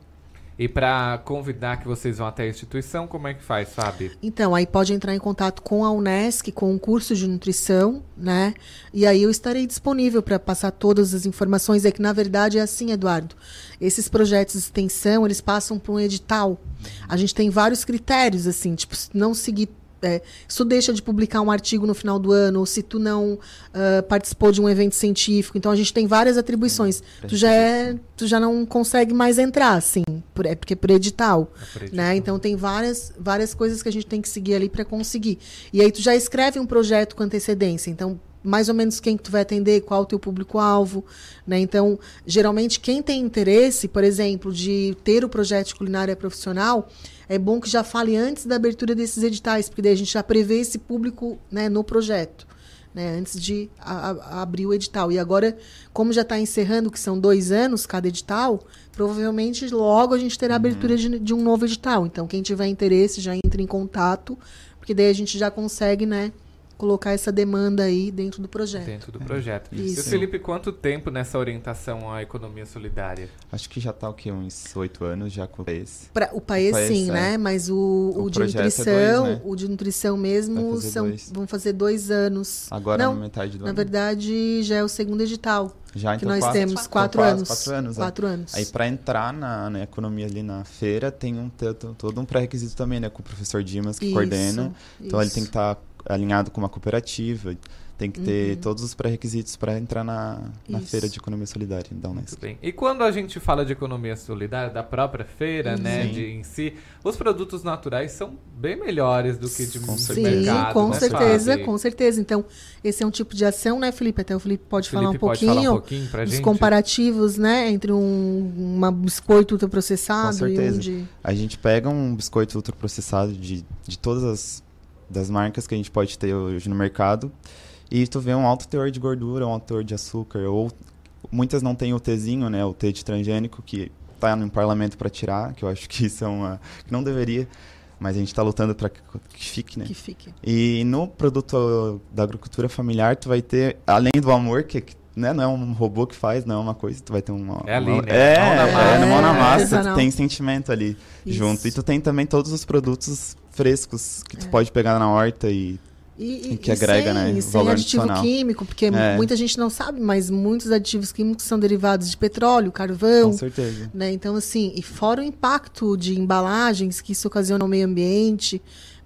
[SPEAKER 1] E para convidar que vocês vão até a instituição, como é que faz, Fábio?
[SPEAKER 17] Então, aí pode entrar em contato com a Unesc, com o curso de nutrição, né? E aí eu estarei disponível para passar todas as informações. É que, na verdade, é assim, Eduardo. Esses projetos de extensão, eles passam por um edital. A gente tem vários critérios, assim, tipo, não seguir. É, se tu deixa de publicar um artigo no final do ano, ou se tu não ah, participou de um evento científico. Então, a gente tem várias atribuições. Tu já, é, tu já não consegue mais entrar, assim, por, é porque é por edital.
[SPEAKER 1] por edital.
[SPEAKER 17] Né? Então tem várias, várias coisas que a gente tem que seguir ali para conseguir. E aí tu já escreve um projeto com antecedência. Então, mais ou menos quem que tu vai atender, qual o teu público-alvo, né? Então, geralmente quem tem interesse, por exemplo, de ter o projeto de culinária profissional, é bom que já fale antes da abertura desses editais, porque daí a gente já prevê esse público, né, no projeto. Né, antes de a- a- abrir o edital. E agora, como já está encerrando, que são dois anos cada edital, provavelmente logo a gente terá a abertura de, de um novo edital. Então, quem tiver interesse já entra em contato, porque daí a gente já consegue, né, colocar essa demanda aí dentro do projeto.
[SPEAKER 1] Dentro do projeto. E o
[SPEAKER 17] Isso.
[SPEAKER 1] Felipe, quanto tempo nessa orientação à economia solidária?
[SPEAKER 20] Acho que já tá o quê? Uns oito anos já com esse.
[SPEAKER 17] Pra, o país, sim,
[SPEAKER 20] é.
[SPEAKER 17] né? Mas o, o,
[SPEAKER 20] O
[SPEAKER 17] de
[SPEAKER 20] projeto é
[SPEAKER 17] nutrição,
[SPEAKER 20] dois, né?
[SPEAKER 17] o de nutrição mesmo
[SPEAKER 20] fazer
[SPEAKER 17] são, vão fazer dois anos.
[SPEAKER 20] Agora
[SPEAKER 17] Não,
[SPEAKER 20] na metade do
[SPEAKER 17] na
[SPEAKER 20] ano.
[SPEAKER 17] verdade já é o segundo edital.
[SPEAKER 20] Já,
[SPEAKER 17] que
[SPEAKER 20] então,
[SPEAKER 17] nós
[SPEAKER 20] quatro-
[SPEAKER 17] temos quatro
[SPEAKER 20] quase
[SPEAKER 17] anos.
[SPEAKER 20] Quatro anos. é.
[SPEAKER 17] Quatro anos.
[SPEAKER 20] Aí para entrar na, na economia ali na feira tem um todo um pré-requisito também, né, com o professor Dimas que
[SPEAKER 17] Isso,
[SPEAKER 20] coordena. Então ele
[SPEAKER 17] isso.
[SPEAKER 20] tem que estar alinhado com uma cooperativa, tem que ter
[SPEAKER 17] Uhum.
[SPEAKER 20] todos os pré-requisitos para entrar na, na
[SPEAKER 17] Isso.
[SPEAKER 20] feira de economia solidária da Unesco.
[SPEAKER 1] Bem, e quando a gente fala de economia solidária, da própria feira, né, de, em si, os produtos naturais são bem melhores do que de
[SPEAKER 17] Sim,
[SPEAKER 1] mercado,
[SPEAKER 17] com
[SPEAKER 1] né,
[SPEAKER 17] certeza,
[SPEAKER 1] Fábio?
[SPEAKER 17] com certeza. Então, esse é um tipo de ação, né, Felipe? Até o Felipe pode
[SPEAKER 1] Felipe
[SPEAKER 17] falar um
[SPEAKER 1] pode
[SPEAKER 17] pouquinho,
[SPEAKER 1] falar um pouquinho pra
[SPEAKER 17] dos
[SPEAKER 1] gente?
[SPEAKER 17] comparativos, né, entre um uma biscoito
[SPEAKER 20] Com
[SPEAKER 17] ultraprocessado e um
[SPEAKER 20] certeza.
[SPEAKER 17] de...
[SPEAKER 20] A gente pega um biscoito ultraprocessado de, de todas as das marcas que a gente pode ter hoje no mercado e tu vê um alto teor de gordura, um alto teor de açúcar ou muitas não têm o Tzinho, né, o T de transgênico que tá no parlamento para tirar, que eu acho que isso é uma que não deveria, mas a gente está lutando para que, que fique, né?
[SPEAKER 17] Que fique.
[SPEAKER 20] E no produto da agricultura familiar tu vai ter além do amor que né, não é um robô que faz, não é uma coisa, tu vai ter uma.
[SPEAKER 1] É ali,
[SPEAKER 20] uma-
[SPEAKER 1] né?
[SPEAKER 20] É,
[SPEAKER 1] Mão na
[SPEAKER 20] é,
[SPEAKER 1] massa.
[SPEAKER 20] no mão na
[SPEAKER 1] É,
[SPEAKER 20] massa, tu tem sentimento ali
[SPEAKER 17] Isso.
[SPEAKER 20] junto. E tu tem também todos os produtos frescos que tu pode pegar na horta e,
[SPEAKER 17] E, e-
[SPEAKER 20] que agrega,
[SPEAKER 17] sem,
[SPEAKER 20] né,
[SPEAKER 17] e sem
[SPEAKER 20] valor
[SPEAKER 17] aditivo
[SPEAKER 20] adicional.
[SPEAKER 17] químico, porque
[SPEAKER 20] É.
[SPEAKER 17] muita gente não sabe, mas muitos aditivos químicos são derivados de petróleo, carvão.
[SPEAKER 20] Com certeza.
[SPEAKER 17] Né? Então, assim, e fora o impacto de embalagens que isso ocasiona ao meio ambiente.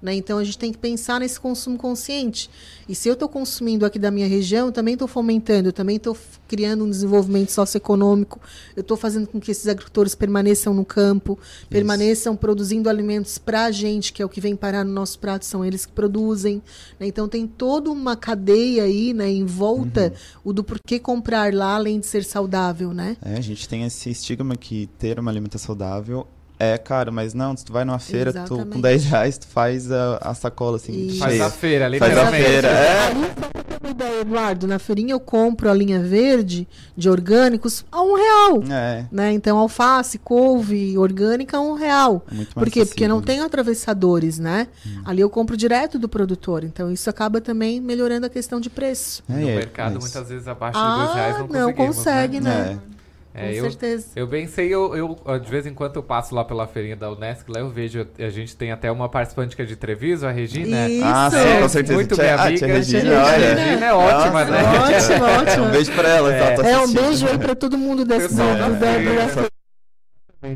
[SPEAKER 17] Né? Então, a gente tem que pensar nesse consumo consciente. E se eu estou consumindo aqui da minha região, eu também estou fomentando, eu também estou criando um desenvolvimento socioeconômico, eu estou fazendo com que esses agricultores permaneçam no campo, permaneçam produzindo alimentos para a gente, que é o que vem parar no nosso prato, são eles que produzem. né? Então, tem toda uma cadeia aí né, em volta o do porquê comprar lá, além de ser saudável. Né?
[SPEAKER 20] É, a gente tem esse estigma que ter uma alimentação saudável é caro, mas não, se tu vai numa feira, tu, com
[SPEAKER 17] Exatamente.
[SPEAKER 20] 10 reais tu faz a, a sacola assim.
[SPEAKER 17] Isso.
[SPEAKER 1] Faz
[SPEAKER 20] cheia.
[SPEAKER 1] a feira,
[SPEAKER 20] Faz a
[SPEAKER 1] literalmente.
[SPEAKER 20] feira, é.
[SPEAKER 17] Ali, só pra ter uma ideia, Eduardo, na feirinha eu compro a linha verde de orgânicos a um real.
[SPEAKER 20] É.
[SPEAKER 17] Né? Então, alface, couve, orgânica a um real.
[SPEAKER 20] É muito
[SPEAKER 17] Por
[SPEAKER 20] mais
[SPEAKER 17] quê? Porque não tem atravessadores, né? Ali eu compro direto do produtor. Então, isso acaba também melhorando a questão de preço.
[SPEAKER 20] É,
[SPEAKER 1] no
[SPEAKER 20] é,
[SPEAKER 1] mercado,
[SPEAKER 20] mas-
[SPEAKER 1] muitas vezes, abaixo de
[SPEAKER 17] Ah,
[SPEAKER 1] dois reais não
[SPEAKER 17] não
[SPEAKER 1] conseguimos,
[SPEAKER 17] consegue, né?
[SPEAKER 1] É,
[SPEAKER 17] Com
[SPEAKER 1] eu,
[SPEAKER 17] certeza.
[SPEAKER 1] Eu bem sei, eu, eu, de vez em quando eu passo lá pela feirinha da Unesc, lá eu vejo, a gente tem até uma participante que é de Treviso, a Regina.
[SPEAKER 17] Isso.
[SPEAKER 20] Ah, sim,
[SPEAKER 1] É,
[SPEAKER 20] com certeza.
[SPEAKER 1] Muito
[SPEAKER 20] Tia-
[SPEAKER 1] minha
[SPEAKER 20] ah,
[SPEAKER 1] amiga.
[SPEAKER 20] Regina, olha.
[SPEAKER 1] Regina é ótima,
[SPEAKER 20] Nossa,
[SPEAKER 1] né?
[SPEAKER 17] Ótimo, ótimo. *laughs*
[SPEAKER 20] Um beijo pra ela, ela tá
[SPEAKER 17] É um beijo aí pra todo mundo desse do,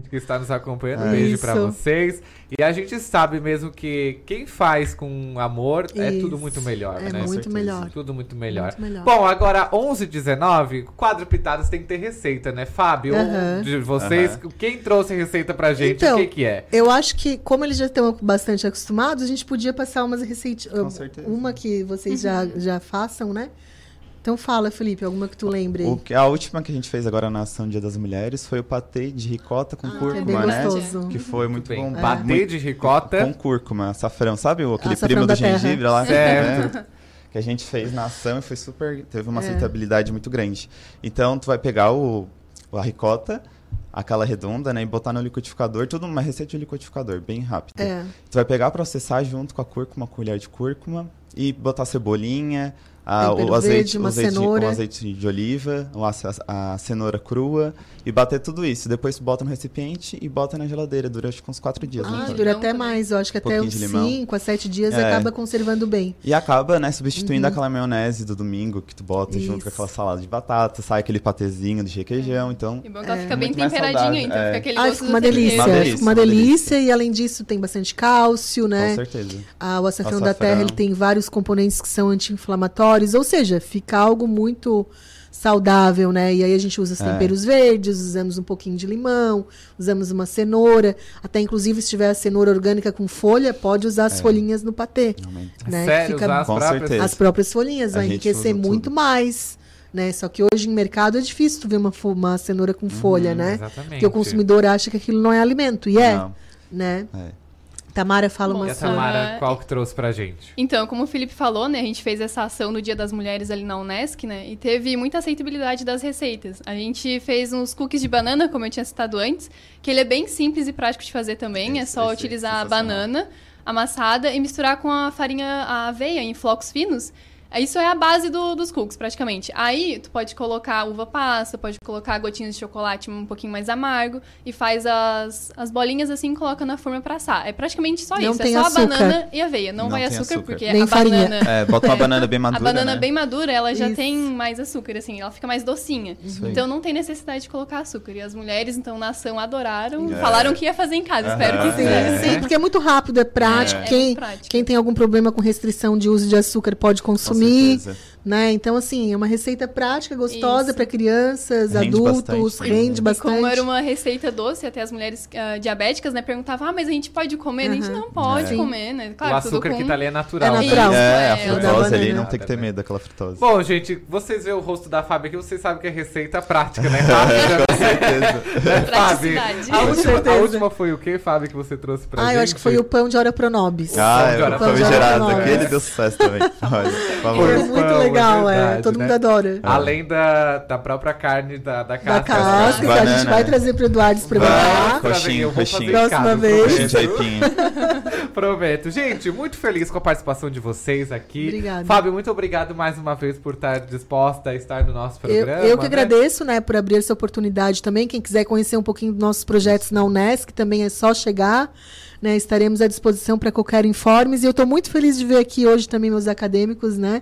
[SPEAKER 1] que está nos acompanhando. Um
[SPEAKER 17] É.
[SPEAKER 1] beijo
[SPEAKER 17] Isso.
[SPEAKER 1] pra vocês. E a gente sabe mesmo que quem faz com amor é tudo
[SPEAKER 17] Isso.
[SPEAKER 1] muito melhor,
[SPEAKER 17] É
[SPEAKER 1] né?
[SPEAKER 17] muito
[SPEAKER 1] Certeza.
[SPEAKER 17] melhor.
[SPEAKER 1] Tudo muito melhor.
[SPEAKER 17] Muito melhor.
[SPEAKER 1] Bom, agora 11 19 quadro Pitadas tem que ter receita, né? Fábio,
[SPEAKER 17] Aham.
[SPEAKER 1] de vocês,
[SPEAKER 17] Aham.
[SPEAKER 1] quem trouxe receita pra gente,
[SPEAKER 17] Então,
[SPEAKER 1] o que que é?
[SPEAKER 17] Eu acho que, como eles já estão bastante acostumados, a gente podia passar umas receitas.
[SPEAKER 20] Com certeza.
[SPEAKER 17] Uma que vocês já, já façam, né? Então fala, Felipe, alguma que tu lembre aí.
[SPEAKER 20] O que, a última que a gente fez agora na ação Dia das Mulheres foi o patê de ricota com
[SPEAKER 17] é bem
[SPEAKER 20] cúrcuma, né?
[SPEAKER 17] gostoso.
[SPEAKER 20] Que foi muito
[SPEAKER 1] bem.
[SPEAKER 20] bom.
[SPEAKER 1] É. Patê
[SPEAKER 20] Muito-
[SPEAKER 1] de ricota.
[SPEAKER 20] Com cúrcuma, açafrão. Sabe o- aquele
[SPEAKER 17] Açafrão
[SPEAKER 20] primo do
[SPEAKER 17] terra.
[SPEAKER 20] gengibre lá?
[SPEAKER 1] Certo.
[SPEAKER 20] né? Que a gente fez na ação e foi super... Teve uma
[SPEAKER 17] É.
[SPEAKER 20] aceitabilidade muito grande. Então, tu vai pegar o, a ricota, aquela redonda, né? E botar no liquidificador. Tudo uma receita de liquidificador, bem rápida.
[SPEAKER 17] É.
[SPEAKER 20] Tu vai pegar, processar junto com a cúrcuma, uma colher de cúrcuma. E botar cebolinha, a,
[SPEAKER 17] Tempero
[SPEAKER 20] o azeite,
[SPEAKER 17] verde,
[SPEAKER 20] o
[SPEAKER 17] uma
[SPEAKER 20] azeite,
[SPEAKER 17] cenoura.
[SPEAKER 20] o azeite de oliva, o a, a cenoura crua e bater tudo isso. Depois tu bota no recipiente e bota na geladeira durante uns quatro dias.
[SPEAKER 17] Ah,
[SPEAKER 20] né?
[SPEAKER 17] dura até mais. Eu acho que até
[SPEAKER 20] pouquinho
[SPEAKER 17] uns. 5 a 7 dias
[SPEAKER 20] É.
[SPEAKER 17] acaba conservando bem.
[SPEAKER 20] E acaba, né, substituindo
[SPEAKER 17] Uhum.
[SPEAKER 20] aquela maionese do domingo que tu bota junto
[SPEAKER 17] Isso.
[SPEAKER 20] com aquela salada de batata, sai aquele patezinho de requeijão, então...
[SPEAKER 19] E bom que ela
[SPEAKER 17] É.
[SPEAKER 19] fica bem temperadinha, então
[SPEAKER 20] é.
[SPEAKER 19] fica aquele
[SPEAKER 17] Ah,
[SPEAKER 19] gosto
[SPEAKER 17] fica uma delícia.
[SPEAKER 20] Uma delícia,
[SPEAKER 17] uma
[SPEAKER 20] uma delícia.
[SPEAKER 17] e além disso tem bastante cálcio, né?
[SPEAKER 20] Com certeza.
[SPEAKER 17] Ah, o açafrão,
[SPEAKER 20] Açafrão.
[SPEAKER 17] da terra ele tem vários componentes que são anti-inflamatórios, ou seja, fica algo muito saudável, né? E aí a gente usa os
[SPEAKER 20] É.
[SPEAKER 17] temperos verdes, usamos um pouquinho de limão, usamos uma cenoura, até inclusive se tiver a cenoura orgânica com folha, pode usar as
[SPEAKER 20] É.
[SPEAKER 17] folhinhas no patê, né?
[SPEAKER 1] Sério,
[SPEAKER 17] Fica
[SPEAKER 1] usar as
[SPEAKER 20] Com
[SPEAKER 1] próprias?
[SPEAKER 20] certeza.
[SPEAKER 17] as próprias folhinhas,
[SPEAKER 20] A
[SPEAKER 17] vai enriquecer muito
[SPEAKER 20] tudo.
[SPEAKER 17] mais. Né? Só que hoje em mercado é difícil tu ver uma, uma cenoura com folha, né?
[SPEAKER 1] Uhum, exatamente.
[SPEAKER 17] Porque o consumidor acha que aquilo não é alimento, e é,
[SPEAKER 20] Não.
[SPEAKER 17] né?
[SPEAKER 20] É.
[SPEAKER 17] Tamara fala
[SPEAKER 19] Bom,
[SPEAKER 17] uma
[SPEAKER 1] E a. Tamara, qual que trouxe pra gente?
[SPEAKER 19] Então, como o Felipe falou, né, a gente fez essa ação no Dia das Mulheres ali na Unesc, né, e teve muita aceitabilidade das receitas. A gente fez uns cookies de banana, como eu tinha citado antes, que ele é bem simples e prático de fazer também, é
[SPEAKER 20] Esse-
[SPEAKER 19] só
[SPEAKER 20] esse é
[SPEAKER 19] utilizar a banana amassada e misturar com a farinha, a aveia em flocos finos. Isso é a base do- dos cookies, praticamente. Aí, tu pode colocar uva passa, pode colocar gotinhas de chocolate um pouquinho mais amargo e faz as, as bolinhas assim e coloca na forma pra assar. É praticamente só
[SPEAKER 17] Não
[SPEAKER 19] isso.
[SPEAKER 17] tem
[SPEAKER 19] é só
[SPEAKER 17] açúcar.
[SPEAKER 19] a banana e aveia. Não,
[SPEAKER 20] Não
[SPEAKER 19] vai açúcar,
[SPEAKER 20] açúcar.
[SPEAKER 19] porque
[SPEAKER 17] Nem
[SPEAKER 19] a
[SPEAKER 17] farinha.
[SPEAKER 19] banana...
[SPEAKER 20] É, bota uma *laughs* banana bem madura,
[SPEAKER 19] A banana
[SPEAKER 20] né?
[SPEAKER 19] bem madura, ela já
[SPEAKER 17] Isso.
[SPEAKER 19] tem mais açúcar, assim, ela fica mais docinha.
[SPEAKER 20] Isso aí.
[SPEAKER 19] Então não tem necessidade de colocar açúcar. E as mulheres, então, na ação, adoraram.
[SPEAKER 20] É.
[SPEAKER 19] Falaram que ia fazer em casa. Espero que
[SPEAKER 17] Sim,
[SPEAKER 19] sim.
[SPEAKER 20] É.
[SPEAKER 17] sim, porque é muito rápido, é prático.
[SPEAKER 19] É.
[SPEAKER 17] Quem,
[SPEAKER 19] É muito prático.
[SPEAKER 17] quem tem algum problema com restrição de uso de açúcar pode
[SPEAKER 20] Com
[SPEAKER 17] consumir,
[SPEAKER 20] certeza.
[SPEAKER 17] Né? Então, assim, é uma receita prática, gostosa para crianças,
[SPEAKER 20] Rende
[SPEAKER 17] adultos,
[SPEAKER 20] bastante também,
[SPEAKER 17] rende
[SPEAKER 20] né?
[SPEAKER 17] bastante.
[SPEAKER 19] Como era uma receita doce, até as mulheres ah, diabéticas, né, perguntavam, ah, mas a gente pode comer? A gente não pode
[SPEAKER 20] É.
[SPEAKER 19] comer, né?
[SPEAKER 1] o
[SPEAKER 19] Claro, tudo
[SPEAKER 1] açúcar
[SPEAKER 19] com...
[SPEAKER 1] que tá ali é natural.
[SPEAKER 17] É
[SPEAKER 1] né?
[SPEAKER 17] natural.
[SPEAKER 20] É, a
[SPEAKER 19] É,
[SPEAKER 17] o da
[SPEAKER 20] frutose ali não tem que ter medo daquela frutose.
[SPEAKER 1] Bom, gente, vocês veem o rosto da Fábio aqui, vocês sabem que é receita prática, né? Rápida. *laughs*
[SPEAKER 20] Com certeza. *laughs*
[SPEAKER 1] Fábio,
[SPEAKER 19] Praticidade.
[SPEAKER 1] a última, a última foi o que, Fábio, que você trouxe pra
[SPEAKER 17] Ah,
[SPEAKER 1] gente?
[SPEAKER 17] eu acho que foi o pão de hora pronobis.
[SPEAKER 20] Ah,
[SPEAKER 1] Pão de
[SPEAKER 20] é,
[SPEAKER 1] hora
[SPEAKER 20] o famigerado.
[SPEAKER 17] pronobis.
[SPEAKER 20] Aquele deu sucesso também. Olha, por favor.
[SPEAKER 17] É
[SPEAKER 1] Pão,
[SPEAKER 17] muito
[SPEAKER 1] é
[SPEAKER 17] legal, é.
[SPEAKER 1] verdade,
[SPEAKER 17] Todo
[SPEAKER 1] né?
[SPEAKER 17] mundo adora.
[SPEAKER 1] Além da, da própria carne da, da casca.
[SPEAKER 17] Da casca, que a gente vai
[SPEAKER 20] né?
[SPEAKER 17] trazer pro Eduardo experimentar.
[SPEAKER 1] Vai.
[SPEAKER 20] Coxinho,
[SPEAKER 1] Eu vou
[SPEAKER 20] coxinho.
[SPEAKER 1] fazer
[SPEAKER 17] Próxima
[SPEAKER 1] casa,
[SPEAKER 17] vez.
[SPEAKER 1] Prometo.
[SPEAKER 20] aipim. *laughs*
[SPEAKER 1] Prometo. Gente, muito feliz com a participação de vocês aqui.
[SPEAKER 17] Obrigada.
[SPEAKER 1] Fábio, muito obrigado mais uma vez por estar disposta a estar no nosso
[SPEAKER 17] Eu,
[SPEAKER 1] programa.
[SPEAKER 17] eu que
[SPEAKER 1] né?
[SPEAKER 17] agradeço, né, por abrir essa oportunidade também. Quem quiser conhecer um pouquinho dos nossos projetos na Unesc, também é só chegar. Né, estaremos à disposição para qualquer informes. E eu estou muito feliz de ver aqui hoje também meus acadêmicos, né?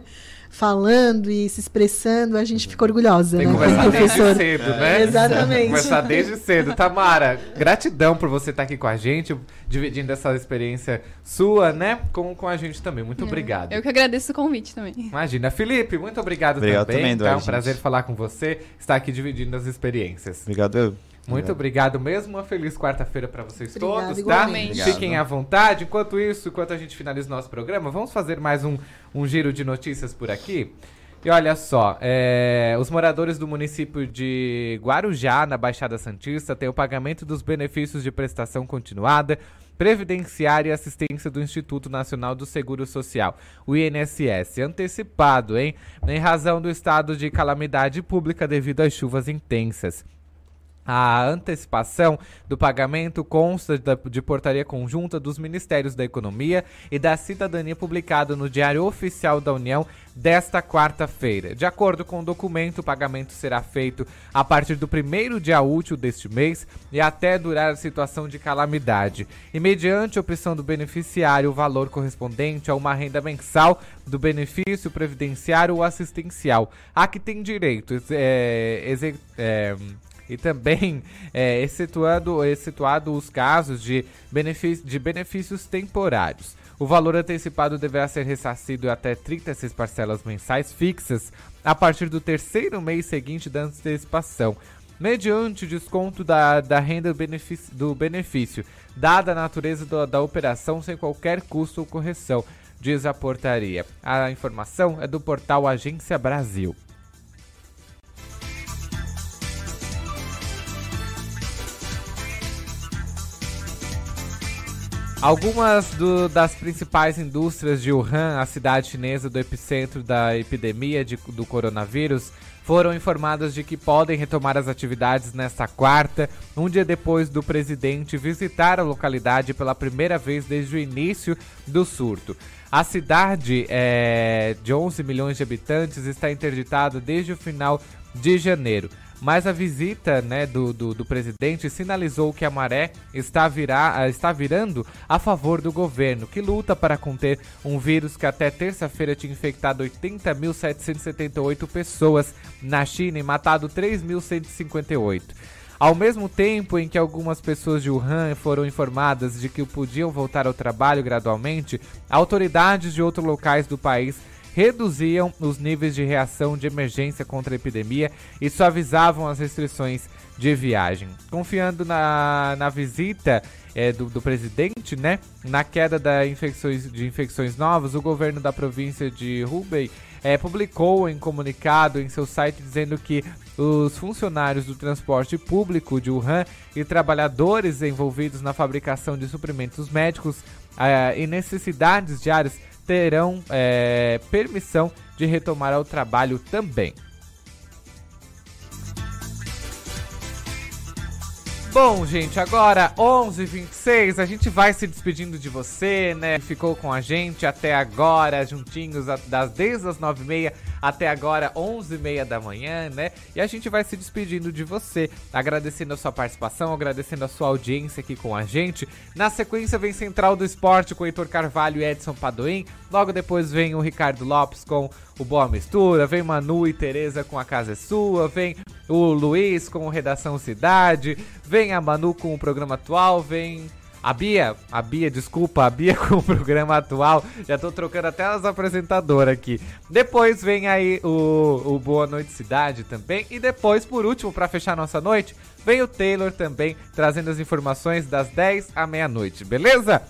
[SPEAKER 17] Falando e se expressando, a gente fica orgulhosa,
[SPEAKER 1] Tem que
[SPEAKER 17] né?
[SPEAKER 1] começar desde cedo, né?
[SPEAKER 17] Exatamente.
[SPEAKER 1] Começar desde cedo. Tamara, gratidão por você estar aqui com a gente, dividindo essa experiência sua, né? Com, com a gente também. Muito obrigado.
[SPEAKER 19] Eu que agradeço o convite também.
[SPEAKER 1] Imagina. Felipe, muito obrigado,
[SPEAKER 20] Obrigado
[SPEAKER 1] também.
[SPEAKER 20] também,
[SPEAKER 1] tá?
[SPEAKER 20] Eduardo,
[SPEAKER 1] um prazer
[SPEAKER 20] gente.
[SPEAKER 1] falar com você, estar aqui dividindo as experiências.
[SPEAKER 20] Obrigado, eu.
[SPEAKER 1] Muito obrigado mesmo. Uma feliz quarta-feira para vocês
[SPEAKER 17] Obrigada,
[SPEAKER 1] todos, tá?
[SPEAKER 17] igualmente.
[SPEAKER 20] Obrigado.
[SPEAKER 1] Fiquem à vontade. Enquanto isso, enquanto a gente finaliza o nosso programa, vamos fazer mais um, um giro de notícias por aqui. E olha só, é, os moradores do município de Guarujá, na Baixada Santista, têm o pagamento dos benefícios de prestação continuada, previdenciária e assistência do Instituto Nacional do Seguro Social, o INSS, antecipado, hein? Em razão do estado de calamidade pública devido às chuvas intensas. A antecipação do pagamento consta de portaria conjunta dos Ministérios da Economia e da Cidadania publicado no Diário Oficial da União desta quarta-feira. De acordo com o documento, o pagamento será feito a partir do primeiro dia útil deste mês e até durar a situação de calamidade. E mediante a opção do beneficiário, o valor correspondente a uma renda mensal do benefício previdenciário ou assistencial, a que tem direito é, é, e também é, excetuando, excetuado os casos de, benefício, de benefícios temporários. O valor antecipado deverá ser ressarcido até 36 parcelas mensais fixas a partir do terceiro mês seguinte da antecipação, mediante desconto da, da renda benefício, do benefício, dada a natureza do, da operação sem qualquer custo ou correção, diz a portaria. A informação é do portal Agência Brasil. Algumas do, das principais indústrias de Wuhan, a cidade chinesa do epicentro da epidemia de, do coronavírus, foram informadas de que podem retomar as atividades nesta quarta, um dia depois do presidente visitar a localidade pela primeira vez desde o início do surto. A cidade é, de 11 milhões de habitantes está interditada desde o final de janeiro mas a visita né, do, do, do, presidente sinalizou que a maré está, virar, está virando a favor do governo, que luta para conter um vírus que até terça-feira tinha infectado 80.778 pessoas na China e matado 3.158. Ao mesmo tempo em que algumas pessoas de Wuhan foram informadas de que podiam voltar ao trabalho gradualmente, autoridades de outros locais do país reduziam os níveis de reação de emergência contra a epidemia e suavizavam as restrições de viagem. Confiando na, na visita é, do, do, presidente, né, na queda da infecções, de infecções novas, o governo da província de Hubei é, publicou em comunicado em seu site dizendo que os funcionários do transporte público de Wuhan e trabalhadores envolvidos na fabricação de suprimentos médicos é, e necessidades diárias terão é, permissão de retomar ao trabalho também. Bom, gente, agora 11h26, a gente vai se despedindo de você, né? Ficou com a gente até agora, juntinhos, das desde as 9h30 até agora, 11h30 da manhã, né? E a gente vai se despedindo de você, agradecendo a sua participação, agradecendo a sua audiência aqui com a gente. Na sequência vem Central do Esporte com Heitor Carvalho e Edson Padoim. Logo depois vem o Ricardo Lopes com o Boa Mistura, vem Manu e Tereza com A Casa é Sua, vem o Luiz com o Redação Cidade, vem a Manu com o programa atual, vem a Bia, a Bia, desculpa, a Bia *laughs* com o programa atual. Já tô trocando até as apresentadoras aqui. Depois vem aí o, o Boa Noite Cidade também. E depois, por último, para fechar nossa noite, vem o Taylor também trazendo as informações das 10 à meia-noite, beleza?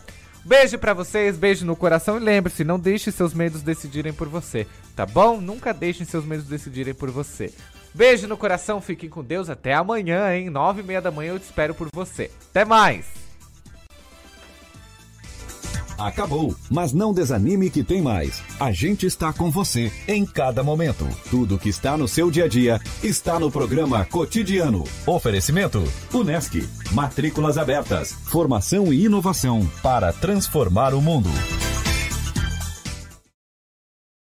[SPEAKER 1] Beijo para vocês, beijo no coração e lembre-se, não deixe seus medos decidirem por você, tá bom? Nunca deixem seus medos decidirem por você. Beijo no coração, fiquem com Deus, até amanhã, hein? Nove e meia da manhã eu te espero por você. Até mais!
[SPEAKER 2] Acabou, mas não desanime que tem mais. A gente está com você em cada momento. Tudo que está no seu dia a dia está no programa Cotidiano. Oferecimento: Unesc. Matrículas abertas. Formação e inovação para transformar o mundo.